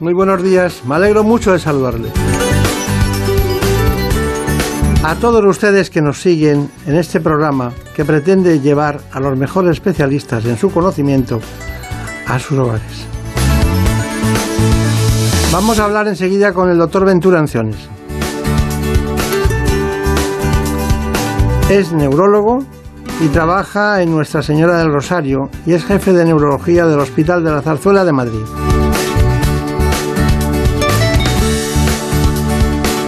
Muy buenos días. Me alegro mucho de saludarles. A todos ustedes que nos siguen en este programa que pretende llevar a los mejores especialistas en su conocimiento a sus hogares. Vamos a hablar enseguida con el doctor Ventura Anciones. Es neurólogo y trabaja en Nuestra Señora del Rosario y es jefe de neurología del Hospital de la Zarzuela de Madrid.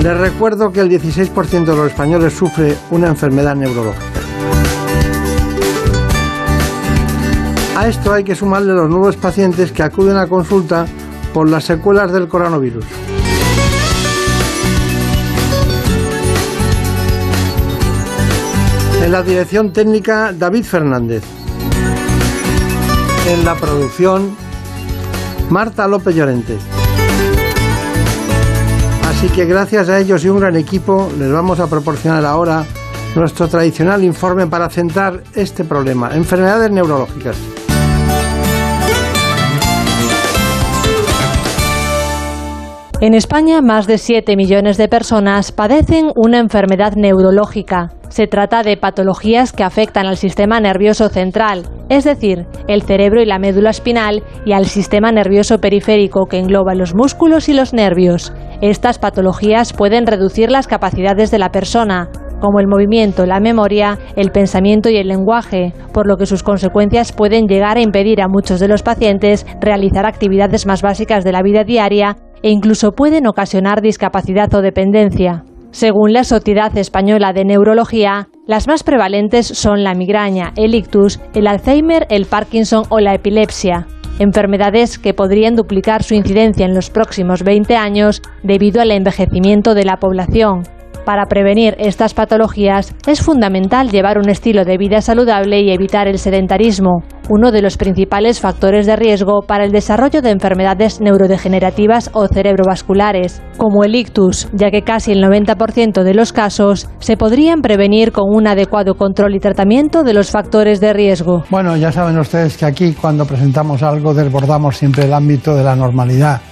Les recuerdo que el 16% de los españoles sufre una enfermedad neurológica. A esto hay que sumarle los nuevos pacientes que acuden a consulta por las secuelas del coronavirus. En la dirección técnica, David Fernández. En la producción, Marta López Llorente. Así que gracias a ellos y un gran equipo les vamos a proporcionar ahora nuestro tradicional informe para centrar este problema, enfermedades neurológicas. En España, más de 7 millones de personas padecen una enfermedad neurológica. Se trata de patologías que afectan al sistema nervioso central, es decir, el cerebro y la médula espinal, y al sistema nervioso periférico que engloba los músculos y los nervios. Estas patologías pueden reducir las capacidades de la persona, como el movimiento, la memoria, el pensamiento y el lenguaje, por lo que sus consecuencias pueden llegar a impedir a muchos de los pacientes realizar actividades más básicas de la vida diaria e incluso pueden ocasionar discapacidad o dependencia. Según la Sociedad Española de Neurología, las más prevalentes son la migraña, el ictus, el Alzheimer, el Parkinson o la epilepsia, enfermedades que podrían duplicar su incidencia en los próximos 20 años debido al envejecimiento de la población. Para prevenir estas patologías es fundamental llevar un estilo de vida saludable y evitar el sedentarismo, uno de los principales factores de riesgo para el desarrollo de enfermedades neurodegenerativas o cerebrovasculares, como el ictus, ya que casi el 90% de los casos se podrían prevenir con un adecuado control y tratamiento de los factores de riesgo. Bueno, ya saben ustedes que aquí cuando presentamos algo desbordamos siempre el ámbito de la normalidad.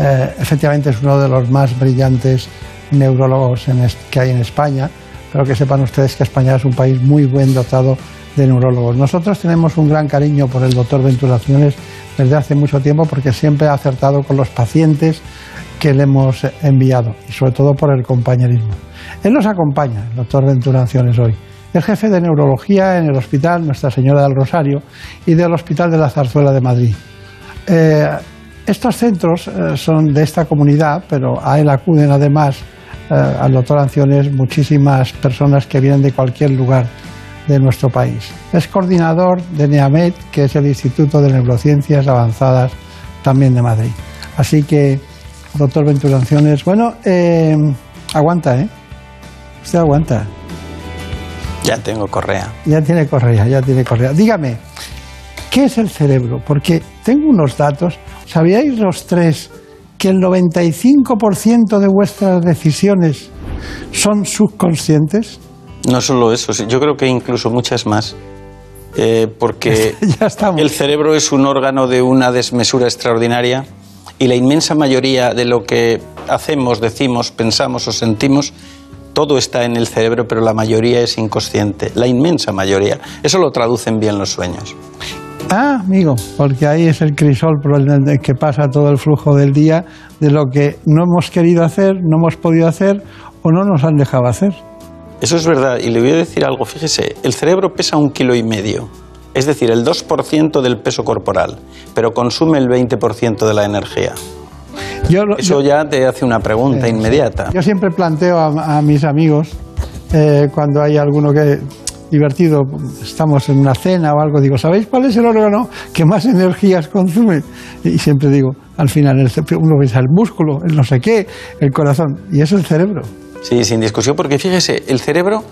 Eh, efectivamente es uno de los más brillantes neurólogos que hay en España, pero que sepan ustedes que España es un país muy buen dotado de neurólogos. Nosotros tenemos un gran cariño por el doctor Venturaciones desde hace mucho tiempo porque siempre ha acertado con los pacientes que le hemos enviado y sobre todo por el compañerismo. Él nos acompaña, el doctor Venturaciones, hoy. El jefe de neurología en el Hospital Nuestra Señora del Rosario y del Hospital de la Zarzuela de Madrid. Eh, estos centros eh, son de esta comunidad, pero a él acuden además al doctor Anciones muchísimas personas que vienen de cualquier lugar de nuestro país. Es coordinador de NEAMED, que es el Instituto de Neurociencias Avanzadas también de Madrid. Así que, doctor Ventura Anciones, bueno, eh, aguanta, ¿eh? Usted aguanta. Ya tengo correa. Ya tiene correa, ya tiene correa. Dígame, ¿qué es el cerebro? Porque tengo unos datos. ¿Sabíais los tres que el 95% de vuestras decisiones son subconscientes? No solo eso, yo creo que incluso muchas más. Eh, porque el cerebro es un órgano de una desmesura extraordinaria y la inmensa mayoría de lo que hacemos, decimos, pensamos o sentimos todo está en el cerebro, pero la mayoría es inconsciente, la inmensa mayoría. Eso lo traducen bien los sueños. Ah, amigo, porque ahí es el crisol por el que pasa todo el flujo del día de lo que no hemos querido hacer, no hemos podido hacer o no nos han dejado hacer. Eso es verdad, y le voy a decir algo, fíjese, el cerebro pesa un kilo y medio, es decir, el 2% del peso corporal, pero consume el 20% de la energía. Eso ya te hace una pregunta inmediata. Yo siempre planteo a, mis amigos, eh, cuando hay alguno que divertido, estamos en una cena o algo, digo, ¿sabéis cuál es el órgano que más energías consume? Y siempre digo, al final, uno piensa el músculo, el no sé qué, el corazón, y es el cerebro. Sí, sin discusión, porque fíjese, el cerebro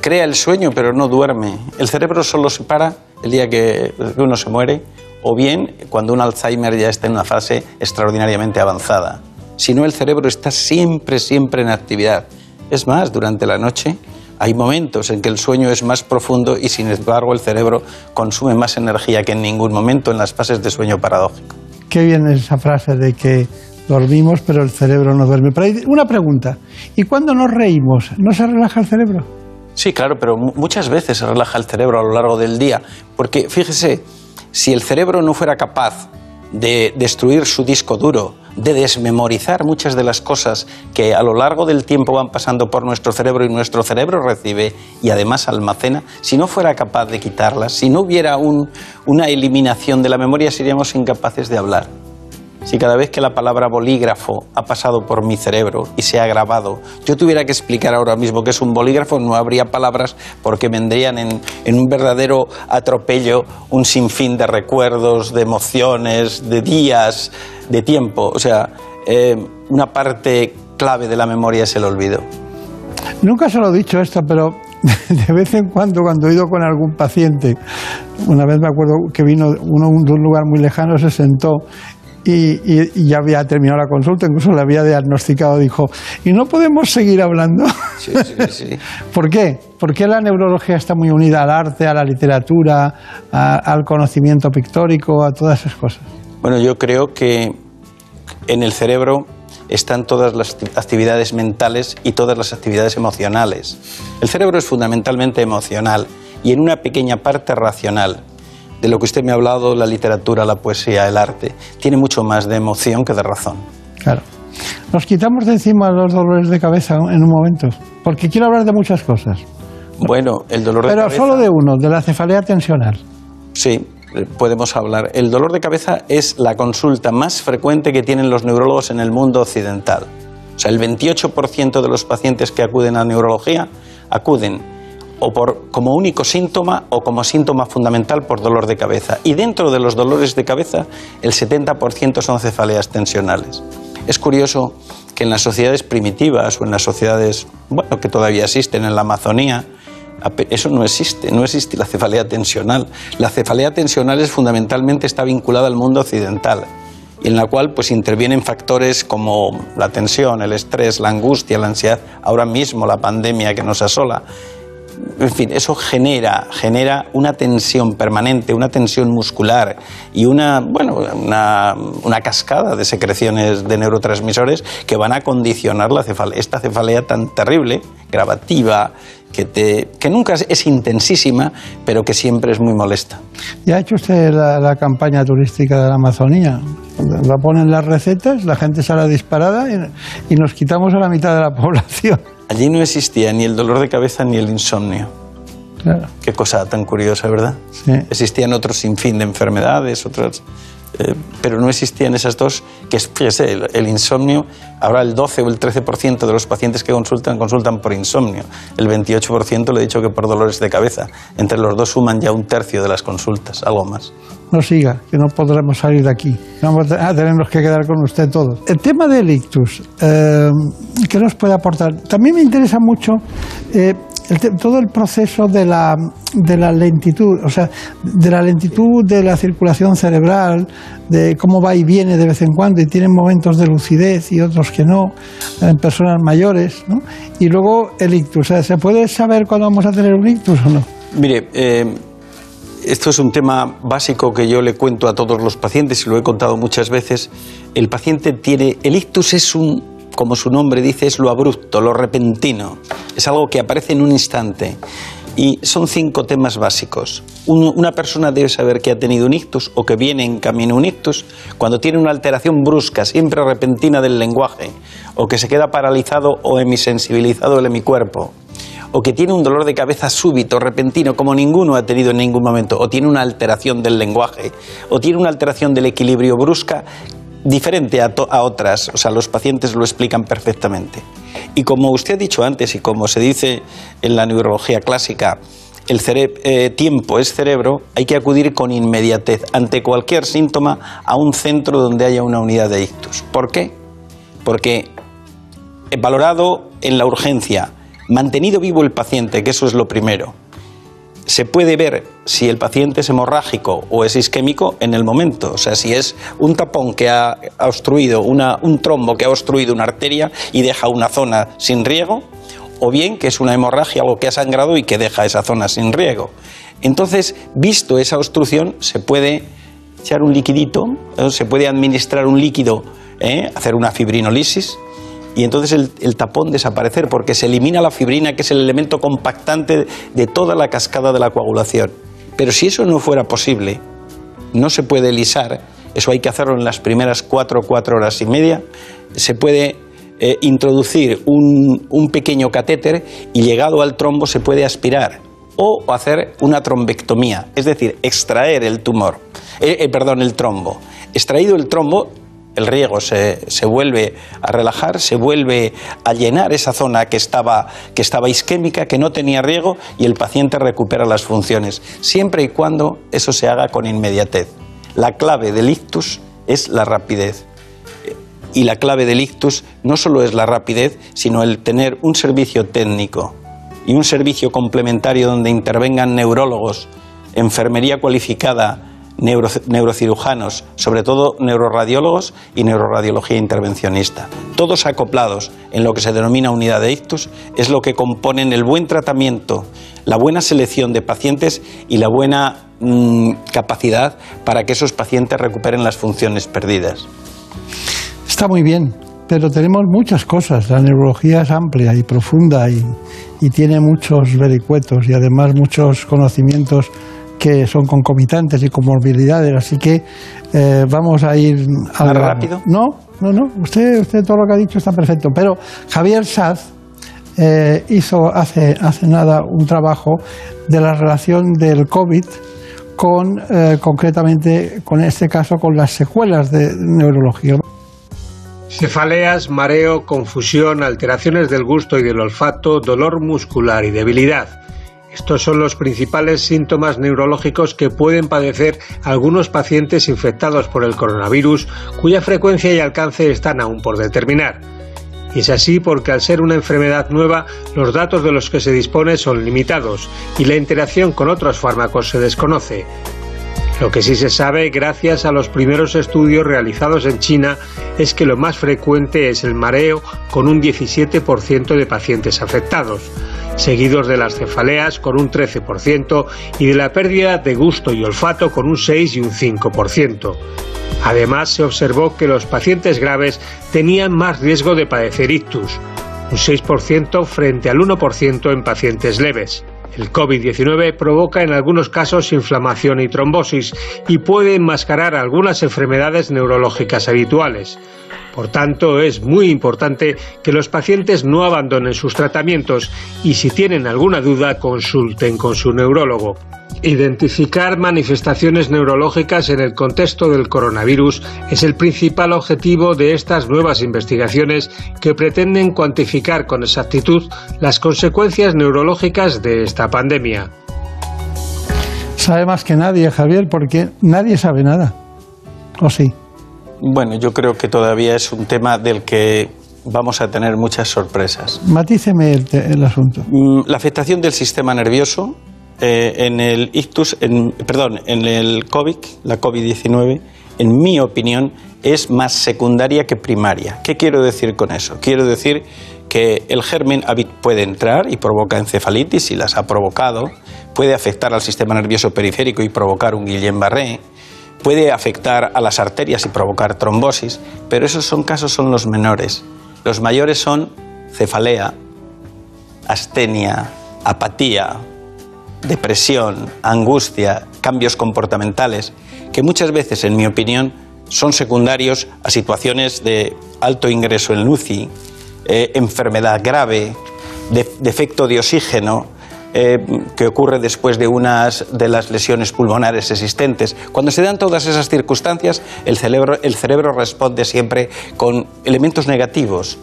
crea el sueño, pero no duerme. El cerebro solo se para el día que uno se muere, o bien cuando un Alzheimer ya está en una fase extraordinariamente avanzada. Si no, el cerebro está siempre, siempre en actividad. Es más, durante la noche hay momentos en que el sueño es más profundo y sin embargo el cerebro consume más energía que en ningún momento en las fases de sueño paradójico. Qué bien esa frase de que dormimos pero el cerebro no duerme. Pero hay una pregunta, ¿y cuando nos reímos, no se relaja el cerebro? Sí, claro, pero muchas veces se relaja el cerebro a lo largo del día, porque fíjese, si el cerebro no fuera capaz de destruir su disco duro, de desmemorizar muchas de las cosas que a lo largo del tiempo van pasando por nuestro cerebro y nuestro cerebro recibe y además almacena, si no fuera capaz de quitarlas, si no hubiera una eliminación de la memoria, seríamos incapaces de hablar. Si cada vez que la palabra bolígrafo ha pasado por mi cerebro y se ha grabado, yo tuviera que explicar ahora mismo que es un bolígrafo, no habría palabras porque vendrían en, un verdadero atropello un sinfín de recuerdos, de emociones, de días, de tiempo. O sea, eh, una parte clave de la memoria es el olvido. Nunca se lo he dicho esto, pero de vez en cuando, cuando he ido con algún paciente, una vez me acuerdo que vino uno de un lugar muy lejano, se sentó y, ya había terminado la consulta, incluso le había diagnosticado, dijo, ¿y no podemos seguir hablando? Sí, sí, sí. ¿Por qué? Porque la neurología está muy unida al arte, a la literatura, al conocimiento pictórico, a todas esas cosas. Bueno, yo creo que en el cerebro están todas las actividades mentales y todas las actividades emocionales. El cerebro es fundamentalmente emocional y en una pequeña parte racional de lo que usted me ha hablado, la literatura, la poesía, el arte, tiene mucho más de emoción que de razón. Claro. Nos quitamos de encima los dolores de cabeza en un momento, porque quiero hablar de muchas cosas. Bueno, el dolor de cabeza. Pero solo de uno, de la cefalea tensional. Sí, eh, podemos hablar. El dolor de cabeza es la consulta más frecuente que tienen los neurólogos en el mundo occidental. O sea, el 28% de los pacientes que acuden a neurología acuden o por, como único síntoma o como síntoma fundamental por dolor de cabeza. Y dentro de los dolores de cabeza, el 70% son cefaleas tensionales. Es curioso que en las sociedades primitivas o en las sociedades bueno, que todavía existen en la Amazonía, eso no existe, no existe la cefalea tensional. La cefalea tensional es fundamentalmente está vinculada al mundo occidental y en la cual pues intervienen factores como la tensión, el estrés, la angustia, la ansiedad, ahora mismo la pandemia que nos asola en fin, eso genera, genera una tensión permanente, una tensión muscular y una, bueno, una, una cascada de secreciones de neurotransmisores que van a condicionar la cefalea, esta cefalea tan terrible, gravativa, que, te, que nunca es, intensísima, pero que siempre es muy molesta. ¿Ya ha hecho usted la, campaña turística de la Amazonía? La ponen las recetas, la gente sale disparada y nos quitamos a la mitad de la población. Allí no existía ni el dolor de cabeza ni el insomnio. Claro. Qué cosa tan curiosa, ¿verdad? Sí. Existían otros sinfín de enfermedades, otras, eh, pero no existían esas dos, que fíjese, el, insomnio, ahora el 12 o el 13% de los pacientes que consultan consultan por insomnio, el 28% le he dicho que por dolores de cabeza, entre los dos suman ya un tercio de las consultas, algo más no siga, que no podremos salir de aquí. Vamos a tenernos que quedar con usted todos. El tema del ictus, eh, ¿qué nos puede aportar? También me interesa mucho eh, todo el proceso de la, de la lentitud, o sea, de la lentitud de la circulación cerebral, de cómo va y viene de vez en cuando y tienen momentos de lucidez y otros que no, en personas mayores, ¿no? Y luego el ictus, o sea, ¿se puede saber cuándo vamos a tener un ictus o no? Mire, eh, esto es un tema básico que yo le cuento a todos los pacientes y lo he contado muchas veces. El paciente tiene, el ictus es un, como su nombre dice, es lo abrupto, lo repentino. Es algo que aparece en un instante. Y son cinco temas básicos. una persona debe saber que ha tenido un ictus o que viene en camino un ictus cuando tiene una alteración brusca, siempre repentina del lenguaje, o que se queda paralizado o hemisensibilizado el hemicuerpo, o que tiene un dolor de cabeza súbito, repentino, como ninguno ha tenido en ningún momento, o tiene una alteración del lenguaje, o tiene una alteración del equilibrio brusca diferente a, otras, o sea, los pacientes lo explican perfectamente. Y como usted ha dicho antes y como se dice en la neurología clásica, el eh, tiempo es cerebro, hay que acudir con inmediatez ante cualquier síntoma a un centro donde haya una unidad de ictus. ¿Por qué? Porque valorado en la urgencia, mantenido vivo el paciente, que eso es lo primero, se puede ver si el paciente es hemorrágico o es isquémico en el momento. O sea, si es un tapón que ha obstruido, un trombo que ha obstruido una arteria y deja una zona sin riego, o bien que es una hemorragia, algo que ha sangrado y que deja esa zona sin riego. Entonces, visto esa obstrucción, se puede echar un liquidito, se puede administrar un líquido, ¿eh? hacer una fibrinolisis, y entonces el, tapón desaparecer porque se elimina la fibrina que es el elemento compactante de toda la cascada de la coagulación. Pero si eso no fuera posible, no se puede lisar, eso hay que hacerlo en las primeras cuatro, cuatro horas y media, se puede eh, introducir un, pequeño catéter y llegado al trombo se puede aspirar o hacer una trombectomía, es decir, extraer el tumor, eh, eh, perdón, el trombo. Extraído el trombo, el riego se, vuelve a relajar, se vuelve a llenar esa zona que estaba, que estaba isquémica, que no tenía riego, y el paciente recupera las funciones, siempre y cuando eso se haga con inmediatez. La clave del ictus es la rapidez. Y la clave del ictus no solo es la rapidez, sino el tener un servicio técnico y un servicio complementario donde intervengan neurólogos, enfermería cualificada, neurocirujanos, sobre todo neuroradiólogos y neuroradiología intervencionista. Todos acoplados en lo que se denomina unidad de ictus es lo que componen el buen tratamiento, la buena selección de pacientes y la buena mm, capacidad para que esos pacientes recuperen las funciones perdidas. Está muy bien, pero tenemos muchas cosas. La neurología es amplia y profunda y, y tiene muchos vericuetos y además muchos conocimientos que son concomitantes y comorbilidades, así que eh, vamos a ir al rápido. No, no, no, usted, usted todo lo que ha dicho está perfecto, pero Javier Saz eh, hizo hace, hace nada un trabajo de la relación del COVID con, eh, concretamente, con este caso, con las secuelas de neurología. Cefaleas, mareo, confusión, alteraciones del gusto y del olfato, dolor muscular y debilidad. Estos son los principales síntomas neurológicos que pueden padecer algunos pacientes infectados por el coronavirus, cuya frecuencia y alcance están aún por determinar. Y es así porque al ser una enfermedad nueva, los datos de los que se dispone son limitados y la interacción con otros fármacos se desconoce. Lo que sí se sabe, gracias a los primeros estudios realizados en China, es que lo más frecuente es el mareo con un 17% de pacientes afectados seguidos de las cefaleas con un 13% y de la pérdida de gusto y olfato con un 6 y un 5%. Además, se observó que los pacientes graves tenían más riesgo de padecer ictus, un 6% frente al 1% en pacientes leves. El COVID-19 provoca en algunos casos inflamación y trombosis y puede enmascarar algunas enfermedades neurológicas habituales. Por tanto, es muy importante que los pacientes no abandonen sus tratamientos y si tienen alguna duda consulten con su neurólogo. Identificar manifestaciones neurológicas en el contexto del coronavirus es el principal objetivo de estas nuevas investigaciones que pretenden cuantificar con exactitud las consecuencias neurológicas de esta pandemia. Sabe más que nadie, Javier, porque nadie sabe nada. ¿O sí? Bueno, yo creo que todavía es un tema del que vamos a tener muchas sorpresas. Matíceme el, asunto. Mm, la afectación del sistema nervioso eh, en el ictus, perdón, en el COVID, la COVID-19, en mi opinión, es más secundaria que primaria. ¿Qué quiero decir con eso? Quiero decir que el germen puede entrar y provoca encefalitis y las ha provocado, puede afectar al sistema nervioso periférico y provocar un Guillain-Barré, puede afectar a las arterias y provocar trombosis, pero esos son casos son los menores. Los mayores son cefalea, astenia, apatía, depresión, angustia, cambios comportamentales, que muchas veces, en mi opinión, son secundarios a situaciones de alto ingreso en UCI, eh, enfermedad grave, defecto de oxígeno, eh, que ocurre después de unas de las lesiones pulmonares existentes. Cuando se dan todas esas circunstancias, el cerebro, el cerebro responde siempre con elementos negativos,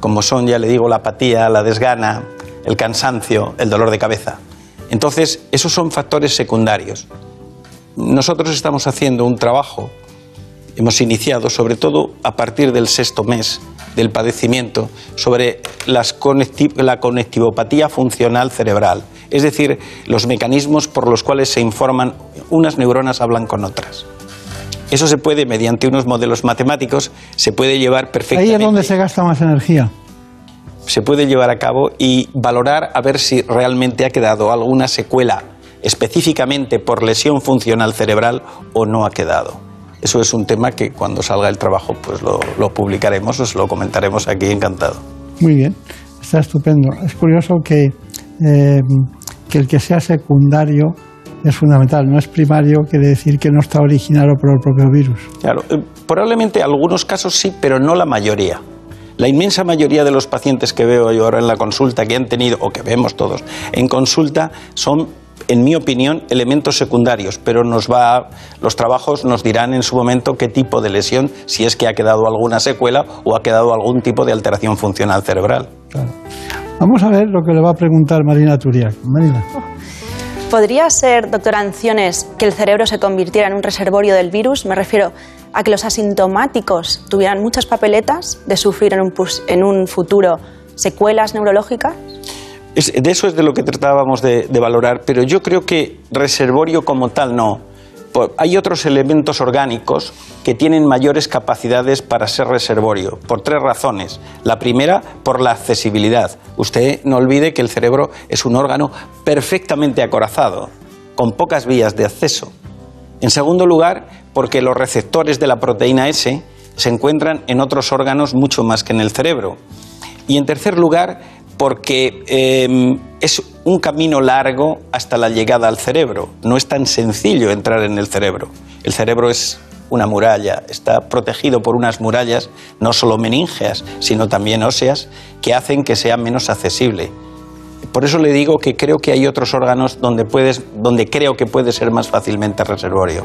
como son, ya le digo, la apatía, la desgana, el cansancio, el dolor de cabeza. Entonces, esos son factores secundarios. Nosotros estamos haciendo un trabajo, hemos iniciado sobre todo a partir del sexto mes del padecimiento, sobre las la conectivopatía funcional cerebral, es decir, los mecanismos por los cuales se informan, unas neuronas hablan con otras. Eso se puede, mediante unos modelos matemáticos, se puede llevar perfectamente. Ahí es donde se gasta más energía se puede llevar a cabo y valorar a ver si realmente ha quedado alguna secuela específicamente por lesión funcional cerebral o no ha quedado. Eso es un tema que cuando salga el trabajo pues lo, publicaremos, os lo comentaremos aquí encantado. Muy bien, está estupendo. Es curioso que, eh, que el que sea secundario es fundamental, no es primario, quiere decir que no está originado por el propio virus. Claro, eh, probablemente algunos casos sí, pero no la mayoría. La inmensa mayoría de los pacientes que veo yo ahora en la consulta, que han tenido, o que vemos todos en consulta, son en mi opinión, elementos secundarios, pero nos va, los trabajos nos dirán en su momento qué tipo de lesión, si es que ha quedado alguna secuela o ha quedado algún tipo de alteración funcional cerebral. Vamos a ver lo que le va a preguntar Marina Turiak. Marina. ¿Podría ser, doctora Anciones, que el cerebro se convirtiera en un reservorio del virus? Me refiero a que los asintomáticos tuvieran muchas papeletas de sufrir en un, futuro secuelas neurológicas? de eso es de lo que tratábamos de, valorar, pero yo creo que reservorio como tal no. Hay otros elementos orgánicos que tienen mayores capacidades para ser reservorio, por tres razones. La primera, por la accesibilidad. Usted no olvide que el cerebro es un órgano perfectamente acorazado, con pocas vías de acceso. En segundo lugar, porque los receptores de la proteína S se encuentran en otros órganos mucho más que en el cerebro. Y en tercer lugar, porque em, es un camino largo hasta la llegada al cerebro. No es tan sencillo entrar en el cerebro. El cerebro es una muralla, está protegido por unas murallas no solo meníngeas, sino también óseas, que hacen que sea menos accesible. Por eso le digo que creo que hay otros órganos donde, donde creo que puede ser más fácilmente reservorio.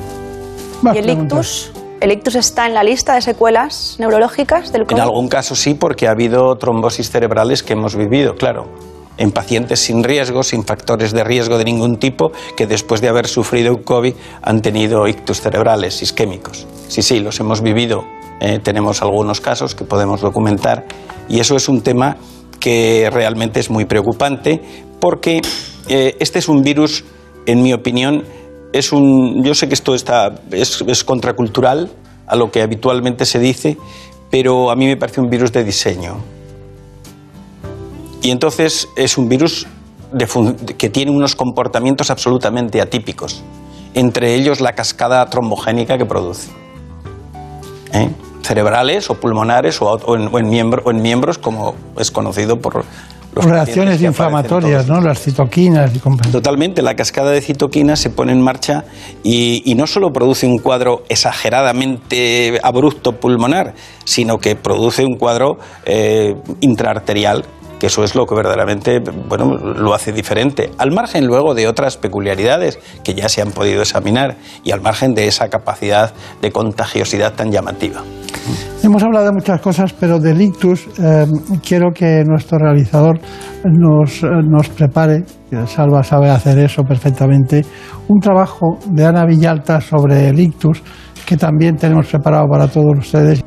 ¿Y el ictus? ¿El ictus está en la lista de secuelas neurológicas del COVID? En algún caso sí, porque ha habido trombosis cerebrales que hemos vivido, claro. En pacientes sin riesgo, sin factores de riesgo de ningún tipo, que después de haber sufrido un COVID han tenido ictus cerebrales isquémicos. Sí, sí, los hemos vivido. Eh, tenemos algunos casos que podemos documentar. Y eso es un tema que realmente es muy preocupante porque eh, este es un virus, en mi opinión, es un, yo sé que esto está, es, contracultural a lo que habitualmente se dice, pero a mí me parece un virus de diseño. Y entonces es un virus que tiene unos comportamientos absolutamente atípicos, entre ellos la cascada trombogénica que produce. ¿Eh? Cerebrales o pulmonares o, en, o en miembros, como es conocido por reacciones inflamatorias, ¿no? Las citoquinas. Y Totalmente, la cascada de citoquinas se pone en marcha y, no solo produce un cuadro exageradamente abrupto pulmonar, sino que produce un cuadro eh, intraarterial eso es lo que verdaderamente bueno, lo hace diferente, al margen luego de otras peculiaridades que ya se han podido examinar y al margen de esa capacidad de contagiosidad tan llamativa. Hemos hablado de muchas cosas, pero del ictus eh, quiero que nuestro realizador nos, nos prepare, Salva sabe hacer eso perfectamente, un trabajo de Ana Villalta sobre el ictus que también tenemos preparado para todos ustedes.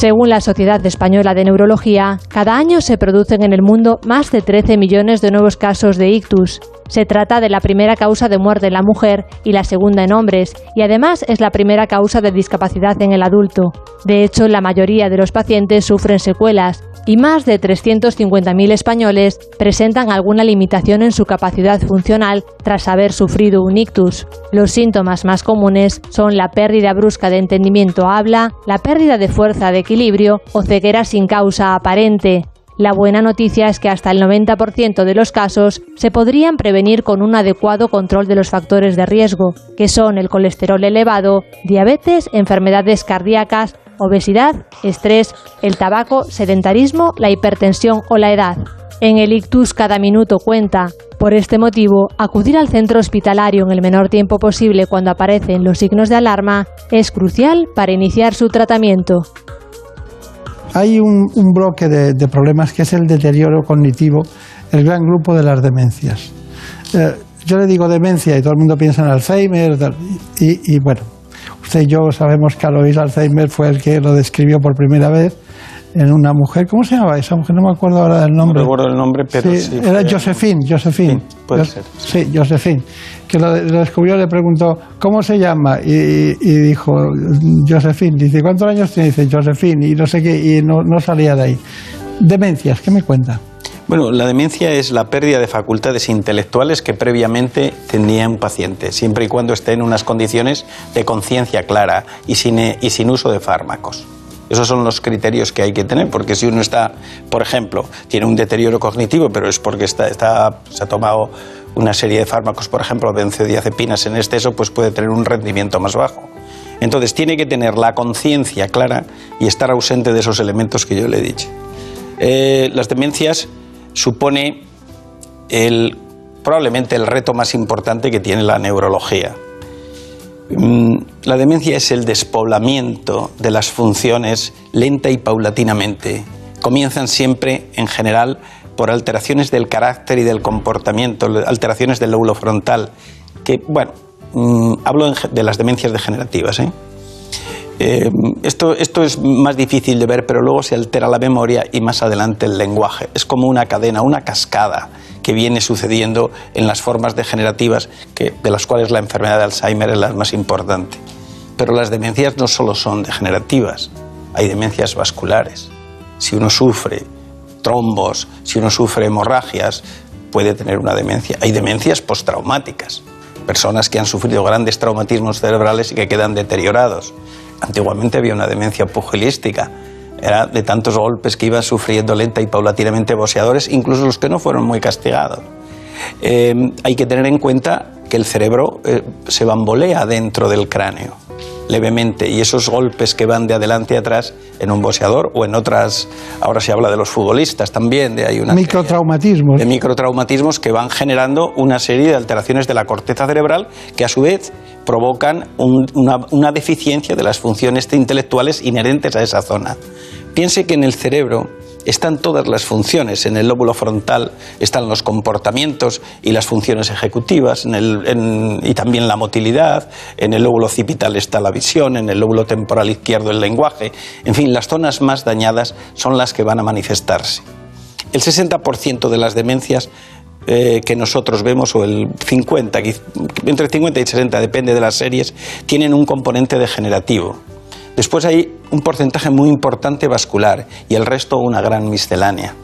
Según la Sociedad Española de Neurología, cada año se producen en el mundo más de 13 millones de nuevos casos de ictus. Se trata de la primera causa de muerte en la mujer y la segunda en hombres, y además es la primera causa de discapacidad en el adulto. De hecho, la mayoría de los pacientes sufren secuelas, y más de 350.000 españoles presentan alguna limitación en su capacidad funcional tras haber sufrido un ictus. Los síntomas más comunes son la pérdida brusca de entendimiento habla, la pérdida de fuerza de equilibrio o ceguera sin causa aparente. La buena noticia es que hasta el 90% de los casos se podrían prevenir con un adecuado control de los factores de riesgo, que son el colesterol elevado, diabetes, enfermedades cardíacas, obesidad, estrés, el tabaco, sedentarismo, la hipertensión o la edad. En el ictus cada minuto cuenta. Por este motivo, acudir al centro hospitalario en el menor tiempo posible cuando aparecen los signos de alarma es crucial para iniciar su tratamiento. Hay un, bloque de, problemas que es el deterioro cognitivo, el gran grupo de las demencias. Eh, yo le digo demencia y todo el mundo piensa en Alzheimer y, bueno, usted y yo sabemos que Alois Alzheimer fue el que lo describió por primera vez en una mujer. ¿Cómo se llamaba esa mujer? No me acuerdo ahora del nombre. No recuerdo el nombre, pero sí. era Josephine, Josephine. puede ser. Sí, Josephine. Que lo, descubrió, le preguntó, ¿cómo se llama? Y, dijo, Josephine. Dice, ¿cuántos años tiene? Dice, Josephine. Y no sé qué, y no, no salía de ahí. Demencias, ¿qué me cuenta? Bueno, la demencia es la pérdida de facultades intelectuales que previamente tenía un paciente, siempre y cuando esté en unas condiciones de conciencia clara y sin, y sin uso de fármacos. Esos son los criterios que hay que tener, porque si uno está, por ejemplo, tiene un deterioro cognitivo, pero es porque está, se ha tomado una serie de fármacos, por ejemplo, benzodiazepinas en exceso, pues puede tener un rendimiento más bajo. Entonces tiene que tener la conciencia clara y estar ausente de esos elementos que yo le he dicho. Eh, las demencias supone probablemente el reto más importante que tiene la neurología. Mm, la demencia es el despoblamiento de las funciones lenta y paulatinamente. Comienzan siempre, en general, por alteraciones del carácter y del comportamiento, alteraciones del lóbulo frontal, que, bueno, mm, hablo de las demencias degenerativas. ¿eh? Eh, esto, esto es más difícil de ver, pero luego se altera la memoria y más adelante el lenguaje. Es como una cadena, una cascada que viene sucediendo en las formas degenerativas, que, de las cuales la enfermedad de Alzheimer es la más importante. Pero las demencias no solo son degenerativas, hay demencias vasculares. Si uno sufre trombos, si uno sufre hemorragias, puede tener una demencia. Hay demencias postraumáticas, personas que han sufrido grandes traumatismos cerebrales y que quedan deteriorados. Antiguamente había una demencia pugilística, era de tantos golpes que iba sufriendo lenta y paulatinamente boxeadores, incluso los que no fueron muy castigados. Eh, hay que tener en cuenta que el cerebro eh, se bambolea dentro del cráneo levemente y esos golpes que van de adelante a atrás en un boxeador o en otras, ahora se habla de los futbolistas también, de hay una microtraumatismos. De microtraumatismos que van generando una serie de alteraciones de la corteza cerebral que a su vez provocan una, una deficiencia de las funciones intelectuales inherentes a esa zona. Piense que en el cerebro están todas las funciones. En el lóbulo frontal están los comportamientos y las funciones ejecutivas, y también la motilidad. En el lóbulo occipital está la visión, en el lóbulo temporal izquierdo el lenguaje. En fin, las zonas más dañadas son las que van a manifestarse. El 60% de las demencias eh, que nosotros vemos, o el 50, entre 50 y 60, depende de las series, tienen un componente degenerativo. Después hay un porcentaje muy importante vascular y el resto una gran miscelánea.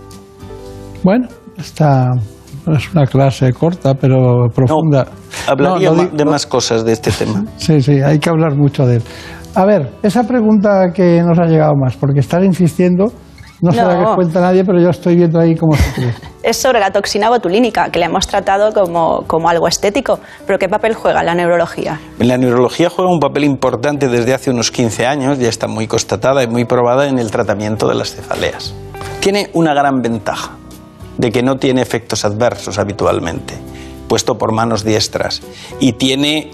Bueno, esta es una clase corta pero profunda. hablaría de más cosas de este tema. Sí, sí, hay que hablar mucho de él. A ver, esa pregunta que nos ha llegado más, porque estar insistiendo no sé qué cuenta nadie, pero yo estoy viendo ahí cómo se cree. Es sobre la toxina botulínica, que le hemos tratado como, como algo estético. Pero ¿qué papel juega la neurología? La neurología juega un papel importante desde hace unos 15 años, ya está muy constatada y muy probada en el tratamiento de las cefaleas. Tiene una gran ventaja, de que no tiene efectos adversos habitualmente, puesto por manos diestras. Y tiene,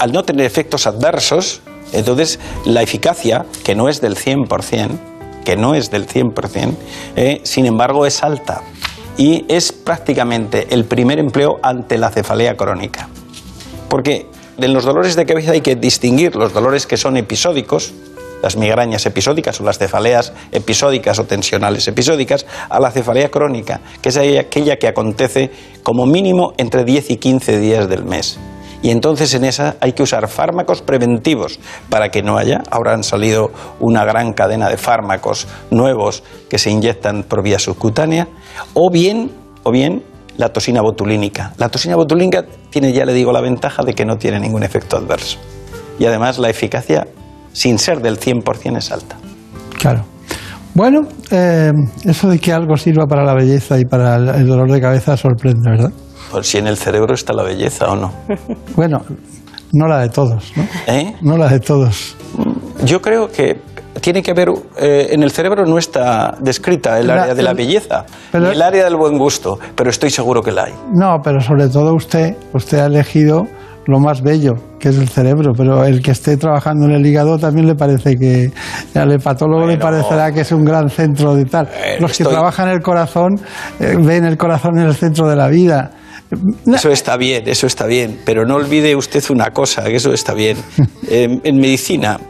al no tener efectos adversos, entonces la eficacia, que no es del 100%, que no es del 100%, eh, sin embargo es alta y es prácticamente el primer empleo ante la cefalea crónica. Porque en los dolores de cabeza hay que distinguir los dolores que son episódicos, las migrañas episódicas o las cefaleas episódicas o tensionales episódicas, a la cefalea crónica, que es aquella que acontece como mínimo entre 10 y 15 días del mes. Y entonces en esa hay que usar fármacos preventivos para que no haya. Ahora han salido una gran cadena de fármacos nuevos que se inyectan por vía subcutánea. O bien, o bien la toxina botulínica. La toxina botulínica tiene, ya le digo, la ventaja de que no tiene ningún efecto adverso. Y además la eficacia, sin ser del 100%, es alta. Claro. Bueno, eh, eso de que algo sirva para la belleza y para el dolor de cabeza sorprende, ¿verdad? Pues si en el cerebro está la belleza o no. Bueno, no la de todos, ¿no? ¿Eh? No la de todos. Yo creo que tiene que haber, eh, en el cerebro no está descrita el La- área de la el- belleza, pero- ni el área del buen gusto, pero estoy seguro que la hay. No, pero sobre todo usted, usted ha elegido lo más bello, que es el cerebro, pero el que esté trabajando en el hígado también le parece que al hepatólogo le parecerá que es un gran centro de tal. Los que estoy- trabajan el corazón eh, ven el corazón en el centro de la vida. Eso está bien, eso está bien, pero no olvide usted una cosa, que eso está bien. En, en medicina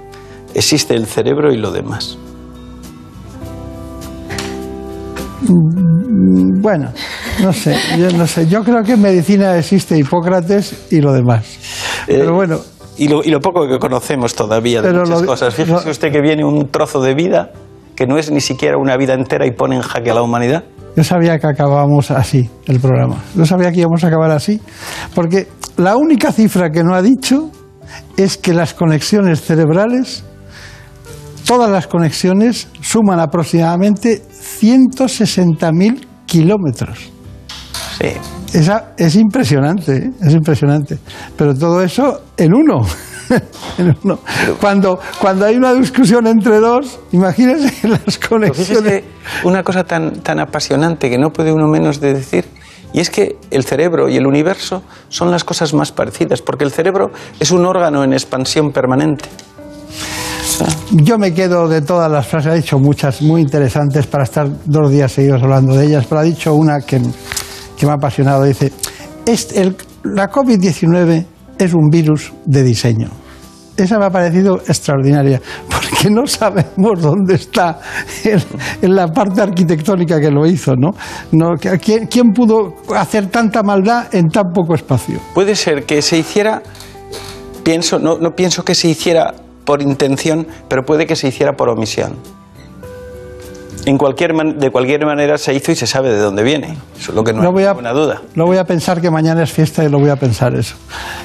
existe el cerebro y lo demás. Bueno, no sé, yo no sé. Yo creo que en medicina existe Hipócrates y lo demás. Pero Eh, bueno, Y lo, y lo poco que conocemos todavía de Pero muchas lo- cosas. Fíjese usted que viene un trozo de vida que no es ni siquiera una vida entera y pone en jaque a la humanidad. Yo sabía que acabábamos así el programa. Yo sabía que íbamos a acabar así. Porque la única cifra que no ha dicho es que las conexiones cerebrales, todas las conexiones, suman aproximadamente 160.000 kilómetros. Sí. Esa, es impresionante, ¿eh? es impresionante. Pero todo eso en uno. Cuando, cuando hay una discusión entre dos, imagínense las Pero conexiones. fíjese una cosa tan, tan apasionante que no puede uno menos de decir, y es que el cerebro y el universo son las cosas más parecidas, porque el cerebro es un órgano en expansión permanente. Yo me quedo de todas las frases, ha dicho muchas muy interesantes para estar dos días seguidos hablando de ellas, pero ha dicho una que, que me ha apasionado. Dice, "Es el- la COVID-19 es un virus de diseño. Esa me ha parecido extraordinaria, porque no sabemos dónde está en, la parte arquitectónica que lo hizo, ¿no? no ¿quién, quién pudo hacer tanta maldad en tan poco espacio? Puede ser que se hiciera, pienso, no, no pienso que se hiciera por intención, pero puede que se hiciera por omisión. En cualquier man- de cualquier manera se hizo y se sabe de dónde viene. Eso es lo que no Lo hay voy a- ninguna duda. Lo voy a pensar que mañana es fiesta y lo voy a pensar eso.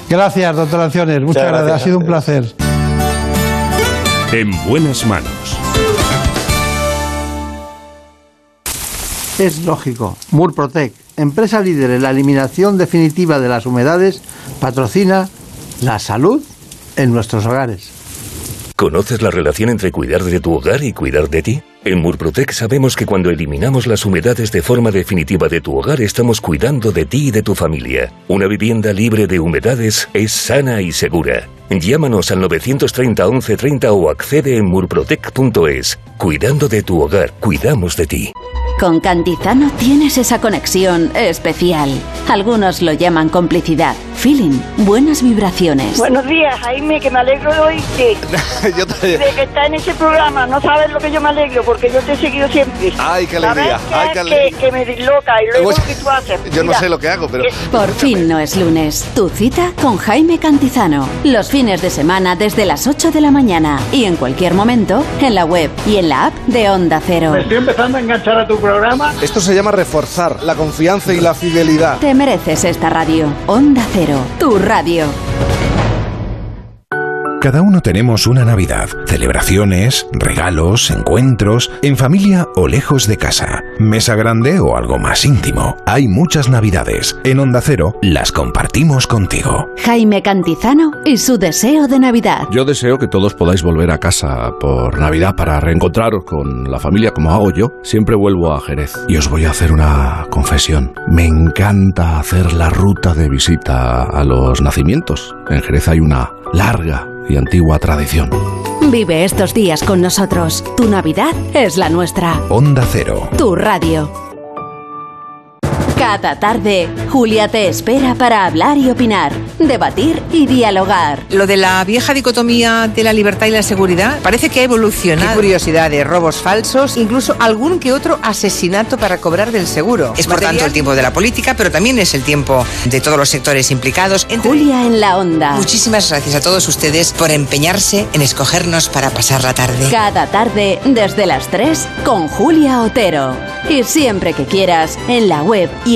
Gracias, doctor Anciones. Muchas, gracias. gracias Ha sido a un placer. En buenas manos. Es lógico. Murprotec, empresa líder en la eliminación definitiva de las humedades, patrocina la salud en nuestros hogares. ¿Conoces la relación entre cuidar de tu hogar y cuidar de ti? En Murprotec sabemos que cuando eliminamos las humedades de forma definitiva de tu hogar estamos cuidando de ti y de tu familia. Una vivienda libre de humedades es sana y segura. Llámanos al 930 1130 o accede en murprotec.es. Cuidando de tu hogar, cuidamos de ti. Con Cantizano tienes esa conexión especial. Algunos lo llaman complicidad, feeling, buenas vibraciones. Buenos días, Jaime, que me alegro de oírte. Yo te- De que está en ese programa, no sabes lo que yo me alegro, porque yo te he seguido siempre. Ay, qué alegría, ¿Sabes qué ay, qué alegría. Que, que me disloca y luego que tú haces. Yo no sé lo que hago, pero... Por fin no es lunes. Tu cita con Jaime Cantizano. Los fines de semana desde las 8 de la mañana y en cualquier momento en la web y en la app de Onda Cero. Me estoy empezando a enganchar a tu programa. Esto se llama reforzar la confianza y la fidelidad. Te mereces esta radio. Onda Cero, tu radio. Cada uno tenemos una Navidad, celebraciones, regalos, encuentros, en familia o lejos de casa, mesa grande o algo más íntimo. Hay muchas Navidades. En Onda Cero las compartimos contigo. Jaime Cantizano y su deseo de Navidad. Yo deseo que todos podáis volver a casa por Navidad para reencontraros con la familia como hago yo. Siempre vuelvo a Jerez. Y os voy a hacer una confesión. Me encanta hacer la ruta de visita a los nacimientos. En Jerez hay una larga y antigua tradición. Vive estos días con nosotros. Tu Navidad es la nuestra. Onda Cero. Tu radio. Cada tarde, Julia te espera para hablar y opinar, debatir y dialogar. Lo de la vieja dicotomía de la libertad y la seguridad parece que ha evolucionado. Qué curiosidad de robos falsos, incluso algún que otro asesinato para cobrar del seguro. Es por tanto el tiempo de la política, pero también es el tiempo de todos los sectores implicados. Julia en la onda. Muchísimas gracias a todos ustedes por empeñarse en escogernos para pasar la tarde. Cada tarde, desde las 3, con Julia Otero. Y siempre que quieras, en la web y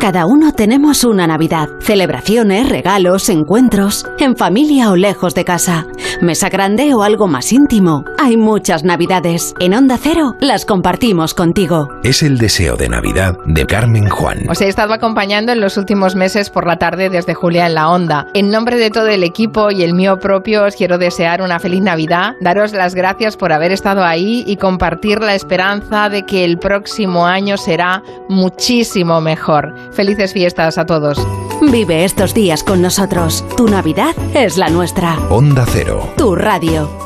Cada uno tenemos una Navidad. Celebraciones, regalos, encuentros, en familia o lejos de casa. Mesa grande o algo más íntimo. Hay muchas Navidades. En Onda Cero las compartimos contigo. Es el deseo de Navidad de Carmen Juan. Os he estado acompañando en los últimos meses por la tarde desde Julia en la Onda. En nombre de todo el equipo y el mío propio os quiero desear una feliz Navidad, daros las gracias por haber estado ahí y compartir la esperanza de que el próximo año será muchísimo mejor. Felices fiestas a todos. Vive estos días con nosotros. Tu Navidad es la nuestra. Onda Cero. Tu radio.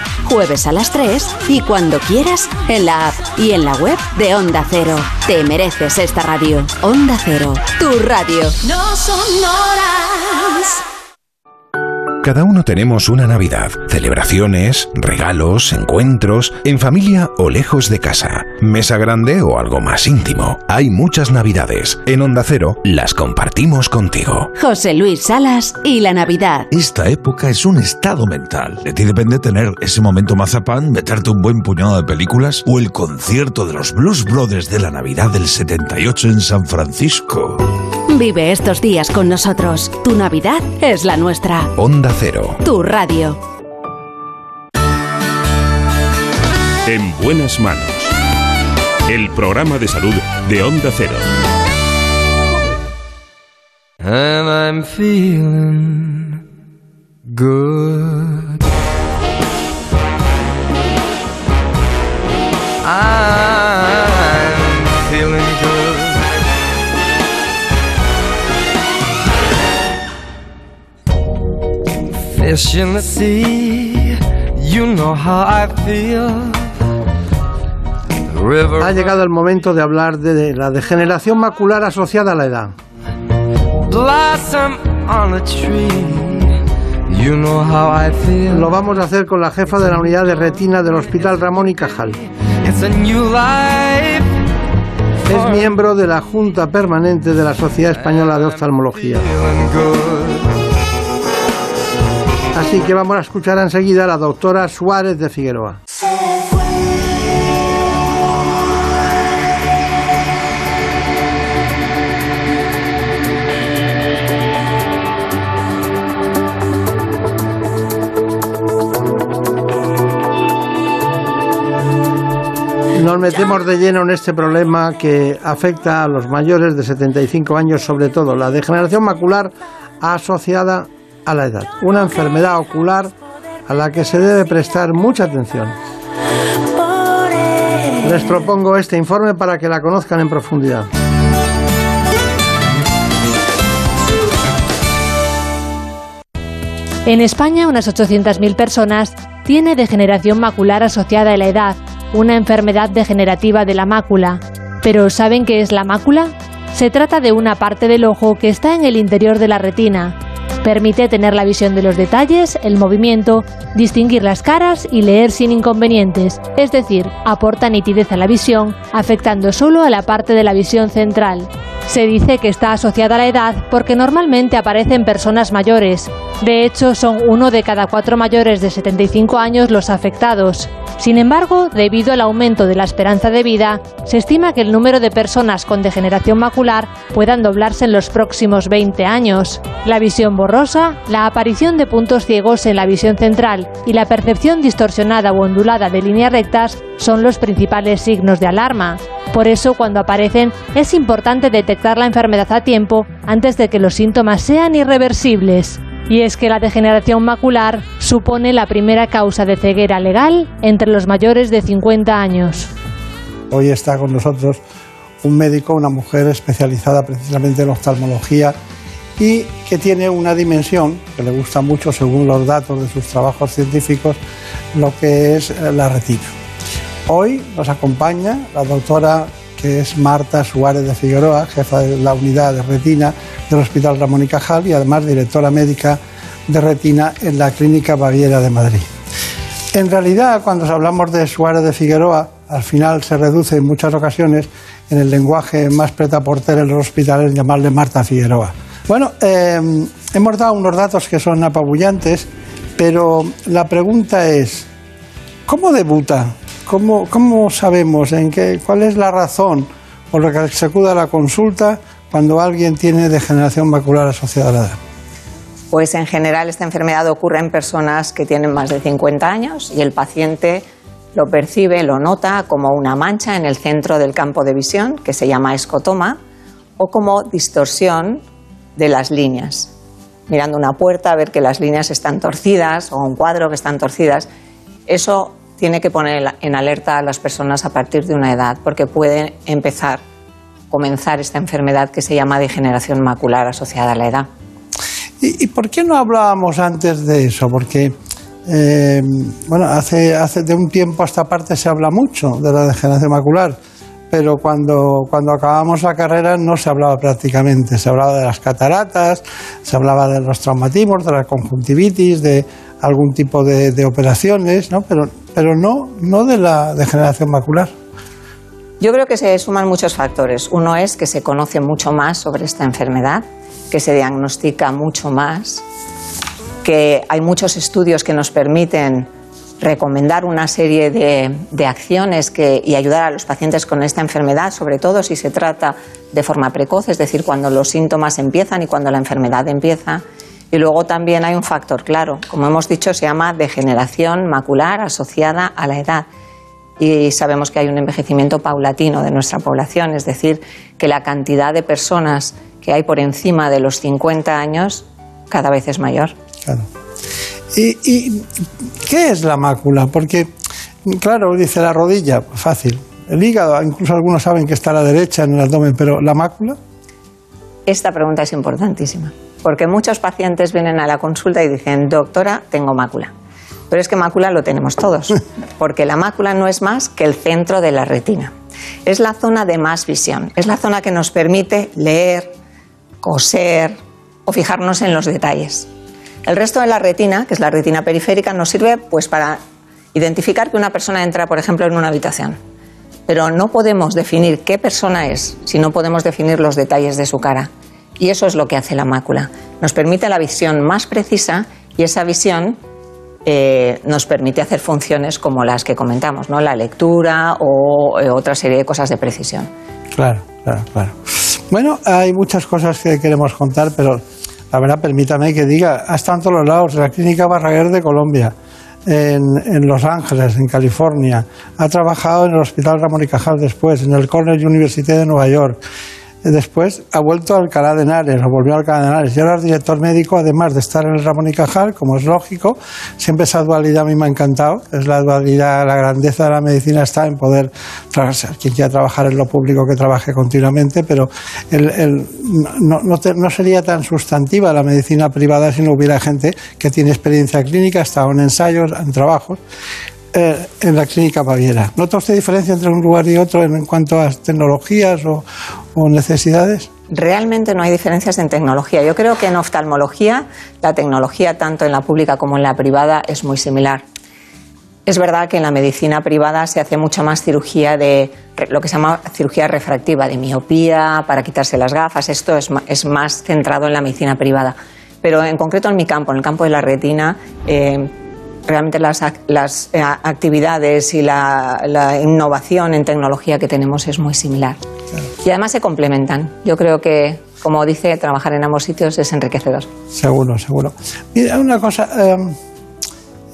jueves a las 3 y cuando quieras en la app y en la web de Onda Cero. Te mereces esta radio. Onda Cero, tu radio. No sonoras. Cada uno tenemos una Navidad, celebraciones, regalos, encuentros, en familia o lejos de casa, mesa grande o algo más íntimo. Hay muchas Navidades. En Onda Cero las compartimos contigo. José Luis Salas y la Navidad. Esta época es un estado mental. De ti depende tener ese momento mazapán, meterte un buen puñado de películas o el concierto de los Blues Brothers de la Navidad del 78 en San Francisco. Vive estos días con nosotros. Tu Navidad es la nuestra. Onda Cero. Tu radio. En buenas manos. El programa de salud de Onda Cero. And I'm feeling good. I'm Fish in the sea, you know how I feel. River Ha llegado el momento de hablar de, la degeneración macular asociada a la edad. blossom on a tree. You know how I feel. Lo vamos a hacer con la jefa de la unidad de retina del Hospital Ramón y Cajal. It's a new life. Es miembro de la Junta Permanente de la Sociedad Española de Oftalmología. Así que vamos a escuchar enseguida a la doctora Suárez de Figueroa. Nos metemos de lleno en este problema que afecta a los mayores de 75 años, sobre todo la degeneración macular asociada a la edad, una enfermedad ocular a la que se debe prestar mucha atención. Les propongo este informe para que la conozcan en profundidad. En España, unas 800.000 personas tiene degeneración macular asociada a la edad, una enfermedad degenerativa de la mácula. Pero ¿saben qué es la mácula? Se trata de una parte del ojo que está en el interior de la retina. Permite tener la visión de los detalles, el movimiento, distinguir las caras y leer sin inconvenientes, es decir, aporta nitidez a la visión, afectando solo a la parte de la visión central. Se dice que está asociada a la edad porque normalmente aparece en personas mayores. De hecho, son uno de cada cuatro mayores de 75 años los afectados. Sin embargo, debido al aumento de la esperanza de vida, se estima que el número de personas con degeneración macular puedan doblarse en los próximos 20 años. La visión borrosa, la aparición de puntos ciegos en la visión central y la percepción distorsionada o ondulada de líneas rectas son los principales signos de alarma. Por eso, cuando aparecen, es importante detectar la enfermedad a tiempo antes de que los síntomas sean irreversibles. Y es que la degeneración macular supone la primera causa de ceguera legal entre los mayores de 50 años. Hoy está con nosotros un médico, una mujer especializada precisamente en oftalmología y que tiene una dimensión que le gusta mucho según los datos de sus trabajos científicos, lo que es eh, la retina. Hoy nos acompaña la doctora que es Marta Suárez de Figueroa, jefa de la unidad de retina del Hospital Ramón y Cajal y además directora médica de retina en la Clínica Baviera de Madrid. En realidad, cuando hablamos de Suárez de Figueroa, al final se reduce en muchas ocasiones en el lenguaje más pretaporter en los hospitales llamarle Marta Figueroa. Bueno, eh, hemos dado unos datos que son apabullantes, pero la pregunta es, ¿cómo debuta ¿Cómo, cómo sabemos en qué, cuál es la razón por la que se acude a la consulta cuando alguien tiene degeneración macular asociada a la edad? Pues en general esta enfermedad ocurre en personas que tienen más de 50 años y el paciente lo percibe, lo nota como una mancha en el centro del campo de visión, que se llama escotoma, o como distorsión de las líneas. Mirando una puerta, ver que las líneas están torcidas o un cuadro que están torcidas. Eso tiene que poner en alerta a las personas a partir de una edad, porque puede empezar, comenzar esta enfermedad que se llama degeneración macular asociada a la edad. ¿Y, por qué no hablábamos antes de eso? Porque eh, bueno, hace, hace de un tiempo a esta parte se habla mucho de la degeneración macular, pero cuando, cuando acabamos la carrera no se hablaba prácticamente. Se hablaba de las cataratas, se hablaba de los traumatismos, de la conjuntivitis, de algún tipo de, de operaciones, ¿no? pero pero no, no de la degeneración macular. Yo creo que se suman muchos factores. Uno es que se conoce mucho más sobre esta enfermedad, que se diagnostica mucho más, que hay muchos estudios que nos permiten recomendar una serie de, de acciones que, y ayudar a los pacientes con esta enfermedad, sobre todo si se trata de forma precoz, es decir, cuando los síntomas empiezan y cuando la enfermedad empieza. Y luego también hay un factor claro, como hemos dicho, se llama degeneración macular asociada a la edad. Y sabemos que hay un envejecimiento paulatino de nuestra población, es decir, que la cantidad de personas que hay por encima de los 50 años cada vez es mayor. Claro. ¿Y, qué es la mácula? Porque, claro, dice la rodilla, fácil. El hígado, incluso algunos saben que está a la derecha en el abdomen, pero ¿la mácula? Esta pregunta es importantísima. Porque muchos pacientes vienen a la consulta y dicen, doctora, tengo mácula. Pero es que mácula lo tenemos todos, porque la mácula no es más que el centro de la retina. Es la zona de más visión, es la zona que nos permite leer, coser o fijarnos en los detalles. El resto de la retina, que es la retina periférica, nos sirve pues para identificar que una persona entra, por ejemplo, en una habitación. Pero no podemos definir qué persona es si no podemos definir los detalles de su cara. Y eso es lo que hace la mácula. Nos permite la visión más precisa y esa visión eh, nos permite hacer funciones como las que comentamos, ¿no? la lectura o eh, otra serie de cosas de precisión. Claro, claro, claro. Bueno, hay muchas cosas que queremos contar, pero la verdad, permítame que diga, ha estado en todos los lados, la Clínica Barraguer de Colombia, en, en, Los Ángeles, en California, ha trabajado en el Hospital Ramón y Cajal después, en el Cornell University de Nueva York Después ha vuelto a Alcalá de Henares, o volvió a Alcalá de Henares. Y ahora director médico, además de estar en el Ramón y Cajal, como es lógico. Siempre esa dualidad a mí me ha encantado. Es la dualidad, la grandeza de la medicina está en poder trabajar. Quien quiera trabajar en lo público, que trabaje continuamente, pero el, no, no, sería tan sustantiva la medicina privada si no hubiera gente que tiene experiencia clínica, ha estado en ensayos, en trabajos. Eh, en la clínica Baviera. ¿Nota usted diferencia entre un lugar y otro en, cuanto a tecnologías o, o, necesidades? Realmente no hay diferencias en tecnología. Yo creo que en oftalmología la tecnología, tanto en la pública como en la privada, es muy similar. Es verdad que en la medicina privada se hace mucha más cirugía de lo que se llama cirugía refractiva, de miopía, para quitarse las gafas. Esto es, es más centrado en la medicina privada. Pero en concreto en mi campo, en el campo de la retina, eh, realmente las, las, eh, actividades y la, la innovación en tecnología que tenemos es muy similar. Y además se complementan. Yo creo que, como dice, trabajar en ambos sitios es enriquecedor. Seguro, seguro. Mira, una cosa. eh,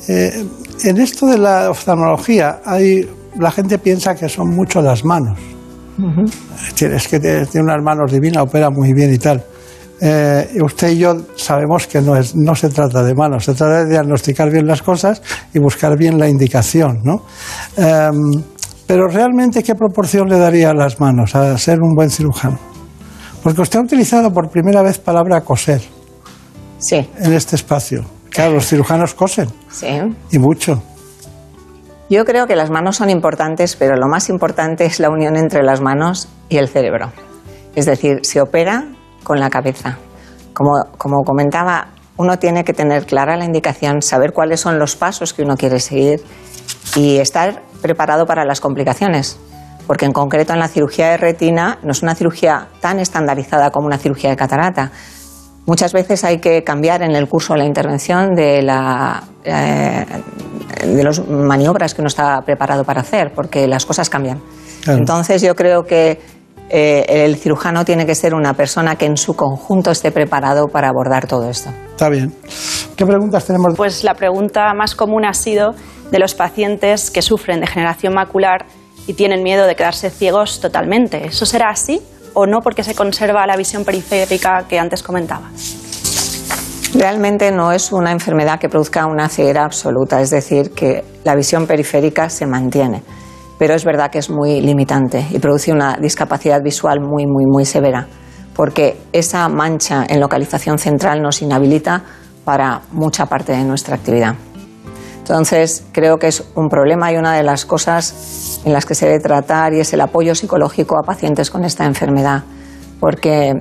eh, en esto de la oftalmología, hay, la gente piensa que son mucho las manos. Es decir, Es que tiene unas manos divinas, opera muy bien y tal. Eh, usted y yo sabemos que no, es, no se trata de manos, se trata de diagnosticar bien las cosas y buscar bien la indicación. ¿no? Em, pero realmente, ¿qué proporción le daría a las manos a ser un buen cirujano? Porque usted ha utilizado por primera vez palabra coser Sí. en este espacio. Claro, los cirujanos cosen Sí. y mucho. Yo creo que las manos son importantes, pero lo más importante es la unión entre las manos y el cerebro. Es decir, se opera con la cabeza. Como, como comentaba, uno tiene que tener clara la indicación, saber cuáles son los pasos que uno quiere seguir y estar preparado para las complicaciones. Porque en concreto en la cirugía de retina no es una cirugía tan estandarizada como una cirugía de catarata. Muchas veces hay que cambiar en el curso de la intervención de, la, eh, de las maniobras que uno está preparado para hacer, porque las cosas cambian. Claro. Entonces yo creo que eh, el cirujano tiene que ser una persona que en su conjunto esté preparado para abordar todo esto. Está bien. ¿Qué preguntas tenemos? Pues la pregunta más común ha sido de los pacientes que sufren degeneración macular y tienen miedo de quedarse ciegos totalmente. ¿Eso será así o no porque se conserva la visión periférica que antes comentaba? Realmente no es una enfermedad que produzca una ceguera absoluta, es decir, que la visión periférica se mantiene. Pero es verdad que es muy limitante y produce una discapacidad visual muy, muy, muy severa, porque esa mancha en localización central nos inhabilita para mucha parte de nuestra actividad. Entonces, creo que es un problema y una de las cosas en las que se debe tratar y es el apoyo psicológico a pacientes con esta enfermedad, porque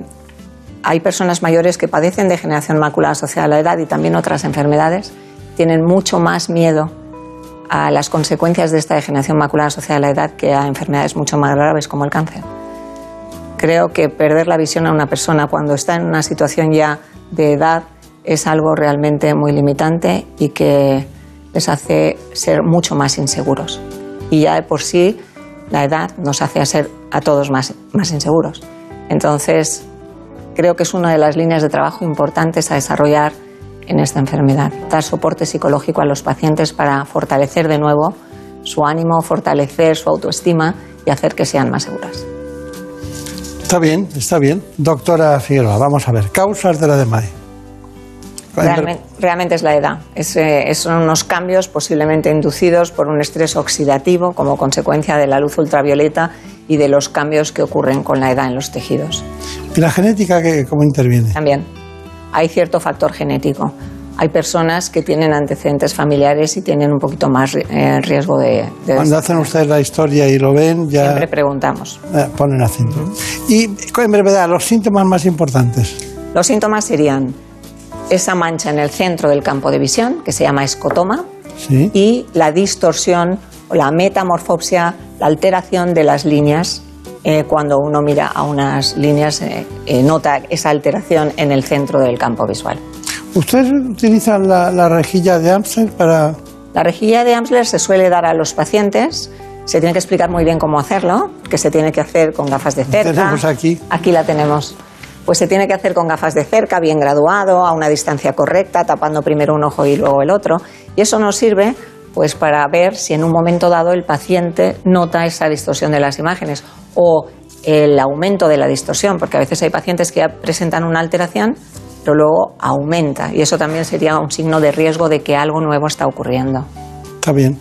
hay personas mayores que padecen degeneración macular asociada a la edad y también otras enfermedades, tienen mucho más miedo a las consecuencias de esta degeneración macular asociada a la edad que a enfermedades mucho más graves como el cáncer. Creo que perder la visión a una persona cuando está en una situación ya de edad es algo realmente muy limitante y que les hace ser mucho más inseguros. Y ya de por sí la edad nos hace ser a todos más, más inseguros. Entonces, creo que es una de las líneas de trabajo importantes a desarrollar en esta enfermedad. Dar soporte psicológico a los pacientes para fortalecer de nuevo su ánimo, fortalecer su autoestima y hacer que sean más seguras. Está bien, está bien. Doctora Figueroa, vamos a ver. Causas de la DMAE. Realmente, realmente es la edad. Es, eh, son unos cambios posiblemente inducidos por un estrés oxidativo como consecuencia de la luz ultravioleta y de los cambios que ocurren con la edad en los tejidos. ¿Y la genética qué, cómo interviene? También hay cierto factor genético. Hay personas que tienen antecedentes familiares y tienen un poquito más eh, riesgo de, de Cuando hacen ustedes la historia y lo ven, ya Siempre preguntamos. eh, ponen acento. Y en brevedad, los síntomas más importantes. Los síntomas serían esa mancha en el centro del campo de visión, que se llama escotoma, Sí. y la distorsión o la metamorfopsia, la alteración de las líneas. Eh, cuando uno mira a unas líneas, eh, eh, nota esa alteración en el centro del campo visual. ¿Ustedes utilizan la, la rejilla de Amstel para...? La rejilla de Amsler se suele dar a los pacientes. Se tiene que explicar muy bien cómo hacerlo, que se tiene que hacer con gafas de cerca. Tenemos aquí. Aquí la tenemos. Pues se tiene que hacer con gafas de cerca, bien graduado, a una distancia correcta, tapando primero un ojo y luego el otro. Y eso nos sirve pues para ver si en un momento dado el paciente nota esa distorsión de las imágenes o el aumento de la distorsión, porque a veces hay pacientes que ya presentan una alteración, pero luego aumenta. Y eso también sería un signo de riesgo de que algo nuevo está ocurriendo. Está bien.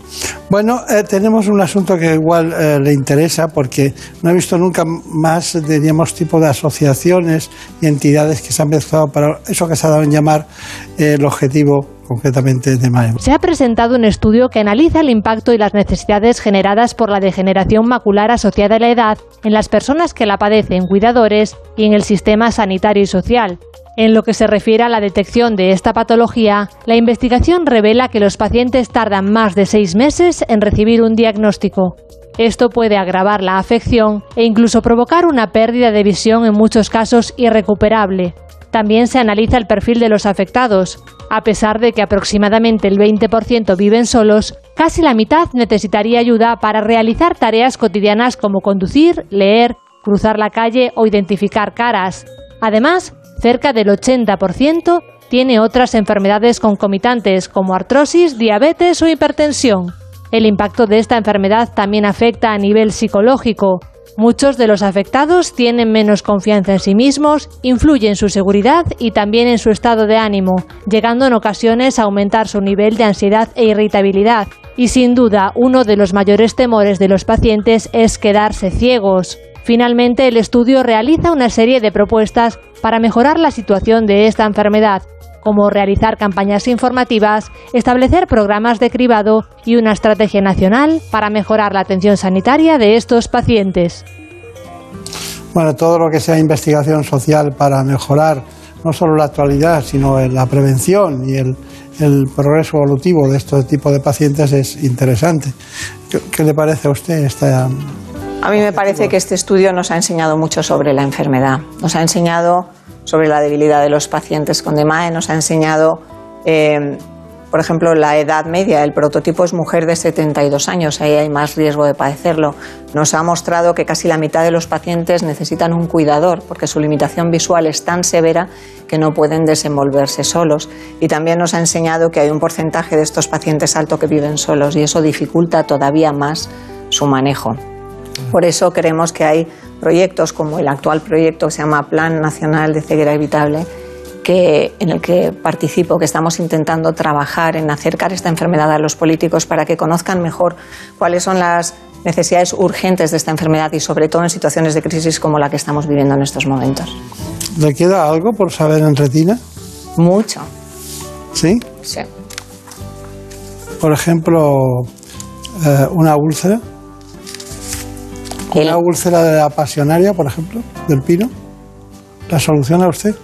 Bueno, eh, tenemos un asunto que igual eh, le interesa porque no he visto nunca más, diríamos, tipo de asociaciones y entidades que se han mezclado para eso que se ha dado en llamar eh, el objetivo concretamente de MAE. Se ha presentado un estudio que analiza el impacto y las necesidades generadas por la degeneración macular asociada a la edad en las personas que la padecen, cuidadores y en el sistema sanitario y social. En lo que se refiere a la detección de esta patología, la investigación revela que los pacientes tardan más de seis meses en recibir un diagnóstico. Esto puede agravar la afección e incluso provocar una pérdida de visión en muchos casos irrecuperable. También se analiza el perfil de los afectados. A pesar de que aproximadamente el 20% viven solos, casi la mitad necesitaría ayuda para realizar tareas cotidianas como conducir, leer, cruzar la calle o identificar caras. Además, cerca del 80% tiene otras enfermedades concomitantes como artrosis, diabetes o hipertensión. El impacto de esta enfermedad también afecta a nivel psicológico. Muchos de los afectados tienen menos confianza en sí mismos, influye en su seguridad y también en su estado de ánimo, llegando en ocasiones a aumentar su nivel de ansiedad e irritabilidad. Y sin duda, uno de los mayores temores de los pacientes es quedarse ciegos. Finalmente, el estudio realiza una serie de propuestas para mejorar la situación de esta enfermedad, como realizar campañas informativas, establecer programas de cribado y una estrategia nacional para mejorar la atención sanitaria de estos pacientes. Bueno, todo lo que sea investigación social para mejorar no solo la actualidad, sino la prevención y el, el progreso evolutivo de este tipo de pacientes es interesante. ¿Qué, qué le parece a usted esta, A mí me parece que este estudio nos ha enseñado mucho sobre la enfermedad. Nos ha enseñado sobre la debilidad de los pacientes con DMAE, nos ha enseñado, eh, por ejemplo, la edad media. El prototipo es mujer de 72 años, ahí hay más riesgo de padecerlo. Nos ha mostrado que casi la mitad de los pacientes necesitan un cuidador porque su limitación visual es tan severa que no pueden desenvolverse solos. Y también nos ha enseñado que hay un porcentaje de estos pacientes alto que viven solos y eso dificulta todavía más su manejo. Por eso creemos que hay proyectos como el actual proyecto que se llama Plan Nacional de Ceguera Evitable, que, en el que participo, que estamos intentando trabajar en acercar esta enfermedad a los políticos para que conozcan mejor cuáles son las necesidades urgentes de esta enfermedad y sobre todo en situaciones de crisis como la que estamos viviendo en estos momentos. ¿Le queda algo por saber en retina? Mucho. ¿Sí? Sí. Por ejemplo, eh, una úlcera. Una úlcera de la pasionaria, por ejemplo, del pino. ¿La soluciona usted?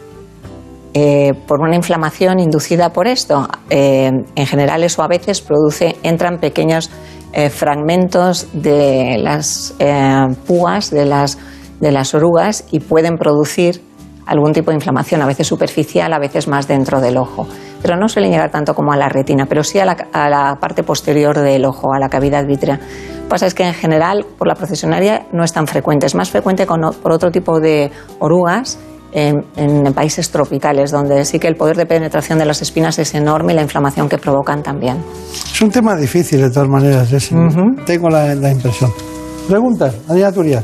Eh, por una inflamación inducida por esto. Eh, en general eso a veces produce, entran pequeños eh, fragmentos de las púas, de las, de las orugas y pueden producir algún tipo de inflamación, a veces superficial, a veces más dentro del ojo. Pero no suelen llegar tanto como a la retina, pero sí a la, a la parte posterior del ojo, a la cavidad vítrea. Lo que pasa es que en general por la procesionaria no es tan frecuente, es más frecuente con, por otro tipo de orugas en, en países tropicales, donde sí que el poder de penetración de las espinas es enorme y la inflamación que provocan también. Es un tema difícil, de todas maneras. es- Tengo la, la impresión. Preguntas, Adriana Turia.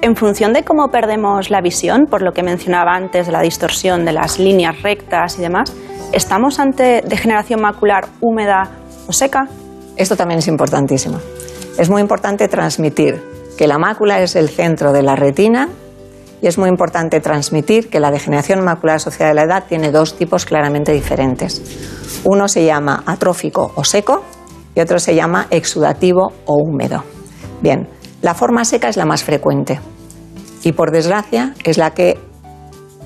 En función de cómo perdemos la visión, por lo que mencionaba antes de la distorsión de las líneas rectas y demás, ¿estamos ante degeneración macular húmeda o seca? Esto también es importantísimo. Es muy importante transmitir que la mácula es el centro de la retina y es muy importante transmitir que la degeneración macular asociada a la edad tiene dos tipos claramente diferentes. Uno se llama atrófico o seco y otro se llama exudativo o húmedo. Bien, la forma seca es la más frecuente y por desgracia es la que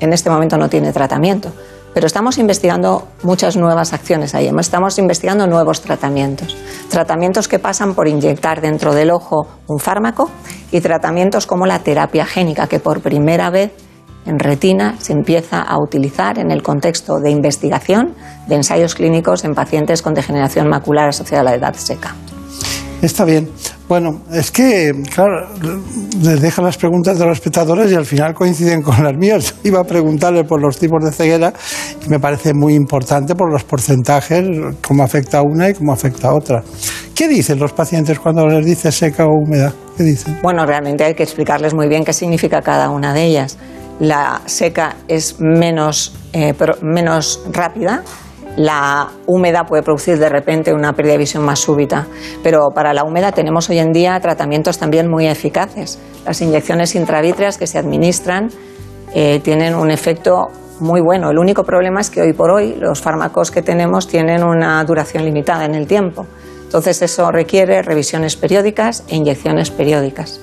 en este momento no tiene tratamiento. Pero estamos investigando muchas nuevas acciones ahí. Estamos investigando nuevos tratamientos. Tratamientos que pasan por inyectar dentro del ojo un fármaco y tratamientos como la terapia génica, que por primera vez en retina se empieza a utilizar en el contexto de investigación de ensayos clínicos en pacientes con degeneración macular asociada a la edad seca. Está bien. Bueno, es que, claro, les dejan las preguntas de los espectadores y al final coinciden con las mías. Iba a preguntarle por los tipos de ceguera y me parece muy importante por los porcentajes, cómo afecta a una y cómo afecta a otra. ¿Qué dicen los pacientes cuando les dice seca o húmeda? ¿Qué dicen? Bueno, realmente hay que explicarles muy bien qué significa cada una de ellas. La seca es menos, eh, menos rápida, la húmeda puede producir de repente una pérdida de visión más súbita, pero para la húmeda tenemos hoy en día tratamientos también muy eficaces. Las inyecciones intravítreas que se administran eh, tienen un efecto muy bueno. El único problema es que hoy por hoy los fármacos que tenemos tienen una duración limitada en el tiempo. Entonces eso requiere revisiones periódicas e inyecciones periódicas.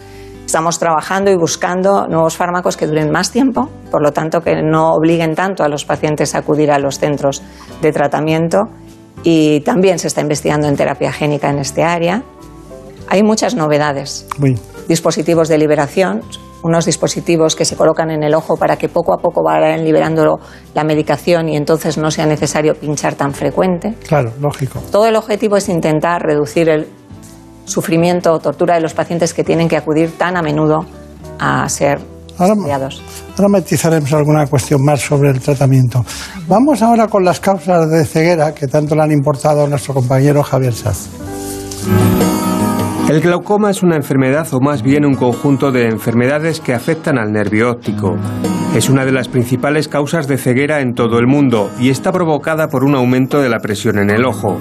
Estamos trabajando y buscando nuevos fármacos que duren más tiempo, por lo tanto que no obliguen tanto a los pacientes a acudir a los centros de tratamiento y también se está investigando en terapia génica en este área. Hay muchas novedades. Dispositivos de liberación, unos dispositivos que se colocan en el ojo para que poco a poco vayan liberando la medicación y entonces no sea necesario pinchar tan frecuente. Claro, lógico. Todo el objetivo es intentar reducir el sufrimiento o tortura de los pacientes que tienen que acudir tan a menudo a ser Ahora, estudiados. ahora matizaremos alguna cuestión más sobre el tratamiento. Vamos ahora con las causas de ceguera que tanto le han importado a nuestro compañero Javier Saz. El glaucoma es una enfermedad o más bien un conjunto de enfermedades que afectan al nervio óptico. Es una de las principales causas de ceguera en todo el mundo y está provocada por un aumento de la presión en el ojo.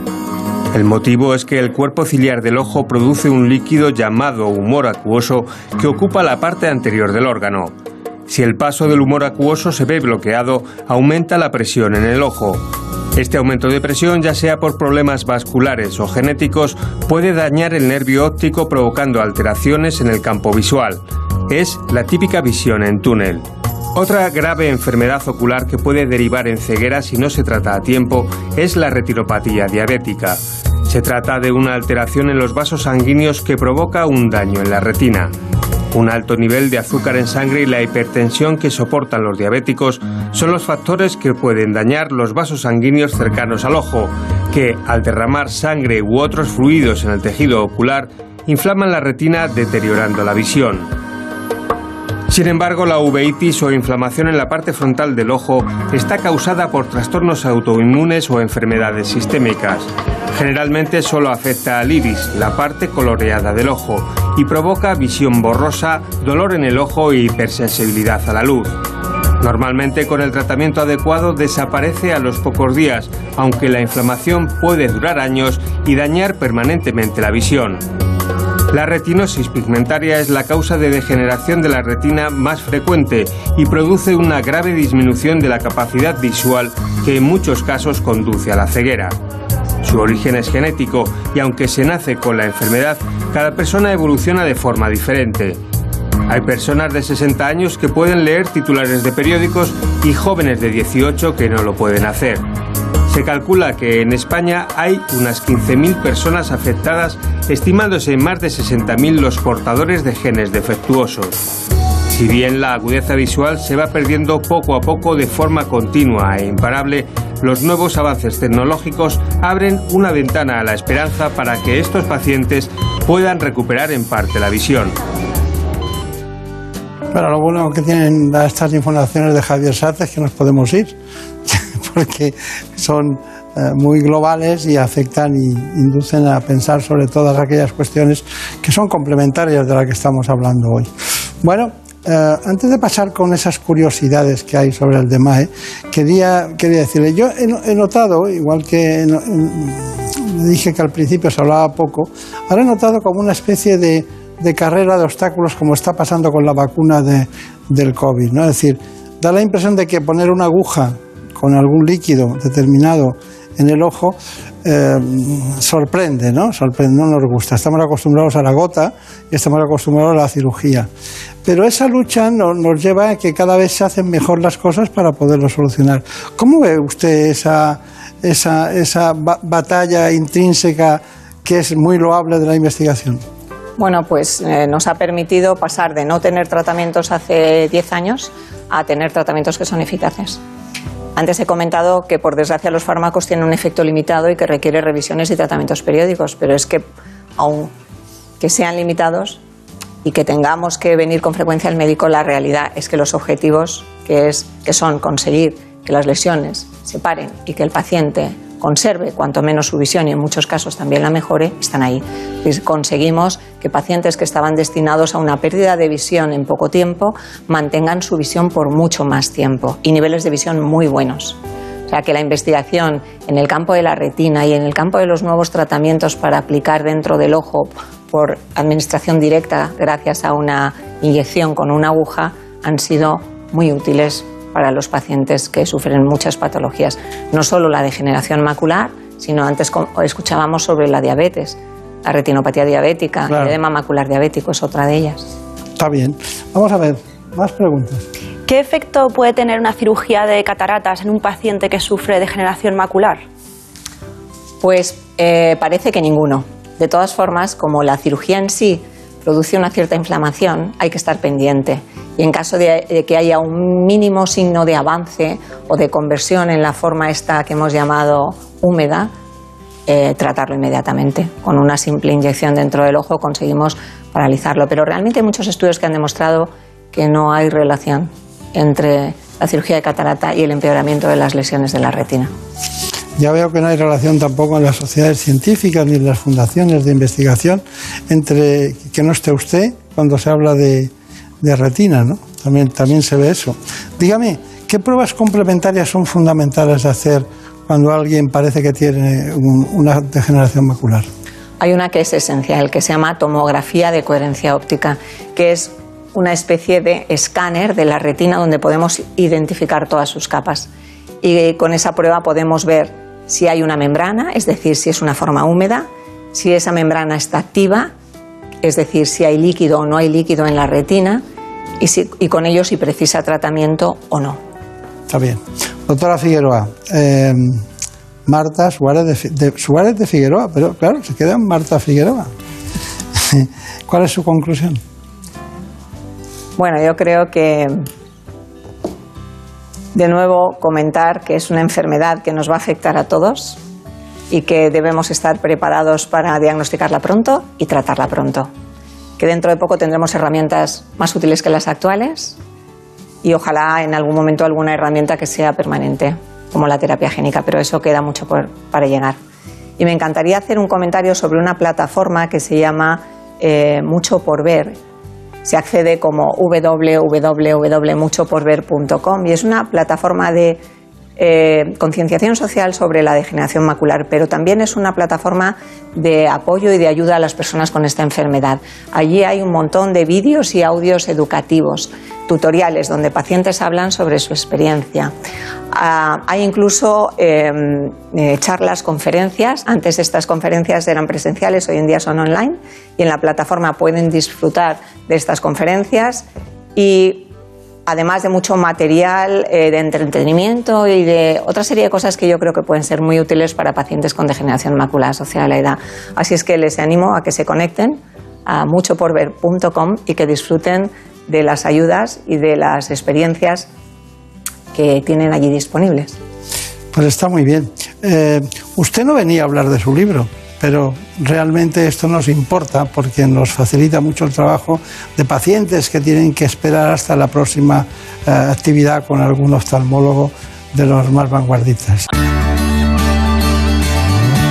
El motivo es que el cuerpo ciliar del ojo produce un líquido llamado humor acuoso que ocupa la parte anterior del órgano. Si el paso del humor acuoso se ve bloqueado, aumenta la presión en el ojo. Este aumento de presión, ya sea por problemas vasculares o genéticos, puede dañar el nervio óptico provocando alteraciones en el campo visual. Es la típica visión en túnel. Otra grave enfermedad ocular que puede derivar en ceguera si no se trata a tiempo es la retinopatía diabética. Se trata de una alteración en los vasos sanguíneos que provoca un daño en la retina. Un alto nivel de azúcar en sangre y la hipertensión que soportan los diabéticos son los factores que pueden dañar los vasos sanguíneos cercanos al ojo, que al derramar sangre u otros fluidos en el tejido ocular inflaman la retina deteriorando la visión. Sin embargo, la uveitis o inflamación en la parte frontal del ojo está causada por trastornos autoinmunes o enfermedades sistémicas. Generalmente solo afecta al iris, la parte coloreada del ojo, y provoca visión borrosa, dolor en el ojo y hipersensibilidad a la luz. Normalmente con el tratamiento adecuado desaparece a los pocos días, aunque la inflamación puede durar años y dañar permanentemente la visión. La retinosis pigmentaria es la causa de degeneración de la retina más frecuente y produce una grave disminución de la capacidad visual que en muchos casos conduce a la ceguera. Su origen es genético y aunque se nace con la enfermedad, cada persona evoluciona de forma diferente. Hay personas de 60 años que pueden leer titulares de periódicos y jóvenes de 18 que no lo pueden hacer. Se calcula que en España hay unas 15.000 personas afectadas, estimándose en más de 60.000 los portadores de genes defectuosos. Si bien la agudeza visual se va perdiendo poco a poco de forma continua e imparable, los nuevos avances tecnológicos abren una ventana a la esperanza para que estos pacientes puedan recuperar en parte la visión. Pero lo bueno que tienen estas informaciones de Javier Saz es que nos podemos ir, porque son eh, muy globales y afectan y inducen a pensar sobre todas aquellas cuestiones que son complementarias de las que estamos hablando hoy. Bueno, eh, antes de pasar con esas curiosidades que hay sobre el DEMAE, quería, quería decirle, yo he, no- he notado, igual que mm, dije que al principio se hablaba poco, ahora he notado como una especie de, carrera de obstáculos como está pasando con la vacuna de- del COVID. ¿no? Es decir, da la impresión de que poner una aguja con algún líquido determinado en el ojo eh, sorprende, ¿no? Sorprende, no nos gusta. Estamos acostumbrados a la gota y estamos acostumbrados a la cirugía. Pero esa lucha no- nos lleva a que cada vez se hacen mejor las cosas para poderlo solucionar. ¿Cómo ve usted esa, esa, esa ba- batalla intrínseca que es muy loable de la investigación? Bueno, pues eh, nos ha permitido pasar de no tener tratamientos hace 10 años a tener tratamientos que son eficaces. Antes he comentado que por desgracia los fármacos tienen un efecto limitado y que requiere revisiones y tratamientos periódicos, pero es que aun que sean limitados y que tengamos que venir con frecuencia al médico, la realidad es que los objetivos que, es, que son conseguir que las lesiones se paren y que el paciente conserve cuanto menos su visión y en muchos casos también la mejore, están ahí. Conseguimos que pacientes que estaban destinados a una pérdida de visión en poco tiempo mantengan su visión por mucho más tiempo y niveles de visión muy buenos. O sea que la investigación en el campo de la retina y en el campo de los nuevos tratamientos para aplicar dentro del ojo por administración directa gracias a una inyección con una aguja han sido muy útiles para los pacientes que sufren muchas patologías. No solo la degeneración macular, sino antes escuchábamos sobre la diabetes. La retinopatía diabética, Claro. el edema macular diabético es otra de ellas. Está bien. Vamos a ver, más preguntas. ¿Qué efecto puede tener una cirugía de cataratas en un paciente que sufre degeneración macular? Pues eh, parece que ninguno. De todas formas, como la cirugía en sí produce una cierta inflamación, hay que estar pendiente. Y en caso de, que haya un mínimo signo de avance o de conversión en la forma esta que hemos llamado húmeda, eh, tratarlo inmediatamente. Con una simple inyección dentro del ojo conseguimos paralizarlo. Pero realmente hay muchos estudios que han demostrado que no hay relación entre la cirugía de catarata y el empeoramiento de las lesiones de la retina. Ya veo que no hay relación tampoco en las sociedades científicas ni en las fundaciones de investigación entre que no esté usted cuando se habla de, de retina, ¿no? También, también se ve eso. Dígame, ¿qué pruebas complementarias son fundamentales de hacer cuando alguien parece que tiene un- una degeneración macular? Hay una que es esencial, que se llama tomografía de coherencia óptica, que es una especie de escáner de la retina donde podemos identificar todas sus capas. Y con esa prueba podemos ver si hay una membrana, es decir, si es una forma húmeda, si esa membrana está activa, es decir, si hay líquido o no hay líquido en la retina, y, si- y con ello si precisa tratamiento o no. Está bien. Doctora Figueroa, eh, Marta Suárez de, de- Suárez de Figueroa, pero claro, se queda en Marta Figueroa. ¿Cuál es su conclusión? Bueno, yo creo que de nuevo comentar que es una enfermedad que nos va a afectar a todos y que debemos estar preparados para diagnosticarla pronto y tratarla pronto. Que dentro de poco tendremos herramientas más útiles que las actuales y ojalá en algún momento alguna herramienta que sea permanente, como la terapia génica, pero eso queda mucho por- para llegar. Y me encantaría hacer un comentario sobre una plataforma que se llama eh, Mucho por Ver, se accede como www.muchoporver.com y es una plataforma de eh, concienciación social sobre la degeneración macular, pero también es una plataforma de apoyo y de ayuda a las personas con esta enfermedad. Allí hay un montón de vídeos y audios educativos, tutoriales donde pacientes hablan sobre su experiencia. Ah, hay incluso eh, eh, charlas, conferencias. Antes estas conferencias eran presenciales, hoy en día son online y en la plataforma pueden disfrutar de estas conferencias y además de mucho material eh, de entretenimiento y de otra serie de cosas que yo creo que pueden ser muy útiles para pacientes con degeneración macular asociada a la edad. Así es que les animo a que se conecten a muchoporver.com y que disfruten de las ayudas y de las experiencias que tienen allí disponibles. Pues está muy bien. Eh, usted no venía a hablar de su libro, pero realmente esto nos importa porque nos facilita mucho el trabajo de pacientes que tienen que esperar hasta la próxima eh, actividad con algún oftalmólogo de los más vanguardistas.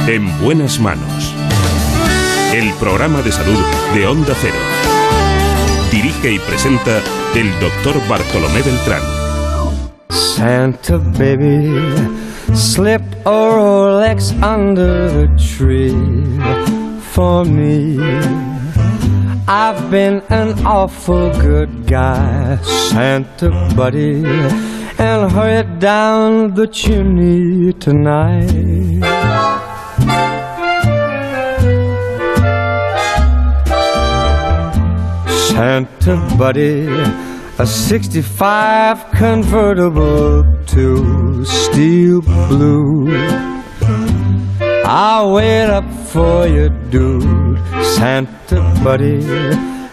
En buenas manos. El programa de salud de Onda Cero. Dirige y presenta el doctor Bartolomé Beltrán. Santa baby slipped a Rolex under the tree for me. I've been an awful good guy, Santa buddy, and hurried down the chimney tonight. Santa buddy, a 65 convertible to steel blue. I'll wait up for you, dude, Santa buddy,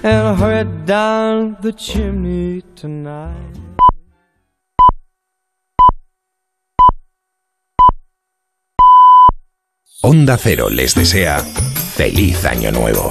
and hurry down the chimney tonight. Onda Cero les desea feliz año nuevo.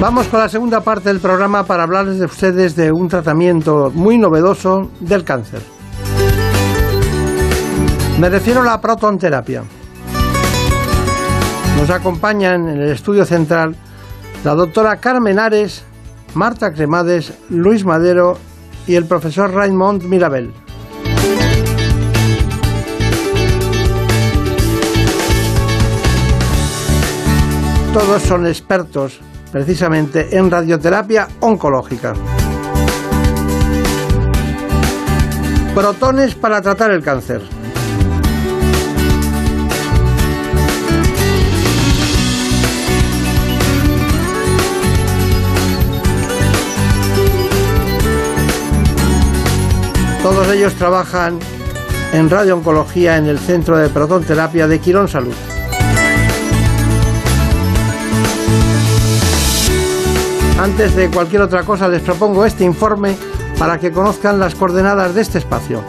Vamos con la segunda parte del programa para hablarles de ustedes de un tratamiento muy novedoso del cáncer. Me refiero a la protonterapia. Nos acompañan en el estudio central la doctora Carmen Ares, Marta Cremades, Luis Madero y el profesor Raymond Mirabel. Todos son expertos precisamente en radioterapia oncológica. Protones para tratar el cáncer. Todos ellos trabajan en radiooncología en el Centro de Protonterapia de Quirón Salud. Antes de cualquier otra cosa les propongo este informe para que conozcan las coordenadas de este espacio.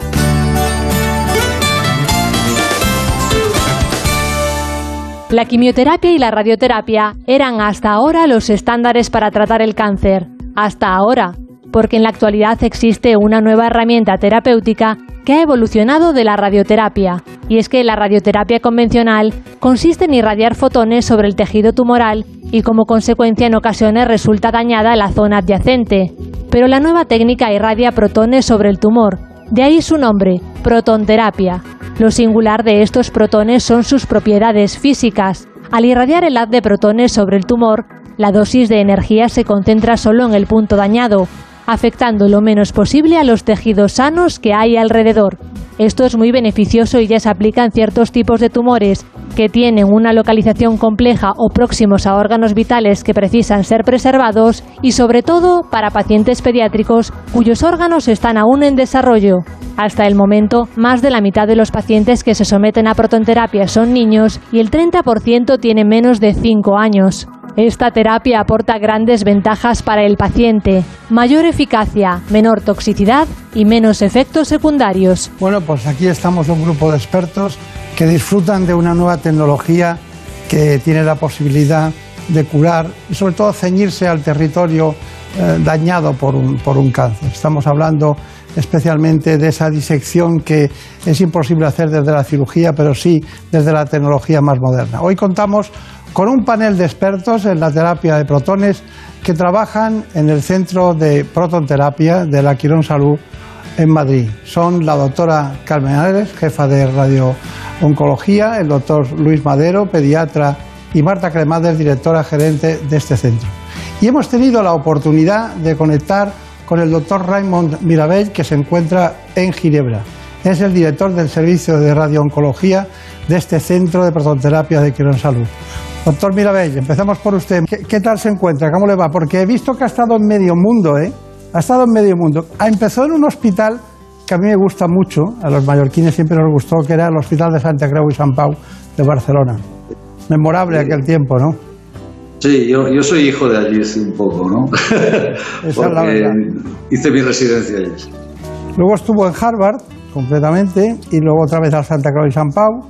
La quimioterapia y la radioterapia eran hasta ahora los estándares para tratar el cáncer. Hasta ahora, porque en la actualidad existe una nueva herramienta terapéutica que ha evolucionado de la radioterapia. Y es que la radioterapia convencional consiste en irradiar fotones sobre el tejido tumoral y como consecuencia en ocasiones resulta dañada la zona adyacente. Pero la nueva técnica irradia protones sobre el tumor. De ahí su nombre, protonterapia. Lo singular de estos protones son sus propiedades físicas. Al irradiar el haz de protones sobre el tumor, la dosis de energía se concentra solo en el punto dañado, afectando lo menos posible a los tejidos sanos que hay alrededor. Esto es muy beneficioso y ya se aplica en ciertos tipos de tumores que tienen una localización compleja o próximos a órganos vitales que precisan ser preservados y sobre todo para pacientes pediátricos cuyos órganos están aún en desarrollo. Hasta el momento, más de la mitad de los pacientes que se someten a protonterapia son niños y el 30% tienen menos de 5 años. Esta terapia aporta grandes ventajas para el paciente, mayor eficacia, menor toxicidad y menos efectos secundarios. Bueno, pues aquí estamos un grupo de expertos que disfrutan de una nueva tecnología que tiene la posibilidad de curar y sobre todo ceñirse al territorio eh, dañado por un, por un cáncer. Estamos hablando especialmente de esa disección que es imposible hacer desde la cirugía, pero sí desde la tecnología más moderna. Hoy contamos con un panel de expertos en la terapia de protones que trabajan en el Centro de Protonterapia de la Quirón Salud en Madrid. Son la doctora Carmen Álvarez, jefa de radiooncología, el doctor Luis Madero, pediatra, y Marta Cremades, directora gerente de este centro. Y hemos tenido la oportunidad de conectar con el doctor Raymond Mirabel, que se encuentra en Ginebra. Es el director del servicio de radiooncología de este centro de protonterapia de Quirón Salud. Doctor Mirabel, empezamos por usted. ¿Qué, ¿Qué, tal se encuentra? ¿Cómo le va? Porque he visto que ha estado en medio mundo, ¿eh? Ha estado en medio mundo. Ha empezado en un hospital que a mí me gusta mucho, a los mallorquines siempre nos gustó, que era el Hospital de Santa Creu y San Pau de Barcelona. Memorable aquel tiempo, ¿no? Sí, yo, yo soy hijo de allí sí, un poco, ¿no? Esa es la verdad. hice mi residencia allí. Luego estuvo en Harvard, completamente, y luego otra vez al Santa Creu y San Pau,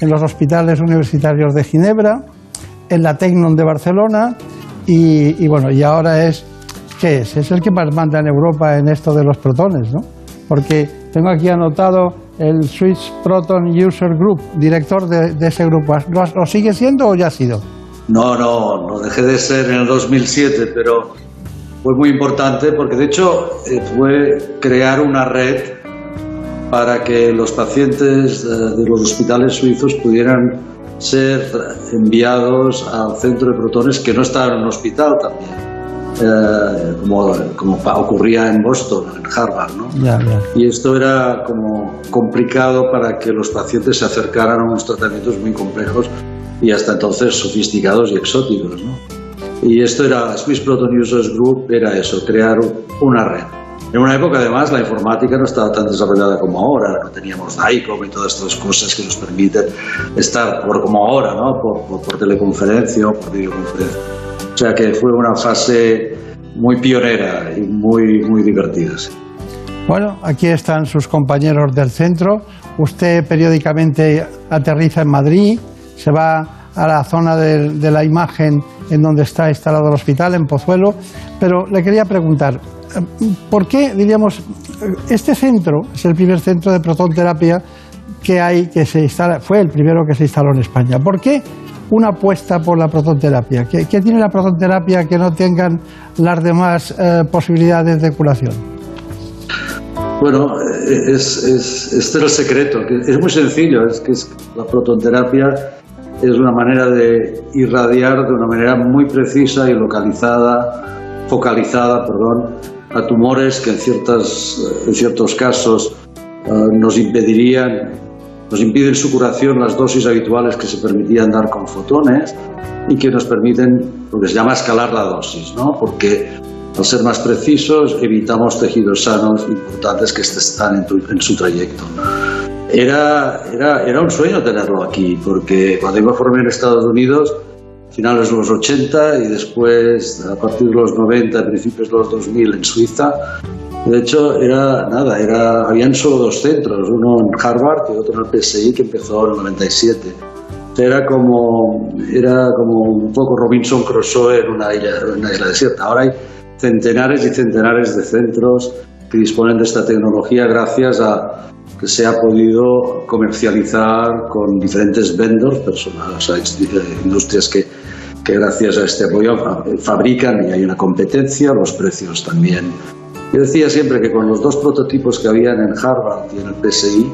en los hospitales universitarios de Ginebra, en la Tecnon de Barcelona, y, y bueno, y ahora es, ¿qué es? Es el que más manda en Europa en esto de los protones, ¿no? Porque tengo aquí anotado el Swiss Proton User Group, director de, ese grupo. ¿Lo, ¿Lo, sigue siendo o ya ha sido? No, no, no dejé de ser en el 2007, pero fue muy importante porque de hecho eh, fue crear una red para que los pacientes de, de los hospitales suizos pudieran ser enviados al centro de protones que no estaba en un hospital también. Eh, como, como, ocurría en Boston, en Harvard. ¿no? Y esto era como complicado para que los pacientes se acercaran a unos tratamientos muy complejos y hasta entonces sofisticados y exóticos. ¿no? Y esto era, Swiss Proton Users Group era eso, crear una red. En una época, además, la informática no estaba tan desarrollada como ahora, no teníamos DICOM y todas estas cosas que nos permiten estar por como ahora, ¿no? por, por, por teleconferencia o por videoconferencia. O sea que fue una fase muy pionera y muy, muy divertida. Bueno, aquí están sus compañeros del centro. Usted periódicamente aterriza en Madrid, se va a la zona de, de la imagen en donde está instalado el hospital, en Pozuelo. Pero le quería preguntar, eh, ¿por qué, diríamos, eh, este centro es el primer centro de protonterapia que hay, que se instala, fue el primero que se instaló en España? ¿Por qué una apuesta por la protonterapia? ¿Qué, tiene la protonterapia que no tengan las demás eh, posibilidades de curación? Bueno, es, es, este es el secreto, es muy sencillo, es que la protonterapia es una manera de irradiar de una manera muy precisa y localizada, focalizada, perdón, a tumores que en, ciertas, en ciertos casos eh, nos impedirían, nos impiden su curación las dosis habituales que se permitían dar con fotones y que nos permiten lo que se llama escalar la dosis, ¿no? Porque al ser más precisos evitamos tejidos sanos importantes que están en, tu- en su trayecto. Era, era, era un sueño tenerlo aquí, porque cuando yo me formé en Estados Unidos, finales de los 80 y después a partir de los 90, principios de los 2000 en Suiza, de hecho era nada, era, habían solo dos centros, uno en Harvard y otro en el PSI que empezó en el 97. Era como, era como un poco Robinson Crusoe en una isla, una isla desierta. Ahora hay centenares y centenares de centros que disponen de esta tecnología gracias a que se ha podido comercializar con diferentes vendors, personas, o sea, eh, industrias que, que gracias a este apoyo fa- fabrican y hay una competencia, los precios también. Yo decía siempre que con los dos prototipos que habían en Harvard y en el PSI,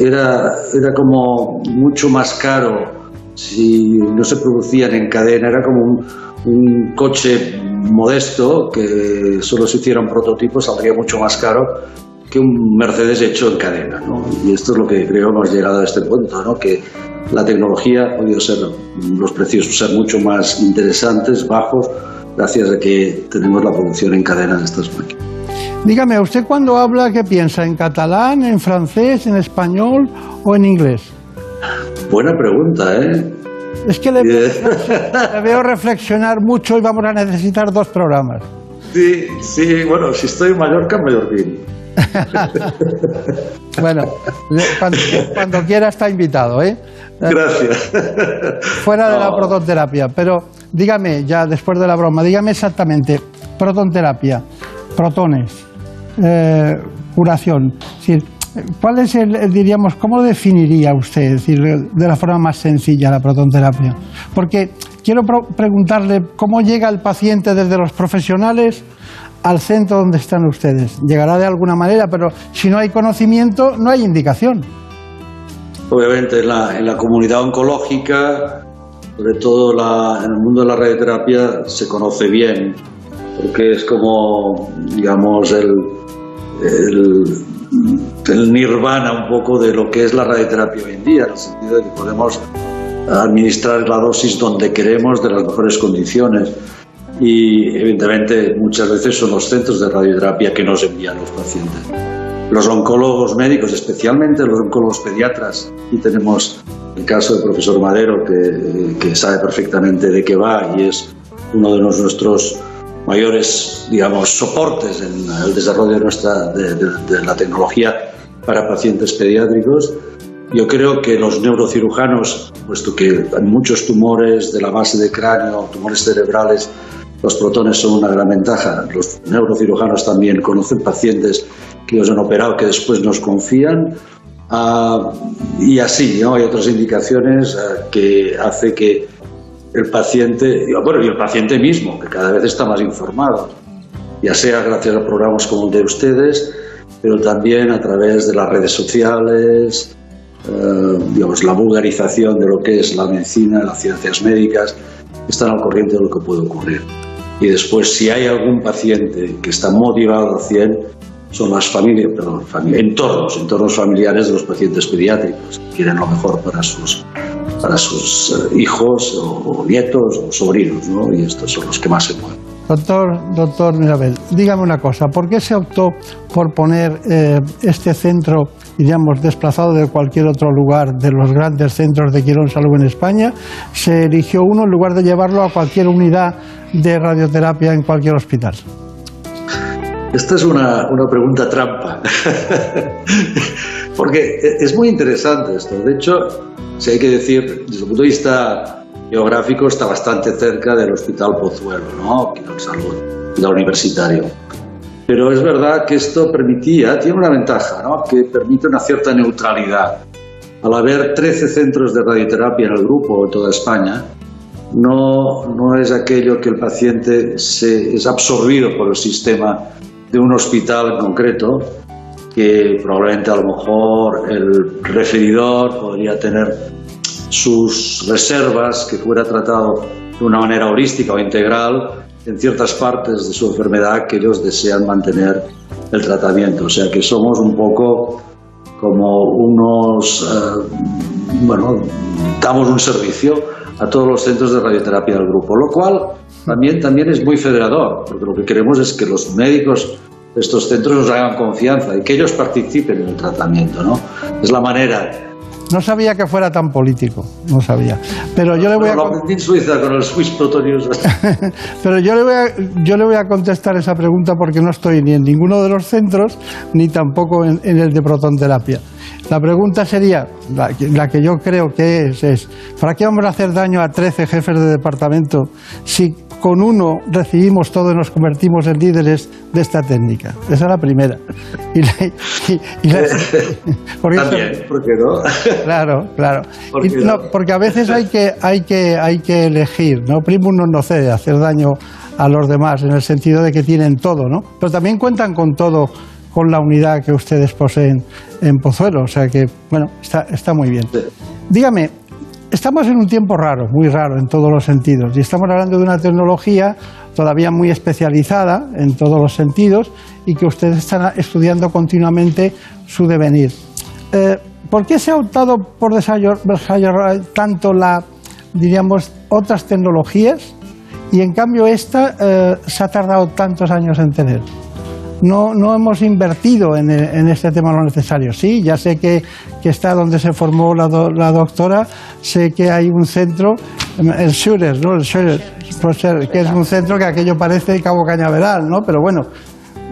era, era como mucho más caro si no se producían en cadena, era como un, un coche modesto que solo se hiciera un prototipo, saldría mucho más caro que un Mercedes hecho en cadena. ¿no? Y esto es lo que creo hemos llegado a este punto, ¿no? que la tecnología ha podido ser, los precios ser mucho más interesantes, bajos, gracias a que tenemos la producción en cadena de estas máquinas. Dígame, ¿usted cuando habla qué piensa? ¿En catalán, en francés, en español o en inglés? Buena pregunta, ¿eh? Es que le, le veo reflexionar mucho y vamos a necesitar dos programas. Sí, sí, bueno, si estoy en Mallorca, mallorquín. Bueno, cuando quiera está invitado, ¿eh? Gracias. Fuera de la No. protonterapia. Pero dígame, ya después de la broma, dígame exactamente, protonterapia, protones, eh, curación. Es decir, ¿cuál es el, diríamos, cómo lo definiría usted, es decir, de la forma más sencilla la protonterapia? Porque quiero pro- preguntarle cómo llega el paciente desde los profesionales al centro donde están ustedes. Llegará de alguna manera, pero si no hay conocimiento, no hay indicación. Obviamente en la, en la comunidad oncológica, sobre todo en el mundo de la radioterapia, se conoce bien, porque es como, digamos, el, el, el nirvana un poco de lo que es la radioterapia hoy en día, en el sentido de que podemos administrar la dosis donde queremos, de las mejores condiciones. Y evidentemente muchas veces son los centros de radioterapia que nos envían los pacientes. Los oncólogos médicos, especialmente los oncólogos pediatras, y tenemos el caso del profesor Madero, que, que sabe perfectamente de qué va y es uno de los- nuestros mayores, digamos, soportes en el desarrollo de, nuestra, de, de- de la tecnología para pacientes pediátricos. Yo creo que los neurocirujanos, puesto que hay muchos tumores de la base de cráneo, tumores cerebrales, los protones son una gran ventaja. Los neurocirujanos también conocen pacientes que los han operado que después nos confían. Ah, y así, ¿no? Hay otras indicaciones ah, que hace que el paciente, bueno, y el paciente mismo, que cada vez está más informado, ya sea gracias a programas como el de ustedes, pero también a través de las redes sociales, eh, digamos, la vulgarización de lo que es la medicina, las ciencias médicas, están al corriente de lo que puede ocurrir. Y después, si hay algún paciente que está motivado al 100, son las familias, perdón, entornos, entornos familiares de los pacientes pediátricos, que quieren lo mejor para sus, para sus eh, hijos o, nietos o sobrinos, ¿no? Y estos son los que más se mueven. Doctor, doctor Mirabel, dígame una cosa, ¿por qué se optó por poner eh, este centro, digamos, desplazado de cualquier otro lugar de los grandes centros de Quirón Salud en España? Se eligió uno en lugar de llevarlo a cualquier unidad de radioterapia en cualquier hospital. Esta es una, una pregunta trampa. Porque es muy interesante esto. De hecho, si hay que decir, desde el punto de vista geográfico, está bastante cerca del Hospital Pozuelo, ¿no? Hospital Salud, Hospital Universitario. Pero es verdad que esto permitía, tiene una ventaja, ¿no? Que permite una cierta neutralidad. Al haber 13 centros de radioterapia en el grupo en toda España, no, no es aquello que el paciente se, es absorbido por el sistema de un hospital concreto, que probablemente a lo mejor el referidor podría tener sus reservas, que fuera tratado de una manera holística o integral en ciertas partes de su enfermedad que ellos desean mantener el tratamiento. O sea que somos un poco como unos, eh, bueno, damos un servicio a todos los centros de radioterapia del grupo, lo cual también, también es muy federador, porque lo que queremos es que los médicos de estos centros nos hagan confianza y que ellos participen en el tratamiento, ¿no? Es la manera. No sabía que fuera tan político, no sabía. Pero yo le voy a... Suiza con el Swiss. Pero yo le, voy a, yo le voy a contestar esa pregunta porque no estoy ni en ninguno de los centros ni tampoco en, en el de protonterapia. La pregunta sería, la, que- la que yo creo que es, es, ¿para qué vamos a hacer daño a 13 jefes de departamento si con uno recibimos todo y nos convertimos en líderes de esta técnica? Esa es la primera. Y la- y- y la- porque esto- También, ¿por qué no? Claro, claro. ¿Por Y qué no, no? porque a veces hay que, hay que, hay que elegir, ¿no? Primus no nocere, hacer daño a los demás, en el sentido de que tienen todo, ¿no? Pero también cuentan con todo, con la unidad que ustedes poseen en Pozuelo, o sea que, bueno, está, está muy bien. Dígame, estamos en un tiempo raro, muy raro en todos los sentidos, y estamos hablando de una tecnología todavía muy especializada en todos los sentidos y que ustedes están estudiando continuamente su devenir. Eh, ¿Por qué se ha optado por desarrollar tanto la, diríamos, otras tecnologías y en cambio esta eh, se ha tardado tantos años en tener? No, no hemos invertido en, e- en este tema lo necesario. Sí, ya sé que, que está donde se formó la, do- la doctora, sé que hay un centro, el Schürer, ¿no? El Schürer, Schürer, que es un centro que aquello parece Cabo Cañaveral, ¿no? Pero bueno,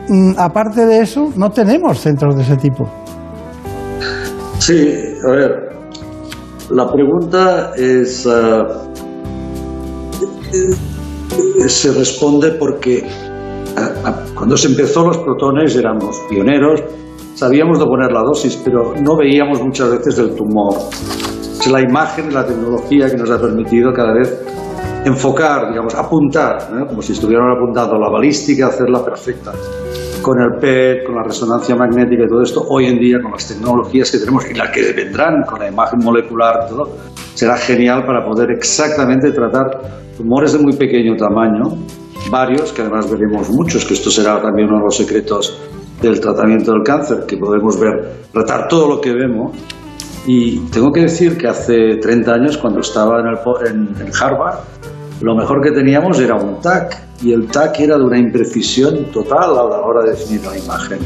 mm, aparte de eso, no tenemos centros de ese tipo. Sí, a ver, la pregunta es, eh, se responde porque cuando se empezó los protones éramos pioneros, sabíamos de poner la dosis, pero no veíamos muchas veces el tumor. Es la imagen la tecnología que nos ha permitido cada vez enfocar, digamos, apuntar, ¿eh? como si estuvieran apuntando la balística, hacerla perfecta. Con el PET, con la resonancia magnética y todo esto, hoy en día con las tecnologías que tenemos y las que vendrán con la imagen molecular todo, será genial para poder exactamente tratar tumores de muy pequeño tamaño, varios, que además veremos muchos, que esto será también uno de los secretos del tratamiento del cáncer, que podemos ver, tratar todo lo que vemos. Y tengo que decir que hace 30 años, cuando estaba en, el Harvard, lo mejor que teníamos era un TAC, y el TAC era de una imprecisión total a la hora de definir la imagen.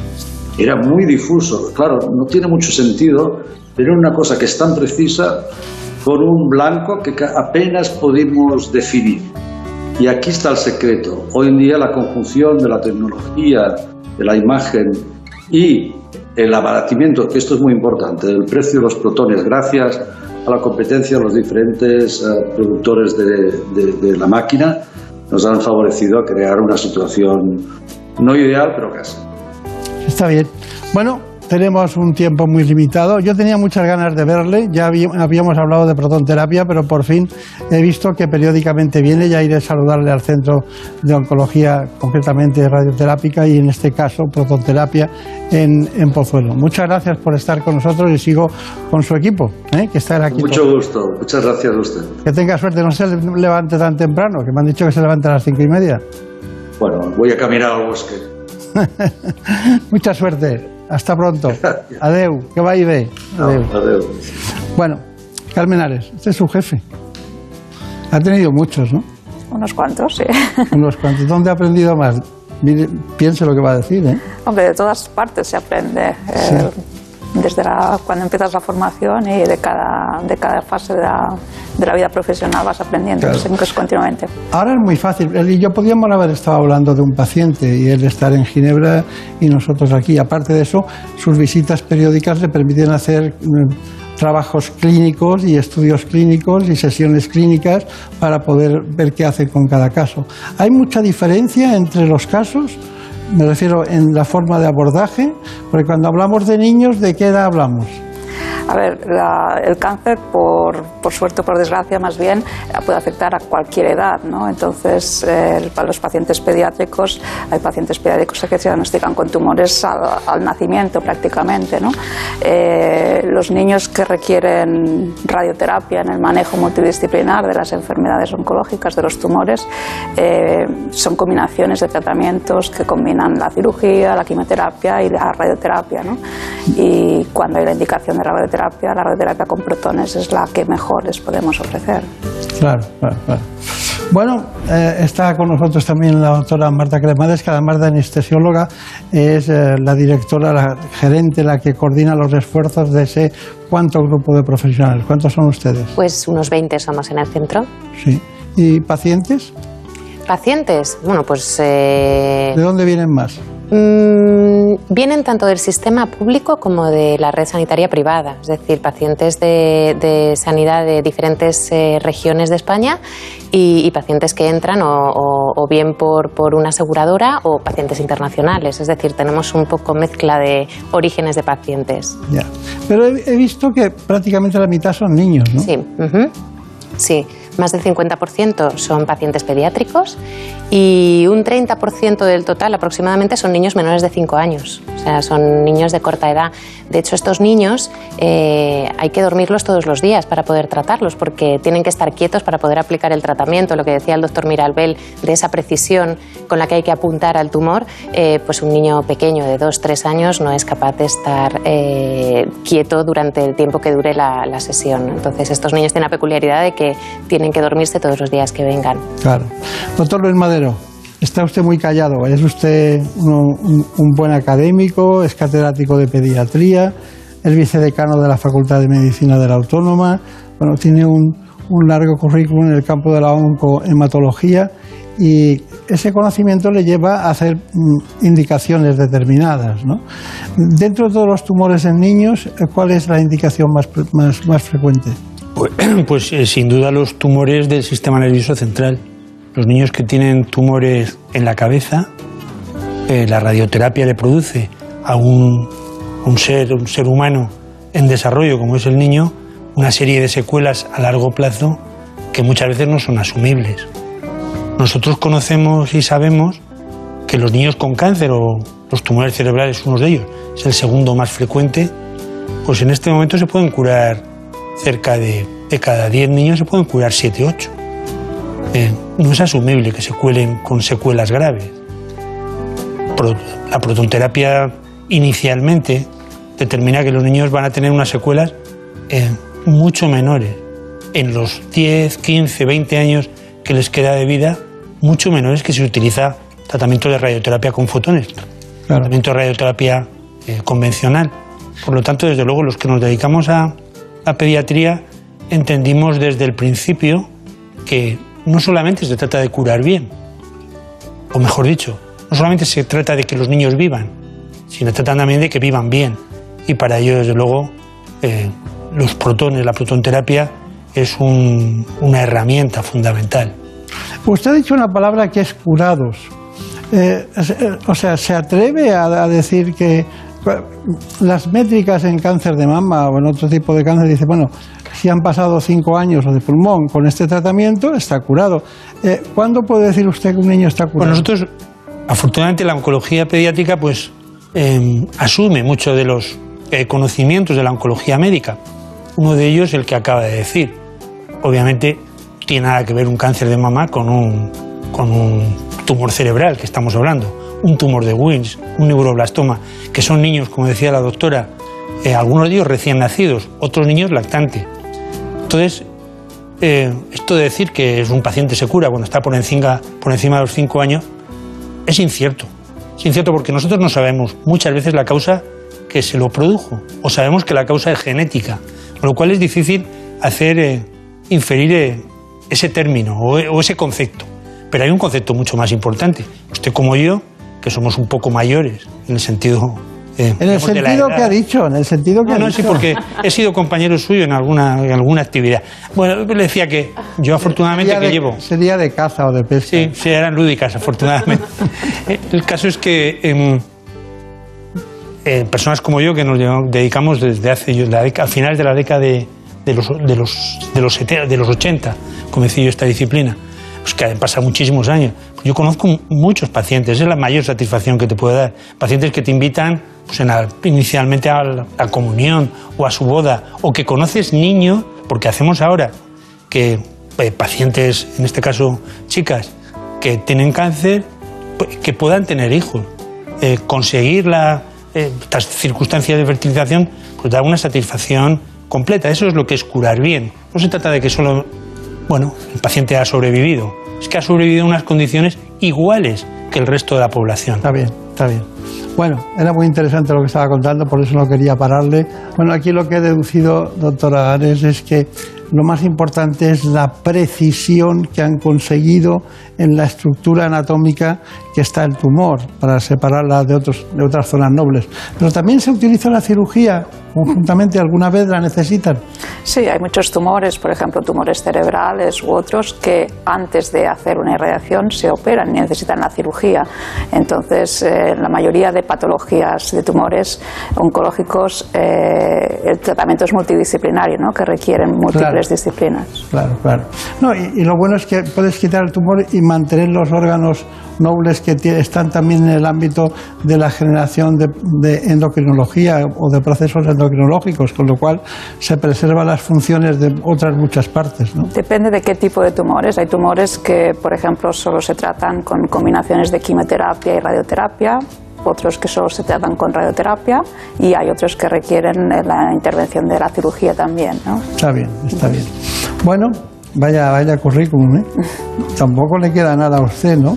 Era muy difuso. Claro, no tiene mucho sentido tener una cosa que es tan precisa con un blanco que apenas podemos definir. Y aquí está el secreto. Hoy en día la conjunción de la tecnología, de la imagen y el abaratimiento, que esto es muy importante, del precio de los protones, gracias a la competencia de los diferentes eh, productores de la máquina, nos han favorecido a crear una situación no ideal, pero casi. Está bien. Bueno, tenemos un tiempo muy limitado. Yo tenía muchas ganas de verle. Ya habí- habíamos hablado de protonterapia, pero por fin he visto que periódicamente viene. Ya iré a saludarle al centro de oncología, concretamente radioterápica y en este caso protonterapia en, en Pozuelo. Muchas gracias por estar con nosotros y sigo con su equipo, ¿eh? que está aquí. Mucho gusto. Muchas gracias a usted. Que tenga suerte, no se levante tan temprano, que me han dicho que se levante a las cinco y media. Bueno, voy a caminar al bosque. Mucha suerte. Hasta pronto. Adeu, que vaya bé. Adeu. Adeu. Bueno, Carmen Ares, este es su jefe. Ha tenido muchos, ¿no? Unos cuantos, sí. Unos cuantos. ¿Dónde ha aprendido más? Mire, piense lo que va a decir, ¿eh? Hombre, de todas partes se aprende. Eh, desde la- cuando empiezas la formación y de cada, de cada fase de la, de la vida profesional vas aprendiendo Claro. técnicas continuamente. Ahora es muy fácil. Y yo podíamos haber estado hablando de un paciente y él estar en Ginebra y nosotros aquí. Aparte de eso, sus visitas periódicas le permiten hacer mm, trabajos clínicos y estudios clínicos y sesiones clínicas para poder ver qué hace con cada caso. ¿Hay mucha diferencia entre los casos? Me refiero en la forma de abordaje, porque cuando hablamos de niños, ¿de qué edad hablamos? A ver, la- el cáncer, por, por suerte o por desgracia más bien, puede afectar a cualquier edad, ¿no? Entonces, eh, para los pacientes pediátricos, hay pacientes pediátricos que se diagnostican con tumores al, al nacimiento prácticamente, ¿no? Eh, los niños que requieren radioterapia en el manejo multidisciplinar de las enfermedades oncológicas, de los tumores, eh, son combinaciones de tratamientos que combinan la cirugía, la quimioterapia y la radioterapia, ¿no? Y cuando hay la indicación de la radioterapia, la radioterapia con protones es la que mejor les podemos ofrecer. Claro, claro, claro. Bueno, eh, está con nosotros también la doctora Marta Cremades, que además de anestesióloga es eh, la directora, la gerente, la que coordina los esfuerzos de ese cuánto grupo de profesionales. ¿Cuántos son ustedes? Pues unos 20 somos en el centro. Sí. ¿Y pacientes? Pacientes, bueno, pues eh, ¿De dónde vienen más? Mm, vienen tanto del sistema público como de la red sanitaria privada, es decir, pacientes de, de sanidad de diferentes eh, regiones de España y, y pacientes que entran o, o- o bien por, por una aseguradora o pacientes internacionales, es decir, tenemos un poco mezcla de orígenes de pacientes. Ya. Pero he, he visto que prácticamente la mitad son niños, ¿no? Sí, sí. Más del 50% son pacientes pediátricos y un 30% del total aproximadamente son niños menores de 5 años. O sea, son niños de corta edad. De hecho, estos niños eh, hay que dormirlos todos los días para poder tratarlos porque tienen que estar quietos para poder aplicar el tratamiento. Lo que decía el doctor Miralbel de esa precisión con la que hay que apuntar al tumor, eh, pues un niño pequeño de 2-3 años no es capaz de estar eh, quieto durante el tiempo que dure la, la sesión. Entonces, estos niños tienen la peculiaridad de que tienen que dormirse todos los días que vengan. Claro. Doctor Luis Está usted muy callado. Es usted un, buen académico, es catedrático de pediatría, es vicedecano de la Facultad de Medicina de la Autónoma. Bueno, tiene un, largo currículum en el campo de la oncohematología y ese conocimiento le lleva a hacer mm, indicaciones determinadas. Dentro de todos los tumores en niños, ¿cuál es la indicación más, más, más frecuente? Pues, pues, eh, sin duda los tumores del sistema nervioso central. Los niños que tienen tumores en la cabeza, eh, la radioterapia le produce a un, ser, un ser humano en desarrollo como es el niño una serie de secuelas a largo plazo que muchas veces no son asumibles. Nosotros conocemos y sabemos que los niños con cáncer o los tumores cerebrales, uno de ellos, es el segundo más frecuente, pues en este momento se pueden curar cerca de, de cada 10 niños, se pueden curar 7, 8. Eh, no es asumible que se cuelen con secuelas graves. Pro- la protonterapia inicialmente determina que los niños van a tener unas secuelas eh, mucho menores. En los 10, 15, 20 años que les queda de vida, mucho menores que se utiliza tratamiento de radioterapia con fotones, tratamiento de radioterapia eh, convencional. Por lo tanto, desde luego, los que nos dedicamos a la pediatría entendimos desde el principio que no solamente se trata de curar bien, o mejor dicho, no solamente se trata de que los niños vivan, sino trata también de que vivan bien. Y para ello, desde luego, eh, los protones, la protonterapia, es un- una herramienta fundamental. Usted ha dicho una palabra que es curados. Eh, eh, o sea, ¿se atreve a, a decir que las métricas en cáncer de mama o en otro tipo de cáncer dice, bueno, si han pasado cinco años de pulmón con este tratamiento, está curado. Eh, ¿Cuándo puede decir usted que un niño está curado? Bueno, nosotros, afortunadamente, la oncología pediátrica pues eh, asume mucho de los eh, conocimientos de la oncología médica. Uno de ellos, el que acaba de decir. Obviamente, tiene nada que ver un cáncer de mama con un, tumor cerebral que estamos hablando, un tumor de Wilms, un neuroblastoma, que son niños, como decía la doctora, eh, algunos de ellos recién nacidos, otros niños lactantes. Entonces, eh, esto de decir que es un paciente se cura cuando está por encima, de los 5 años es incierto. Es incierto porque nosotros no sabemos muchas veces la causa que se lo produjo o sabemos que la causa es genética, con lo cual es difícil hacer eh, inferir eh, ese término o ese concepto. Pero hay un concepto mucho más importante. Usted como yo, que somos un poco mayores, en el sentido... eh, En el sentido que ha dicho, en el sentido que No, ha no, dicho. sí, porque he sido compañero suyo en alguna, en alguna actividad. Bueno, le decía que yo afortunadamente Sería que de- llevo... Sería de caza o de pesca. Sí, sí, eran lúdicas, afortunadamente. Eh, El caso es que em, eh, personas como yo, que nos dedicamos desde hace, yo, la década, a finales de la década de, de los, de, los, de, los, de los 80, comencé yo esta disciplina, pues que han pasado muchísimos años. Yo conozco muchos pacientes, es la mayor satisfacción que te puede dar. Pacientes que te invitan pues, en inicialmente a la, a comunión o a su boda, o que conoces niños, porque hacemos ahora que eh, pacientes, en este caso chicas, que tienen cáncer, pues, que puedan tener hijos. Eh, conseguir la, eh, circunstancias de fertilización, pues da una satisfacción completa. Eso es lo que es curar bien. No se trata de que solo, bueno, el paciente ha sobrevivido. Es que ha sobrevivido en unas condiciones iguales que el resto de la población. Está bien, está bien. Bueno, era muy interesante lo que estaba contando, por eso no quería pararle. Bueno, aquí lo que he deducido, doctora Ares, es que lo más importante es la precisión que han conseguido en la estructura anatómica que está el tumor, para separarla de, otros, de otras zonas nobles. Pero también se utiliza la cirugía conjuntamente, alguna vez la necesitan. Sí, hay muchos tumores, por ejemplo, tumores cerebrales u otros que antes de hacer una irradiación se operan y necesitan la cirugía. Entonces, eh, la mayoría de patologías de tumores oncológicos, eh, el tratamiento es multidisciplinario, ¿no? que requieren múltiples Claro. disciplinas. Claro, claro. No, y, y lo bueno es que puedes quitar el tumor y mantener los órganos nobles que están también en el ámbito de la generación de, de endocrinología o de procesos endocrinológicos, con lo cual se preservan las funciones de otras muchas partes. ¿no? Depende de qué tipo de tumores. Hay tumores que, por ejemplo, solo se tratan con combinaciones de quimioterapia y radioterapia, otros que solo se tratan con radioterapia y hay otros que requieren eh, la intervención de la cirugía también. ¿no? Está bien, está bien. Bueno, vaya, vaya currículum, ¿eh? Tampoco le queda nada a usted, ¿no?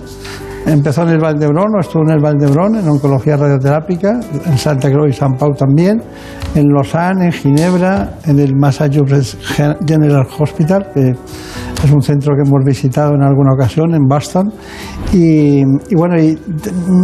Empezó en el Valdebrón, o estuvo en el Valdebrón, en oncología radioterápica, en Santa Cruz y San Pau también, en Lausanne, en Ginebra, en el Massachusetts General Hospital, que es un centro que hemos visitado en alguna ocasión, en Boston. Y, y bueno, y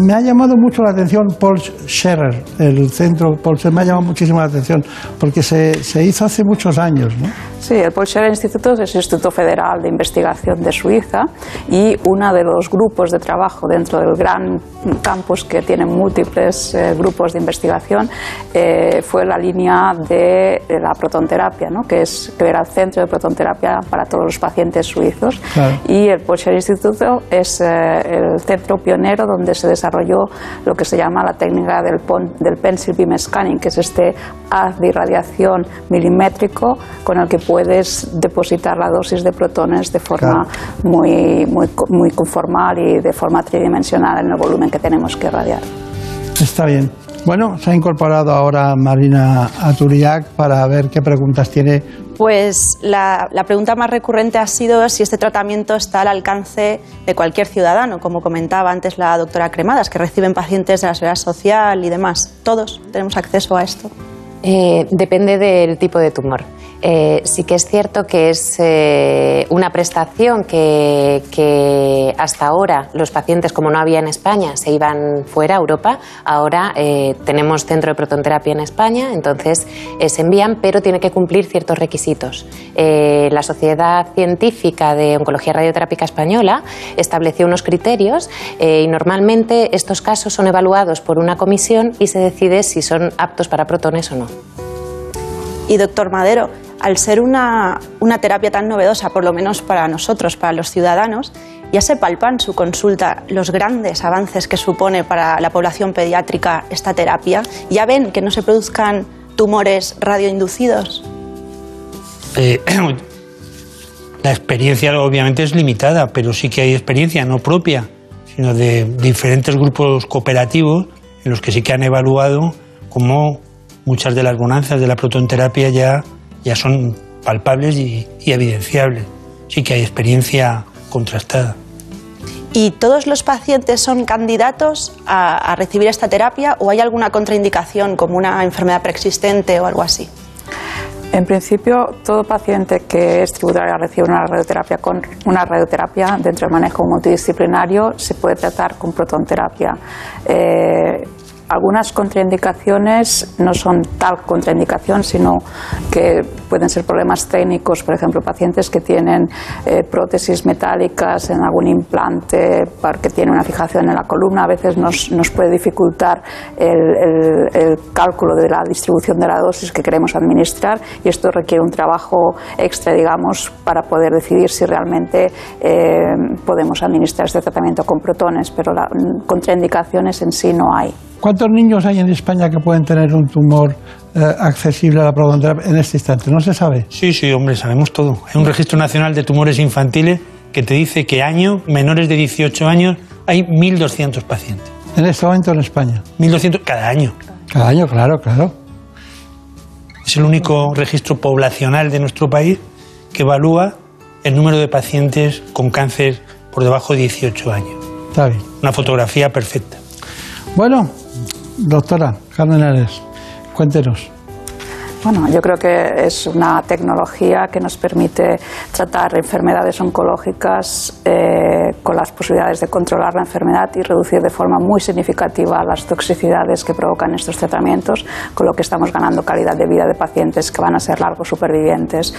me ha llamado mucho la atención Paul Scherer, el centro Paul Scherer, me ha llamado muchísimo la atención, porque se, se hizo hace muchos años, ¿no? Sí, el Paul Scherrer Instituto es el Instituto Federal de Investigación de Suiza y uno de los grupos de trabajo dentro del gran campus que tiene múltiples eh, grupos de investigación eh, fue la línea de, la protonterapia, ¿no? que, es, que era el centro de protonterapia para todos los pacientes suizos. Claro. Y el Paul Scherrer Instituto es eh, el centro pionero donde se desarrolló lo que se llama la técnica del, pon- del pencil beam scanning, que es este haz de irradiación milimétrico con el que puedes depositar la dosis de protones de forma muy, muy, muy conformal y de forma tridimensional en el volumen que tenemos que irradiar. Está bien. Bueno, se ha incorporado ahora Marina Aturiac para ver qué preguntas tiene. Pues la, pregunta más recurrente ha sido si este tratamiento está al alcance de cualquier ciudadano, como comentaba antes la doctora Cremadas, que reciben pacientes de la seguridad social y demás. Todos tenemos acceso a esto. Eh, depende del tipo de tumor. Eh, sí que es cierto que es eh, una prestación que, hasta ahora los pacientes, como no había en España, se iban fuera a Europa. Ahora eh, tenemos centro de protonterapia en España, entonces se envían, pero tiene que cumplir ciertos requisitos. La Sociedad Científica de Oncología Radioterápica Española estableció unos criterios y normalmente estos casos son evaluados por una comisión y se decide si son aptos para protones o no. Y doctor Madero, al ser una, una terapia tan novedosa, por lo menos para nosotros, para los ciudadanos, ya se palpan su consulta los grandes avances que supone para la población pediátrica esta terapia. Ya ven que no se produzcan tumores radioinducidos. Eh, la experiencia obviamente es limitada, pero sí que hay experiencia no propia, sino de diferentes grupos cooperativos en los que sí que han evaluado cómo muchas de las bonanzas de la protonterapia ya, ya son palpables y, y evidenciables. Sí que hay experiencia contrastada. ¿Y todos los pacientes son candidatos a, a recibir esta terapia o hay alguna contraindicación como una enfermedad preexistente o algo así? En principio, todo paciente que es tributario recibe una radioterapia con una radioterapia dentro del manejo multidisciplinario se puede tratar con protonterapia. Eh, algunas contraindicaciones no son tal contraindicación, sino que pueden ser problemas técnicos, por ejemplo, pacientes que tienen eh, prótesis metálicas en algún implante porque tiene una fijación en la columna, a veces nos, puede dificultar el, cálculo de la distribución de la dosis que queremos administrar y esto requiere un trabajo extra, digamos, para poder decidir si realmente eh, podemos administrar este tratamiento con protones, pero la, contraindicaciones en sí no hay. ¿Cuántos niños hay en España que pueden tener un tumor eh, accesible a la protonterapia en este instante? ¿No se sabe? Sí, sí, hombre, sabemos todo. Hay un registro nacional de tumores infantiles que te dice que año, menores de 18 años, hay 1.200 pacientes. En este momento en España. 1.200 cada año. Cada año, claro, claro. Es el único registro poblacional de nuestro país que evalúa el número de pacientes con cáncer por debajo de 18 años. Está bien. Una fotografía perfecta. Bueno, doctora Carmen Ares, cuéntenos. Bueno, yo creo que es una tecnología que nos permite tratar enfermedades oncológicas eh, con las posibilidades de controlar la enfermedad y reducir de forma muy significativa las toxicidades que provocan estos tratamientos, con lo que estamos ganando calidad de vida de pacientes que van a ser largos supervivientes.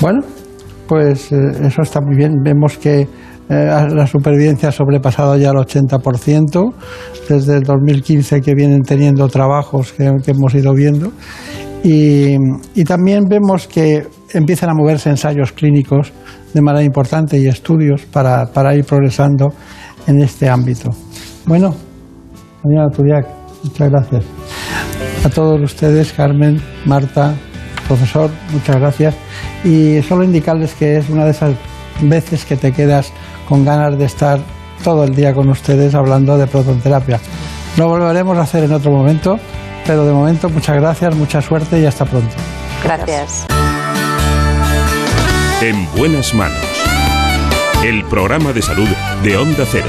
Bueno, pues eh, eso está muy bien. Vemos que eh, la supervivencia ha sobrepasado ya el 80%, desde el 2015 que vienen teniendo trabajos que, hemos ido viendo. Y, y también vemos que empiezan a moverse ensayos clínicos de manera importante y estudios para, para ir progresando en este ámbito. Bueno, señora Turiac, muchas gracias. A todos ustedes, Carmen, Marta, profesor, muchas gracias. Y solo indicarles que es una de esas veces que te quedas con ganas de estar todo el día con ustedes hablando de protonterapia. Lo volveremos a hacer en otro momento, pero de momento muchas gracias, mucha suerte y hasta pronto. Gracias. En buenas manos. El programa de salud de Onda Cero.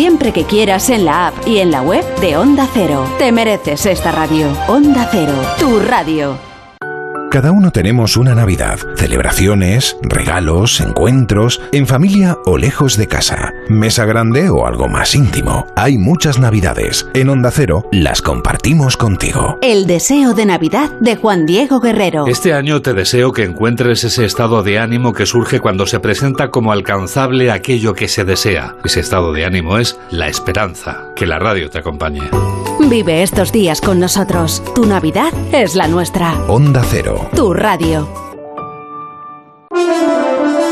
siempre que quieras en la app y en la web de Onda Cero. Te mereces esta radio. Onda Cero, tu radio. Cada uno tenemos una Navidad, celebraciones, regalos, encuentros, en familia o lejos de casa, mesa grande o algo más íntimo. Hay muchas Navidades. En Onda Cero las compartimos contigo. El deseo de Navidad de Juan Diego Guerrero. Este año te deseo que encuentres ese estado de ánimo que surge cuando se presenta como alcanzable aquello que se desea. Ese estado de ánimo es la esperanza. Que la radio te acompañe. Vive estos días con nosotros. Tu Navidad es la nuestra. Onda Cero. Tu radio.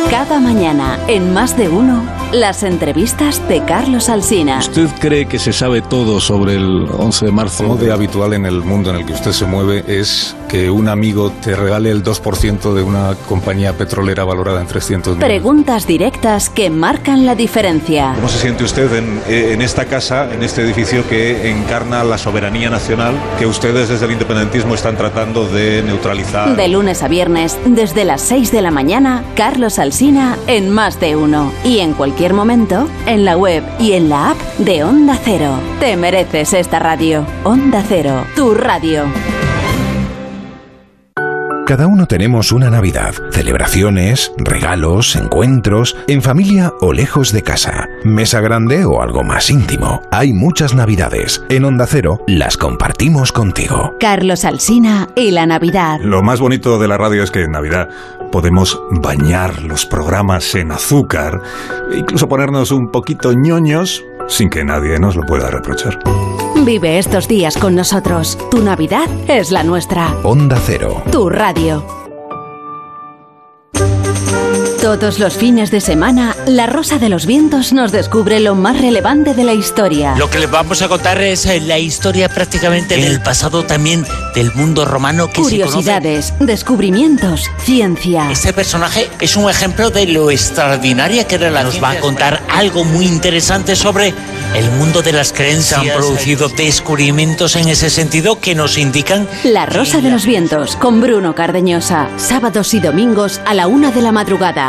Cada mañana, en más de uno, las entrevistas de Carlos Alsina. ¿Usted cree que se sabe todo sobre el 11 de marzo? Como de habitual en el mundo en el que usted se mueve es que un amigo te regale el 2% de una compañía petrolera valorada en 300 millones. Preguntas directas que marcan la diferencia. ¿Cómo se siente usted en, en esta casa, en este edificio que encarna la soberanía nacional que ustedes desde el independentismo están tratando de neutralizar? De lunes a viernes, desde las 6 de la mañana, Carlos Alsina en Más de Uno. Y en cualquier momento, en la web y en la app de Onda Cero. Te mereces esta radio. Onda Cero, tu radio. Cada uno tenemos una Navidad, celebraciones, regalos, encuentros, en familia o lejos de casa, mesa grande o algo más íntimo. Hay muchas Navidades. En Onda Cero las compartimos contigo. Carlos Alsina y la Navidad. Lo más bonito de la radio es que en Navidad podemos bañar los programas en azúcar, e incluso ponernos un poquito ñoños sin que nadie nos lo pueda reprochar. Vive estos días con nosotros. Tu Navidad es la nuestra. Onda Cero. Tu radio. Todos los fines de semana, La Rosa de los Vientos nos descubre lo más relevante de la historia. Lo que les vamos a contar es eh, la historia prácticamente del pasado también del mundo romano que se conoce. Curiosidades, descubrimientos, ciencia. Este personaje es un ejemplo de lo extraordinaria que era la Nos va a contar algo muy interesante sobre el mundo de las creencias. Se han producido descubrimientos en ese sentido que nos indican La Rosa de los Vientos con Bruno Cardeñosa. Sábados y domingos a la una de la madrugada.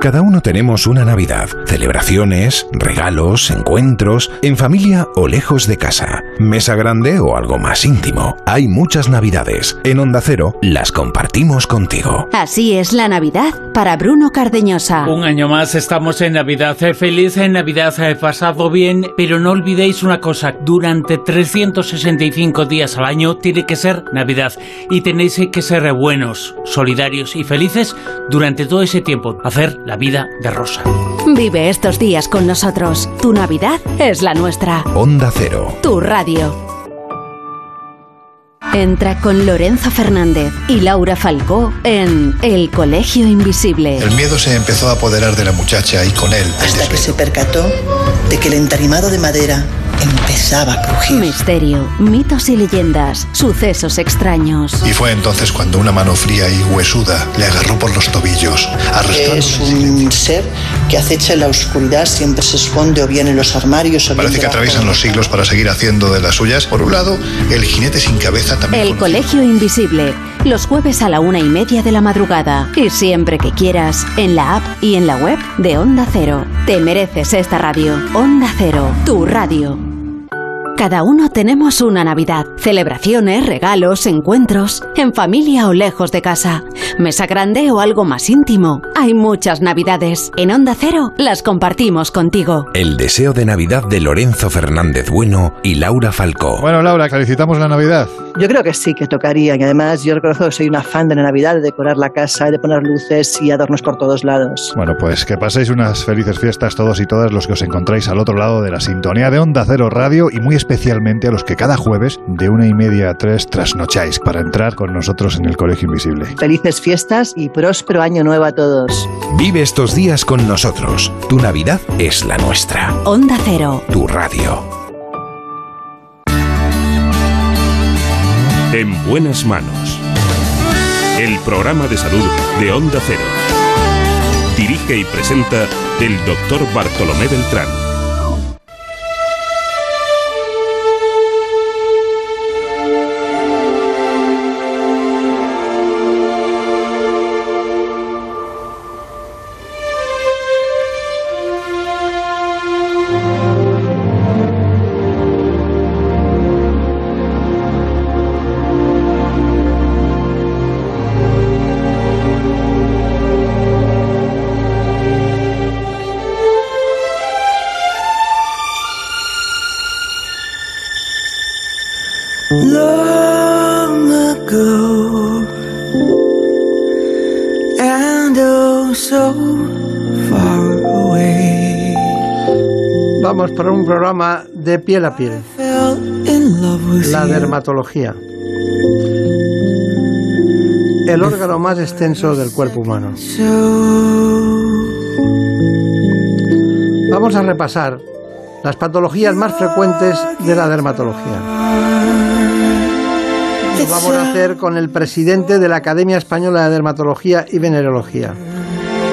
Cada uno tenemos una Navidad, celebraciones, regalos, encuentros, en familia o lejos de casa, mesa grande o algo más íntimo. Hay muchas Navidades. En Onda Cero las compartimos contigo. Así es la Navidad para Bruno Cardeñosa. Un año más estamos en Navidad. Eh, Feliz en Navidad, he pasado bien, pero no olvidéis una cosa, durante 365 días al año tiene que ser Navidad y tenéis que ser buenos, solidarios y felices durante todo ese tiempo. Hacer la vida de rosa. Vive estos días con nosotros. Tu Navidad es la nuestra. Onda Cero. Tu radio. Entra con Lorenzo Fernández y Laura Falcó en El Colegio Invisible. El miedo se empezó a apoderar de la muchacha y con él hasta que se percató de que el entarimado de madera empezaba a crujir. Misterio, mitos y leyendas, sucesos extraños. Y fue entonces cuando una mano fría y huesuda le agarró por los tobillos, arrastrándole Es un ser que acecha en la oscuridad, siempre se esconde o bien en los armarios o bien Parece que atraviesan los siglos para seguir haciendo de las suyas. Por un lado, el jinete sin cabeza también. El Colegio Invisible, los jueves a la una y media de la madrugada. Y siempre que quieras, en la app y en la web de Onda Cero. Te mereces esta radio. Onda Cero, tu radio. Cada uno tenemos una Navidad. Celebraciones, regalos, encuentros, en familia o lejos de casa. Mesa grande o algo más íntimo. Hay muchas Navidades. En Onda Cero las compartimos contigo. El deseo de Navidad de Lorenzo Fernández Bueno y Laura Falcó. Bueno, Laura, felicitamos la Navidad. Yo creo que sí, que tocaría. Y además yo reconozco que soy una fan de la Navidad, de decorar la casa, de poner luces y adornos por todos lados. Bueno, pues que paséis unas felices fiestas todos y todas los que os encontráis al otro lado de la sintonía de Onda Cero Radio y muy especialmente a los que cada jueves de una y media a tres trasnocháis para entrar con nosotros en el Colegio Invisible. Felices fiestas y próspero año nuevo a todos. Vive estos días con nosotros. Tu Navidad es la nuestra. Onda Cero. Tu radio. En buenas manos. El programa de salud de Onda Cero. Dirige y presenta el doctor Bartolomé Beltrán. Programa de piel a piel. La dermatología. El órgano más extenso del cuerpo humano. Vamos a repasar las patologías más frecuentes de la dermatología. Lo vamos a hacer con el presidente de la Academia Española de Dermatología y Venerología.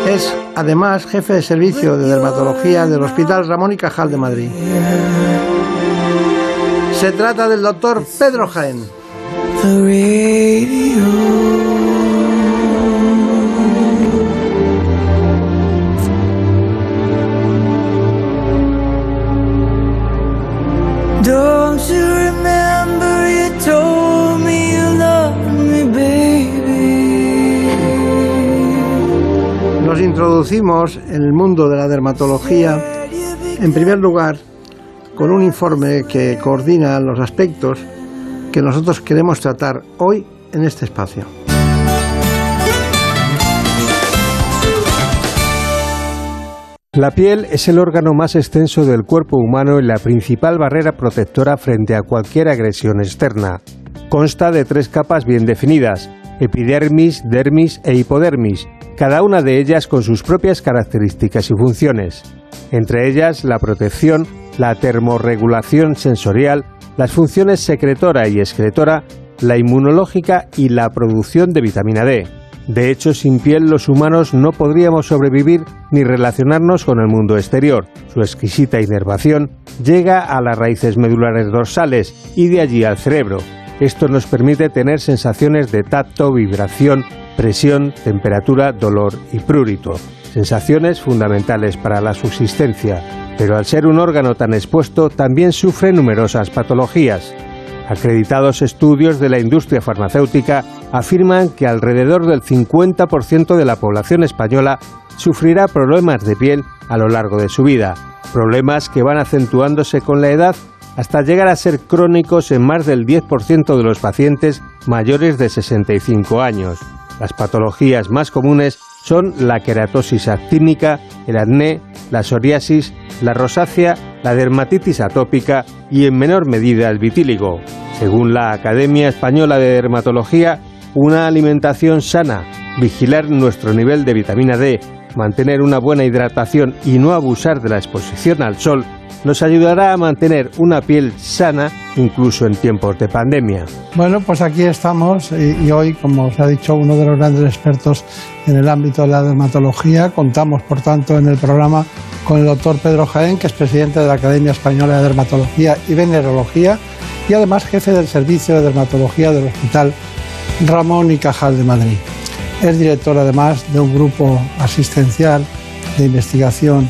Es además jefe de servicio de dermatología del Hospital Ramón y Cajal de Madrid. Se trata del doctor Pedro Jaén. Introducimos en el mundo de la dermatología, en primer lugar, con un informe que coordina los aspectos que nosotros queremos tratar hoy en este espacio. La piel es el órgano más extenso del cuerpo humano y la principal barrera protectora frente a cualquier agresión externa. Consta de tres capas bien definidas, epidermis, dermis e hipodermis, cada una de ellas con sus propias características y funciones. Entre ellas la protección, la termorregulación sensorial, las funciones secretora y excretora, la inmunológica y la producción de vitamina D. De hecho, sin piel los humanos no podríamos sobrevivir ni relacionarnos con el mundo exterior. Su exquisita inervación llega a las raíces medulares dorsales y de allí al cerebro. Esto nos permite tener sensaciones de tacto, vibración, presión, temperatura, dolor y prurito. Sensaciones fundamentales para la subsistencia, pero al ser un órgano tan expuesto también sufre numerosas patologías. Acreditados estudios de la industria farmacéutica afirman que alrededor del 50% de la población española sufrirá problemas de piel a lo largo de su vida, problemas que van acentuándose con la edad hasta llegar a ser crónicos en más del 10% de los pacientes mayores de 65 años. Las patologías más comunes son la queratosis actínica, el acné, la psoriasis, la rosácea, la dermatitis atópica y en menor medida el vitíligo. Según la Academia Española de Dermatología, una alimentación sana, vigilar nuestro nivel de vitamina D, mantener una buena hidratación y no abusar de la exposición al sol nos ayudará a mantener una piel sana incluso en tiempos de pandemia. Bueno, pues aquí estamos y, hoy, como os ha dicho uno de los grandes expertos en el ámbito de la dermatología, contamos por tanto en el programa con el doctor Pedro Jaén, que es presidente de la Academia Española de Dermatología y Venerología y además jefe del Servicio de Dermatología del Hospital Ramón y Cajal de Madrid. Es director además de un grupo asistencial de investigación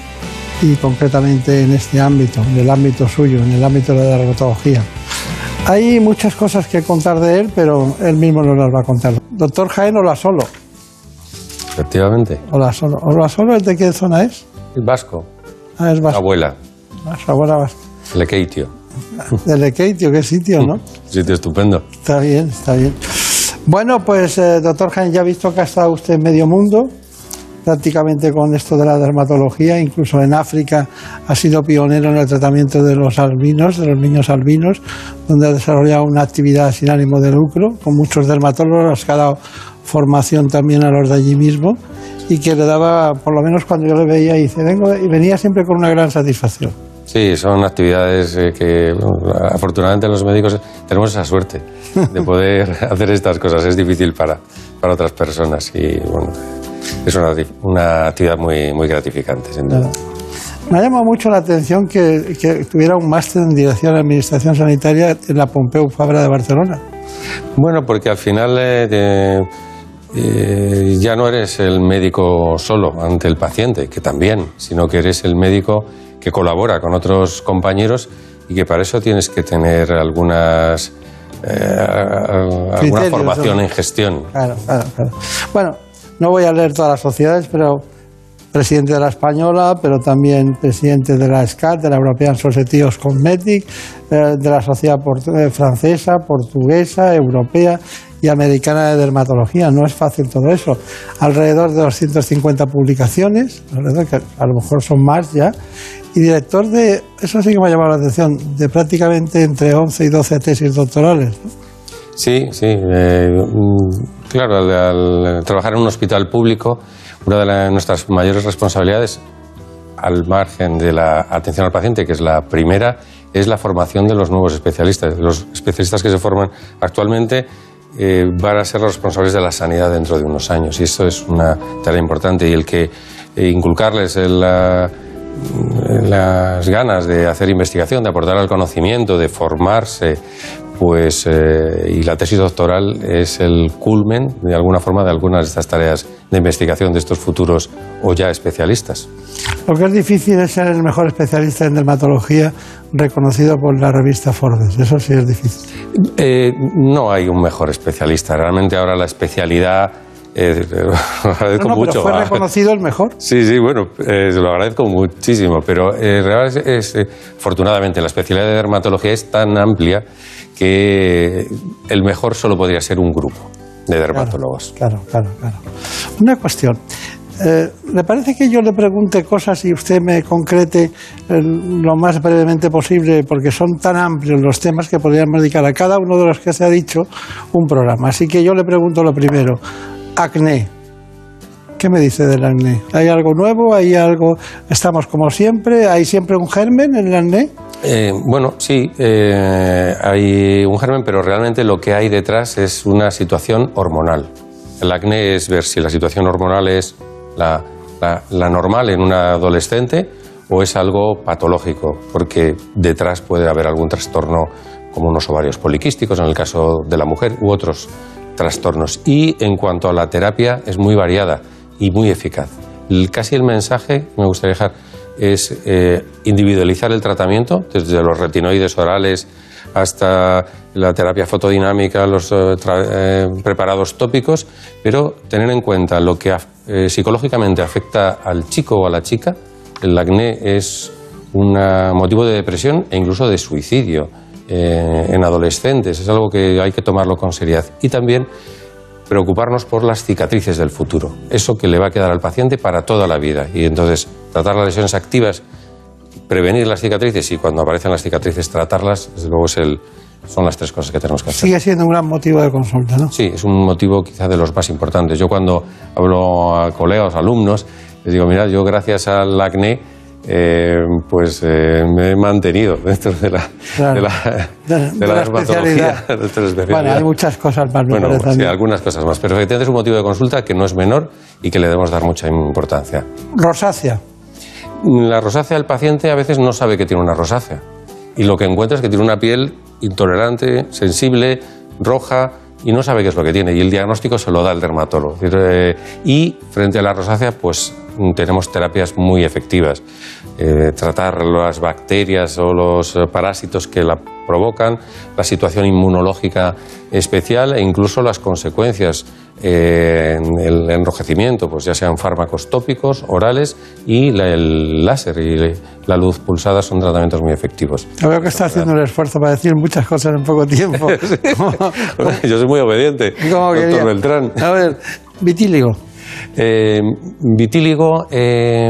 y concretamente en este ámbito, en el ámbito suyo, en el ámbito de la dermatología. Hay muchas cosas que contar de él, pero él mismo nos las va a contar. Doctor Jaén Hola Solo. Efectivamente. Hola Solo. Hola Solo, ¿el de qué zona es? El vasco. Ah, es vasco. Abuela. Ah, su abuela vasca. Lequeitio. De Lequeitio, qué sitio, ¿no? Sitio estupendo. Está bien, está bien. Bueno, pues eh, doctor Jaén, ya ha visto que ha estado usted en medio mundo prácticamente con esto de la dermatología, incluso en África ha sido pionero en el tratamiento de los albinos, de los niños albinos, donde ha desarrollado una actividad sin ánimo de lucro, con muchos dermatólogos que ha dado formación también a los de allí mismo y que le daba, por lo menos cuando yo le veía, dice, vengo, y venía siempre con una gran satisfacción. Sí, son actividades eh, que afortunadamente los médicos tenemos esa suerte de poder hacer estas cosas. Es difícil para, para otras personas y bueno, es una, una actividad muy, muy gratificante, sin duda. Me ha llamado mucho la atención que, que tuviera un máster en Dirección de Administración Sanitaria en la Pompeu Fabra de Barcelona. Bueno, porque al final eh, eh, eh, ya no eres el médico solo ante el paciente, que también, sino que eres el médico que colabora con otros compañeros y que para eso tienes que tener algunas eh, alguna formación ¿no? en gestión. Claro, claro, claro. Bueno, no voy a leer todas las sociedades, pero presidente de la Española, pero también presidente de la SCAT, de la European Society of Cosmetics, eh, de la Sociedad Port- Francesa, Portuguesa, Europea y Americana de Dermatología. No es fácil todo eso. Alrededor de 250 publicaciones, que a lo mejor son más ya, y director de, eso sí que me ha llamado la atención, de prácticamente entre 11 y 12 tesis doctorales. Sí, sí. eh, mm, claro, al, al trabajar en un hospital público, una de nuestras mayores responsabilidades, al margen de la atención al paciente, que es la primera, es la formación de los nuevos especialistas. Los especialistas que se forman actualmente eh, van a ser los responsables de la sanidad dentro de unos años. Y esto es una tarea importante. Y el que eh, inculcarles el, la- las ganas de hacer investigación, de aportar al conocimiento, de formarse, pues eh, y la tesis doctoral es el culmen de alguna forma de algunas de estas tareas de investigación de estos futuros o ya especialistas. Lo que es difícil es ser el mejor especialista en dermatología reconocido por la revista Forbes. Eso sí es difícil. Eh, no hay un mejor especialista. Realmente ahora la especialidad Eh, lo agradezco No, no, mucho. pero fue reconocido el mejor. Sí, sí, bueno, eh, se lo agradezco muchísimo, pero eh, realmente es, eh, afortunadamente la especialidad de dermatología es tan amplia que el mejor solo podría ser un grupo de dermatólogos. Claro, claro, claro. Una cuestión. Eh, ¿Le parece que yo le pregunte cosas y usted me concrete eh, lo más brevemente posible? Porque son tan amplios los temas que podríamos dedicar a cada uno de los que se ha dicho un programa. Así que yo le pregunto lo primero. Acné. ¿Qué me dice del acné? ¿Hay algo nuevo? ¿Hay algo? ¿Estamos como siempre? ¿Hay siempre un germen en el acné? Eh, bueno, sí, eh, hay un germen, pero realmente lo que hay detrás es una situación hormonal. El acné es ver si la situación hormonal es la, la- la normal en una adolescente o es algo patológico, porque detrás puede haber algún trastorno como unos ovarios poliquísticos en el caso de la mujer u otros trastornos. Y en cuanto a la terapia es muy variada y muy eficaz. Casi el mensaje que me gustaría dejar es eh, individualizar el tratamiento, desde los retinoides orales hasta la terapia fotodinámica, los eh, eh, preparados tópicos, pero tener en cuenta lo que psicológicamente afecta al chico o a la chica. El acné es un motivo de depresión e incluso de suicidio en adolescentes. Es algo que hay que tomarlo con seriedad. Y también preocuparnos por las cicatrices del futuro, eso que le va a quedar al paciente para toda la vida. Y entonces tratar las lesiones activas, prevenir las cicatrices y cuando aparecen las cicatrices tratarlas, desde luego es el- son las tres cosas que tenemos que hacer. Sigue siendo un gran motivo de consulta, ¿no? Sí, es un motivo quizá de los más importantes. Yo cuando hablo a colegas, alumnos, les digo, mirad, yo gracias al acné, eh, pues eh, me he mantenido dentro de la, Claro. de la, De- de de la la dermatología. especialidad. dentro de la Bueno, hay muchas cosas más, Bueno, sí, algunas cosas más, pero efectivamente es un motivo de consulta que no es menor y que le debemos dar mucha importancia. Rosácea. La rosácea del paciente a veces no sabe que tiene una rosácea y lo que encuentra es que tiene una piel intolerante, sensible, roja y no sabe qué es lo que tiene y el diagnóstico se lo da el dermatólogo. Eh, Y frente a la rosácea pues tenemos terapias muy efectivas. Eh, tratar las bacterias o los eh, parásitos que la provocan, la situación inmunológica especial e incluso las consecuencias eh, en el enrojecimiento, pues ya sean fármacos tópicos, orales y la- el láser y la luz pulsada son tratamientos muy efectivos. Yo veo que está haciendo un esfuerzo para decir muchas cosas en poco tiempo. Yo soy muy obediente, ¿Cómo doctor? Beltrán. A ver, vitíligo. Eh, vitíligo eh,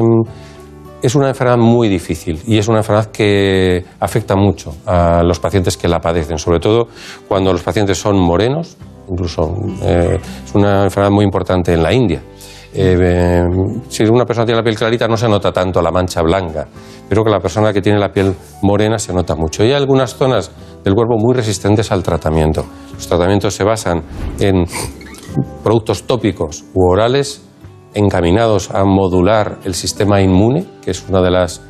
es una enfermedad muy difícil y es una enfermedad que afecta mucho a los pacientes que la padecen, sobre todo cuando los pacientes son morenos, incluso eh, es una enfermedad muy importante en la India. Eh, eh, si una persona tiene la piel clarita no se nota tanto la mancha blanca, pero que la persona que tiene la piel morena se nota mucho. Y hay algunas zonas del cuerpo muy resistentes al tratamiento. Los tratamientos se basan en productos tópicos u orales encaminados a modular el sistema inmune, que es una de las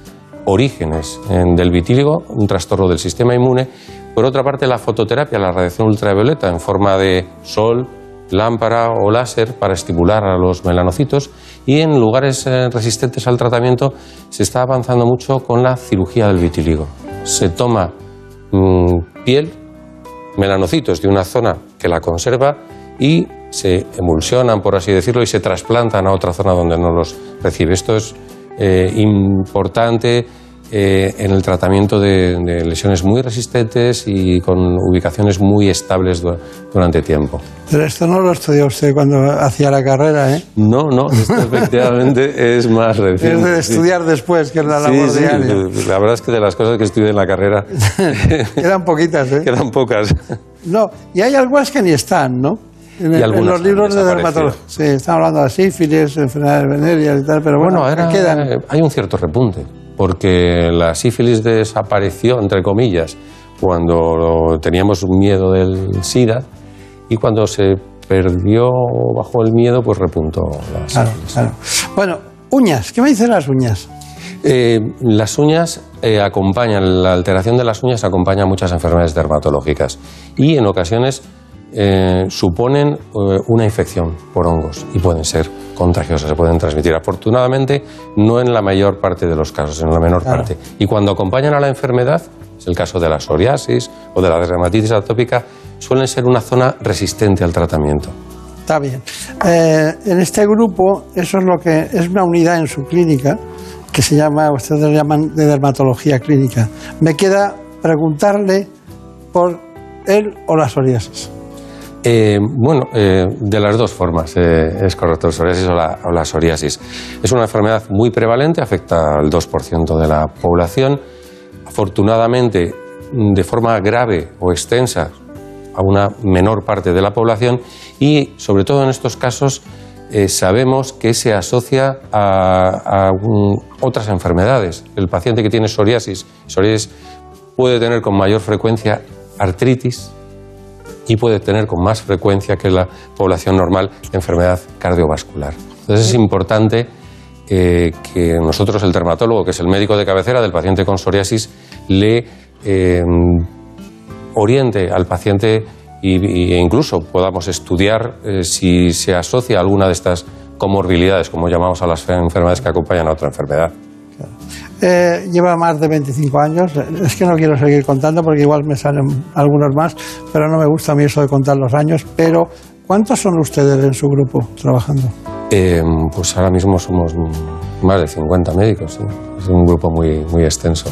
orígenes en- del vitíligo, un trastorno del sistema inmune. Por otra parte, la fototerapia, la radiación ultravioleta en forma de sol, lámpara o láser para estimular a los melanocitos y en lugares eh, resistentes al tratamiento se está avanzando mucho con la cirugía del vitíligo. Se toma mm, piel, melanocitos de una zona que la conserva y se emulsionan, por así decirlo, y se trasplantan a otra zona donde no los recibe. Esto es eh, importante eh, en el tratamiento de, de lesiones muy resistentes y con ubicaciones muy estables du- durante tiempo. Pero esto no lo estudió usted cuando hacía la carrera, ¿eh? No, no, esto efectivamente es más reciente. Es de sí. estudiar después, que es la Sí, labor sí, diaria. la verdad es que de las cosas que estudié en la carrera Quedan poquitas, ¿eh? quedan pocas. No, y hay algunas que ni están, ¿no? En, Y los libros de dermatología. Sí, están hablando de sífilis, enfermedades venéreas y tal, pero bueno, ahora quedan. eh, hay un cierto repunte, porque la sífilis desapareció, entre comillas, cuando teníamos miedo del SIDA y cuando se perdió bajo el miedo, pues repuntó la Claro, sífilis. claro. Bueno, uñas, ¿qué me dicen las uñas? Eh, las uñas eh, acompañan, la alteración de las uñas acompaña a muchas enfermedades dermatológicas y en ocasiones eh, suponen eh, una infección por hongos y pueden ser contagiosas, se pueden transmitir. Afortunadamente, no en la mayor parte de los casos, en la menor Claro. parte. Y cuando acompañan a la enfermedad, es el caso de la psoriasis o de la dermatitis atópica, suelen ser una zona resistente al tratamiento. Está bien. Eh, en este grupo, eso es lo que es una unidad en su clínica que se llama, ustedes lo llaman de dermatología clínica. Me queda preguntarle por él o la psoriasis. Eh, bueno, eh, de las dos formas eh, es correcto, el psoriasis o la, o la, psoriasis. Es una enfermedad muy prevalente, afecta al 2% de la población. Afortunadamente, de forma grave o extensa, a una menor parte de la población y, sobre todo en estos casos, sabemos que se asocia a, otras enfermedades. El paciente que tiene psoriasis, psoriasis puede tener con mayor frecuencia artritis, y puede tener con más frecuencia que la población normal enfermedad cardiovascular. Entonces es importante eh, que nosotros, el dermatólogo, que es el médico de cabecera del paciente con psoriasis, le eh, oriente al paciente e incluso podamos estudiar eh, si se asocia a alguna de estas comorbilidades, como llamamos a las enfermedades que acompañan a otra enfermedad. Eh, lleva más de 25 años. Es que no quiero seguir contando porque igual me salen algunos más, pero no me gusta a mí eso de contar los años. Pero, ¿cuántos son ustedes en su grupo trabajando? Eh, pues ahora mismo somos más de 50 médicos. Es un grupo muy, muy extenso.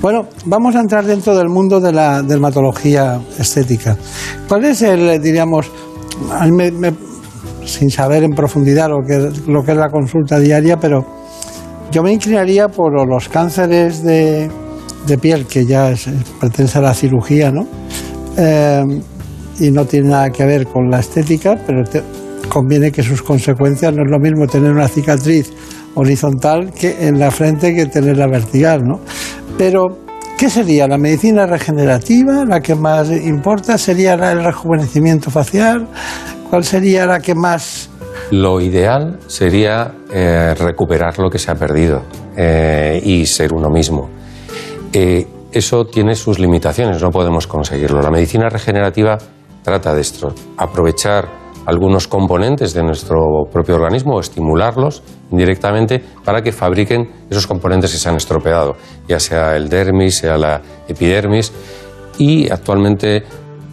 Bueno, vamos a entrar dentro del mundo de la dermatología estética. ¿Cuál es el, diríamos, sin saber en profundidad lo que, lo que es la consulta diaria, pero yo me inclinaría por los cánceres de, piel, que ya es, pertenece a la cirugía, ¿no? Eh, y no tiene nada que ver con la estética, pero conviene que sus consecuencias no es lo mismo tener una cicatriz horizontal que en la frente que tenerla vertical, ¿no? Pero, ¿qué sería? ¿La medicina regenerativa? ¿La que más importa? ¿Sería el rejuvenecimiento facial? ¿Cuál sería la que más lo ideal sería eh, recuperar lo que se ha perdido eh, y ser uno mismo. Eh, eso tiene sus limitaciones, no podemos conseguirlo. La medicina regenerativa trata de esto, aprovechar algunos componentes de nuestro propio organismo estimularlos indirectamente para que fabriquen esos componentes que se han estropeado, ya sea el dermis, sea la epidermis. Y actualmente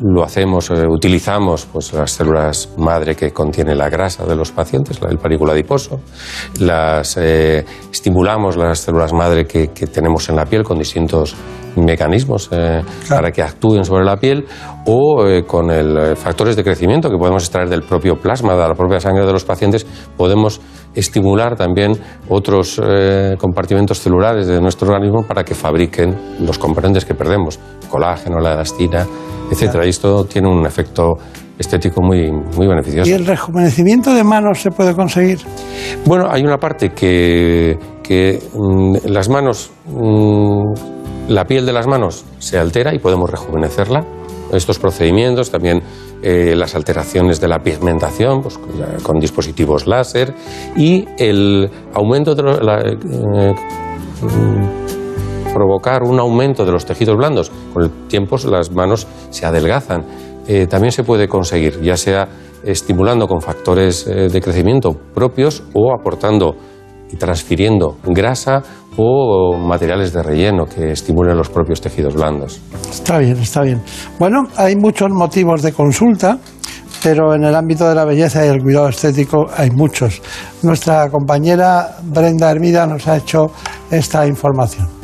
lo hacemos, eh, utilizamos pues, las células madre que contiene la grasa de los pacientes, el parículo adiposo, las, eh, estimulamos las células madre que, tenemos en la piel con distintos mecanismos eh, para que actúen sobre la piel o con el, factores de crecimiento que podemos extraer del propio plasma, de la propia sangre de los pacientes, podemos estimular también otros compartimentos celulares de nuestro organismo para que fabriquen los componentes que perdemos, colágeno, la elastina, etcétera. Y esto tiene un efecto estético muy, muy beneficioso. ¿Y el rejuvenecimiento de manos se puede conseguir? Bueno, hay una parte que, que mm, las manos, mm, la piel de las manos se altera y podemos rejuvenecerla. Estos procedimientos, también eh, las alteraciones de la pigmentación pues, con, dispositivos láser y el aumento de la, eh, provocar un aumento de los tejidos blandos. Con el tiempo las manos se adelgazan. Eh, también se puede conseguir, ya sea estimulando con factores eh, de crecimiento propios o aportando y transfiriendo grasa o materiales de relleno que estimulen los propios tejidos blandos. Está bien, está bien. Bueno, hay muchos motivos de consulta, pero en el ámbito de la belleza y el cuidado estético hay muchos. Nuestra compañera Brenda Hermida nos ha hecho esta información.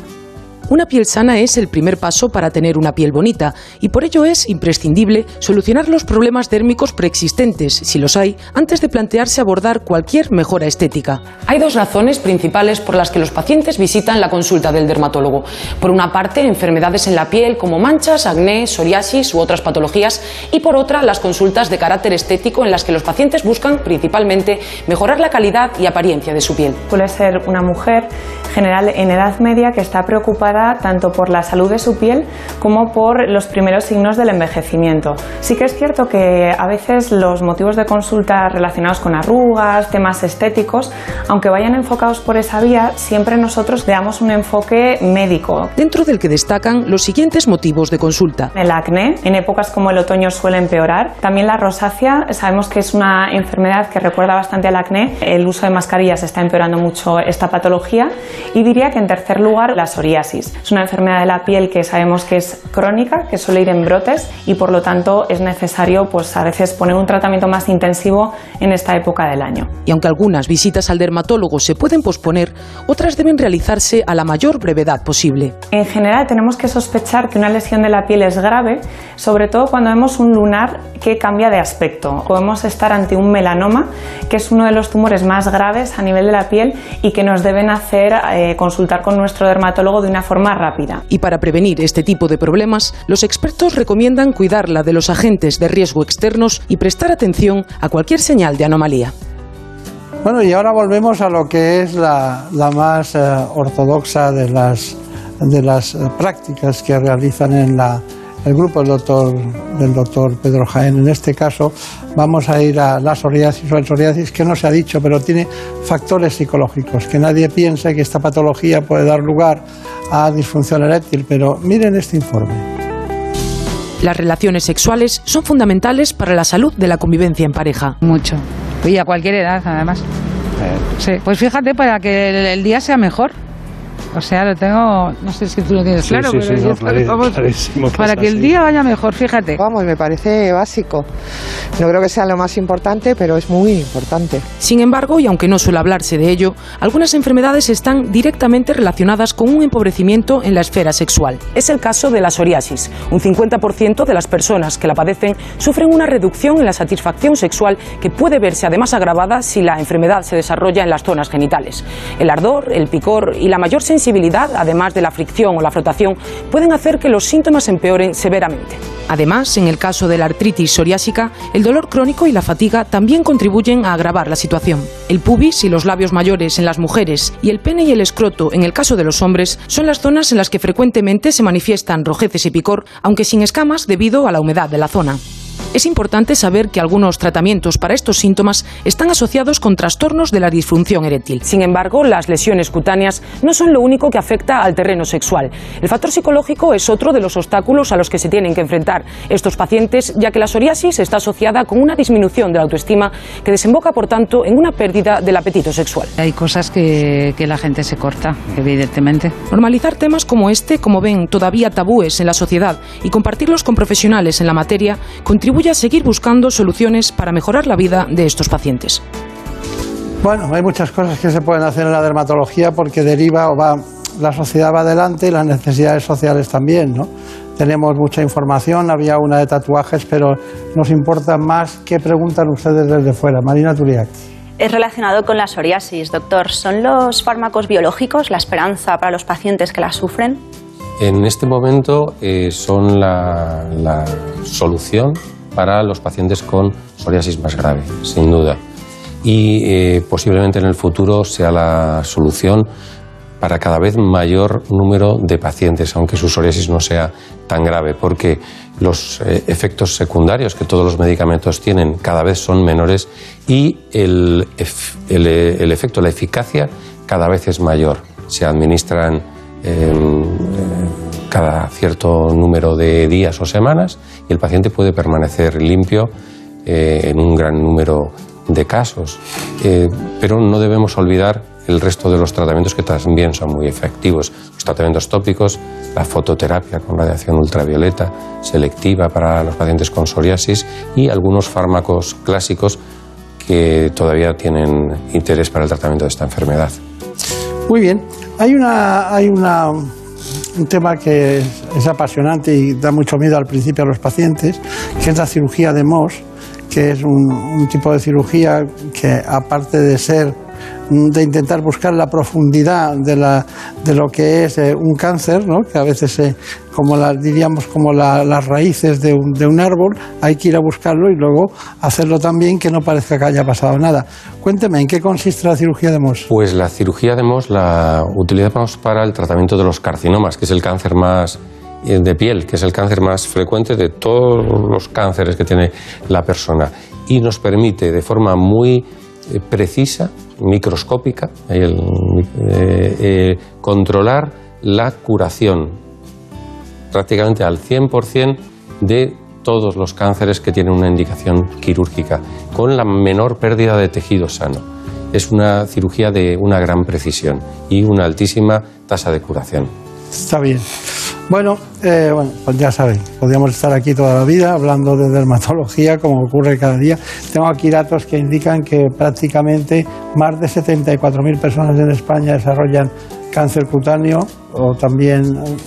Una piel sana es el primer paso para tener una piel bonita y por ello es imprescindible solucionar los problemas térmicos preexistentes, si los hay, antes de plantearse abordar cualquier mejora estética. Hay dos razones principales por las que los pacientes visitan la consulta del dermatólogo. Por una parte, enfermedades en la piel como manchas, acné, psoriasis u otras patologías y por otra, las consultas de carácter estético en las que los pacientes buscan principalmente mejorar la calidad y apariencia de su piel. Puede ser una mujer general en edad media que está preocupada tanto por la salud de su piel como por los primeros signos del envejecimiento. Sí que es cierto que a veces los motivos de consulta relacionados con arrugas, temas estéticos, aunque vayan enfocados por esa vía, siempre nosotros damos un enfoque médico. Dentro del que destacan los siguientes motivos de consulta. El acné, en épocas como el otoño suele empeorar. También la rosácea, sabemos que es una enfermedad que recuerda bastante al acné. El uso de mascarillas está empeorando mucho esta patología. Y diría que en tercer lugar la psoriasis. Es una enfermedad de la piel que sabemos que es crónica, que suele ir en brotes y por lo tanto es necesario pues a veces poner un tratamiento más intensivo en esta época del año. Y aunque algunas visitas al dermatólogo se pueden posponer, otras deben realizarse a la mayor brevedad posible. En general tenemos que sospechar que una lesión de la piel es grave, sobre todo cuando vemos un lunar que cambia de aspecto. Podemos estar ante un melanoma, que es uno de los tumores más graves a nivel de la piel y que nos deben hacer eh, consultar con nuestro dermatólogo de una forma rápida. Y para prevenir este tipo de problemas, los expertos recomiendan cuidarla de los agentes de riesgo externos y prestar atención a cualquier señal de anomalía. Bueno, y ahora volvemos a lo que es la, más eh, ortodoxa de las, de las eh, prácticas que realizan en la, el grupo del doctor, del doctor Pedro Jaén. En este caso vamos a ir a la psoriasis o el psoriasis que no se ha dicho, pero tiene factores psicológicos, que nadie piense que esta patología puede dar lugar a disfunción eréctil, pero miren este informe. Las relaciones sexuales son fundamentales para la salud de la convivencia en pareja. Mucho. Y a cualquier edad, además. Sí, pues fíjate, para que el día sea mejor. O sea, lo tengo, no sé si tú lo tienes claro, pero para que el día vaya mejor, fíjate. Vamos, me parece básico. No creo que sea lo más importante, pero es muy importante. Sin embargo, y aunque no suele hablarse de ello, algunas enfermedades están directamente relacionadas con un empobrecimiento en la esfera sexual. Es el caso de la psoriasis. Un 50% de las personas que la padecen sufren una reducción en la satisfacción sexual que puede verse además agravada si la enfermedad se desarrolla en las zonas genitales. El ardor, el picor y la mayor sensibilidad además de la fricción o la frotación, pueden hacer que los síntomas empeoren severamente. Además, en el caso de la artritis psoriásica, el dolor crónico y la fatiga también contribuyen a agravar la situación. El pubis y los labios mayores en las mujeres y el pene y el escroto en el caso de los hombres son las zonas en las que frecuentemente se manifiestan rojeces y picor, aunque sin escamas debido a la humedad de la zona. Es importante saber que algunos tratamientos para estos síntomas están asociados con trastornos de la disfunción eréctil. Sin embargo, las lesiones cutáneas no son lo único que afecta al terreno sexual. El factor psicológico es otro de los obstáculos a los que se tienen que enfrentar estos pacientes, ya que la psoriasis está asociada con una disminución de la autoestima que desemboca, por tanto, en una pérdida del apetito sexual. Hay cosas que, que la gente se corta, evidentemente. Normalizar temas como este, como ven, todavía tabúes en la sociedad y compartirlos con profesionales en la materia contribuye a seguir buscando soluciones para mejorar la vida de estos pacientes. Bueno, hay muchas cosas que se pueden hacer en la dermatología porque deriva o va, la sociedad va adelante y las necesidades sociales también, ¿no? Tenemos mucha información, había una de tatuajes, pero nos importa más qué preguntan ustedes desde fuera. Marina Turiak. Es relacionado con la psoriasis, doctor. ¿Son los fármacos biológicos la esperanza para los pacientes que la sufren? En este momento eh, son la, la solución para los pacientes con psoriasis más grave, sin duda. Y eh, posiblemente en el futuro sea la solución para cada vez mayor número de pacientes, aunque su psoriasis no sea tan grave, porque los eh, efectos secundarios que todos los medicamentos tienen cada vez son menores y el, el, efecto, la eficacia cada vez es mayor. Se administran em, cada cierto número de días o semanas y el paciente puede permanecer limpio eh, en un gran número de casos. Eh, pero no debemos olvidar el resto de los tratamientos que también son muy efectivos. Los tratamientos tópicos, la fototerapia con radiación ultravioleta selectiva para los pacientes con psoriasis y algunos fármacos clásicos que todavía tienen interés para el tratamiento de esta enfermedad. Muy bien. Hay una, hay una un tema que es, apasionante y da mucho miedo al principio a los pacientes, que es la cirugía de MOS, que es un tipo de cirugía que aparte de ser de intentar buscar la profundidad de, la, de lo que es eh, un cáncer, ¿no? que a veces, eh, como la, diríamos, como las raíces de un, de un, árbol, hay que ir a buscarlo y luego hacerlo también que no parezca que haya pasado nada. Cuénteme, ¿en qué consiste la cirugía de MOS? Pues la cirugía de MOS la utilizamos para el tratamiento de los carcinomas, que es el cáncer más eh, de piel, que es el cáncer más frecuente de todos los cánceres que tiene la persona y nos permite de forma muy precisa microscópica, el, eh, eh, controlar la curación prácticamente al 100% de todos los cánceres que tienen una indicación quirúrgica, con la menor pérdida de tejido sano. es una cirugía de una gran precisión y una altísima tasa de curación. Está bien. Bueno, eh, bueno, pues ya saben, podríamos estar aquí toda la vida hablando de dermatología, como ocurre cada día. Tengo aquí datos que indican que prácticamente más de 74.000 personas en España desarrollan cáncer cutáneo o también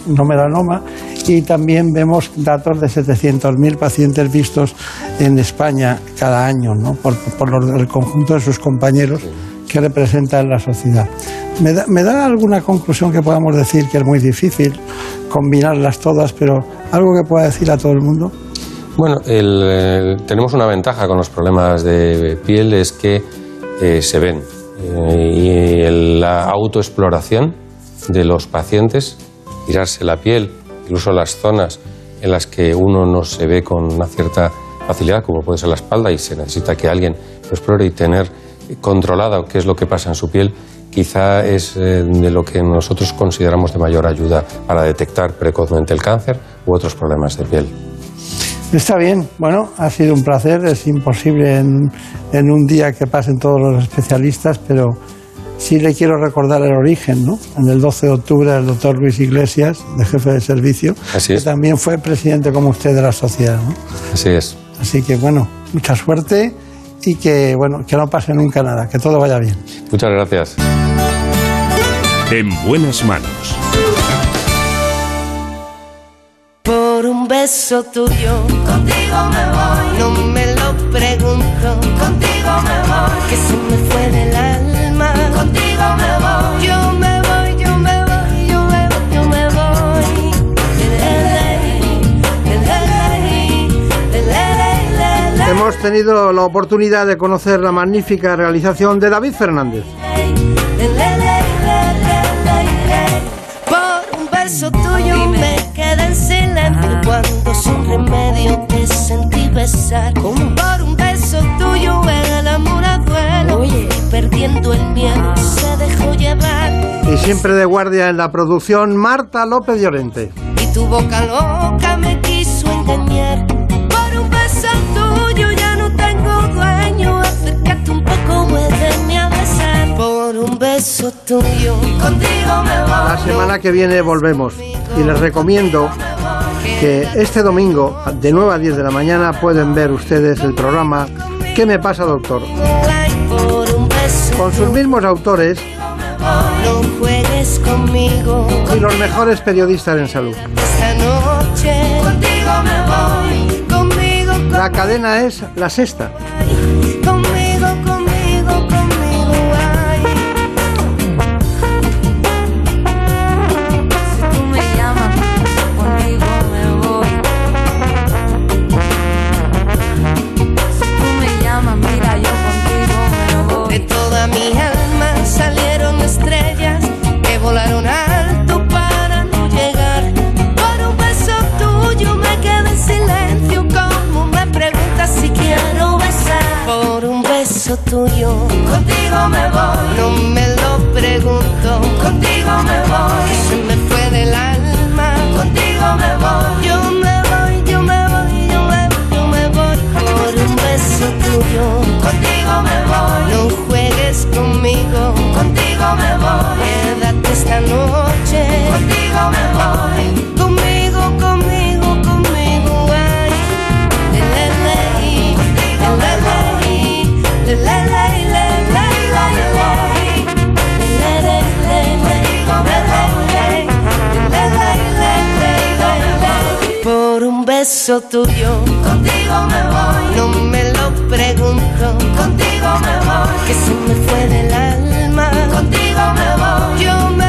no melanoma y también vemos datos de 700.000 pacientes vistos en España cada año ¿no? por, el conjunto de sus compañeros que representan la sociedad. ¿Me da, ¿Me da, alguna conclusión que podamos decir que es muy difícil combinarlas todas, pero algo que pueda decir a todo el mundo? Bueno, tenemos una ventaja con los problemas de piel, es que eh, se ven. Eh, y la autoexploración de los pacientes, tirarse la piel, incluso las zonas en las que uno no se ve con una cierta facilidad, como puede ser la espalda, y se necesita que alguien lo explore y tener controlada qué es lo que pasa en su piel, quizá es eh, de lo que nosotros consideramos de mayor ayuda para detectar precozmente el cáncer u otros problemas de piel. Está bien, bueno, ha sido un placer, es imposible en, en un día que pasen todos los especialistas, pero sí le quiero recordar el origen, ¿no? En el 12 de octubre el doctor Luis Iglesias, de jefe de servicio, que también fue presidente como usted de la sociedad, ¿no? Así es. Así que bueno, mucha suerte y que bueno, que no pase nunca nada, que todo vaya bien. Muchas gracias. En buenas manos. Por un beso tuyo, contigo me voy. No me lo pregunto, contigo me voy. Que se me fue del alma, contigo me voy. Yo tenido la oportunidad de conocer la magnífica realización de David Fernández. Por un beso tuyo me quedé en silencio cuando sin remedio te sentí besar. Por un beso tuyo el amor a duelo y perdiendo el miedo se dejó llevar. Y siempre de guardia en la producción Marta López Llorente. Y tu boca loca me quiso engañar. Beso tuyo, contigo me voy. La semana que viene volvemos. Y les recomiendo que este domingo, de 9 a 10 de la mañana, pueden ver ustedes el programa ¿Qué me pasa, doctor? Con sus mismos autores No juegues conmigo. y los mejores periodistas en salud. Esta noche contigo me voy. Conmigo, La cadena es la sexta. Me voy. No me beso. Contigo me voy. No me lo pregunto. Contigo me voy. Que se me fue del alma. Contigo me voy. Yo me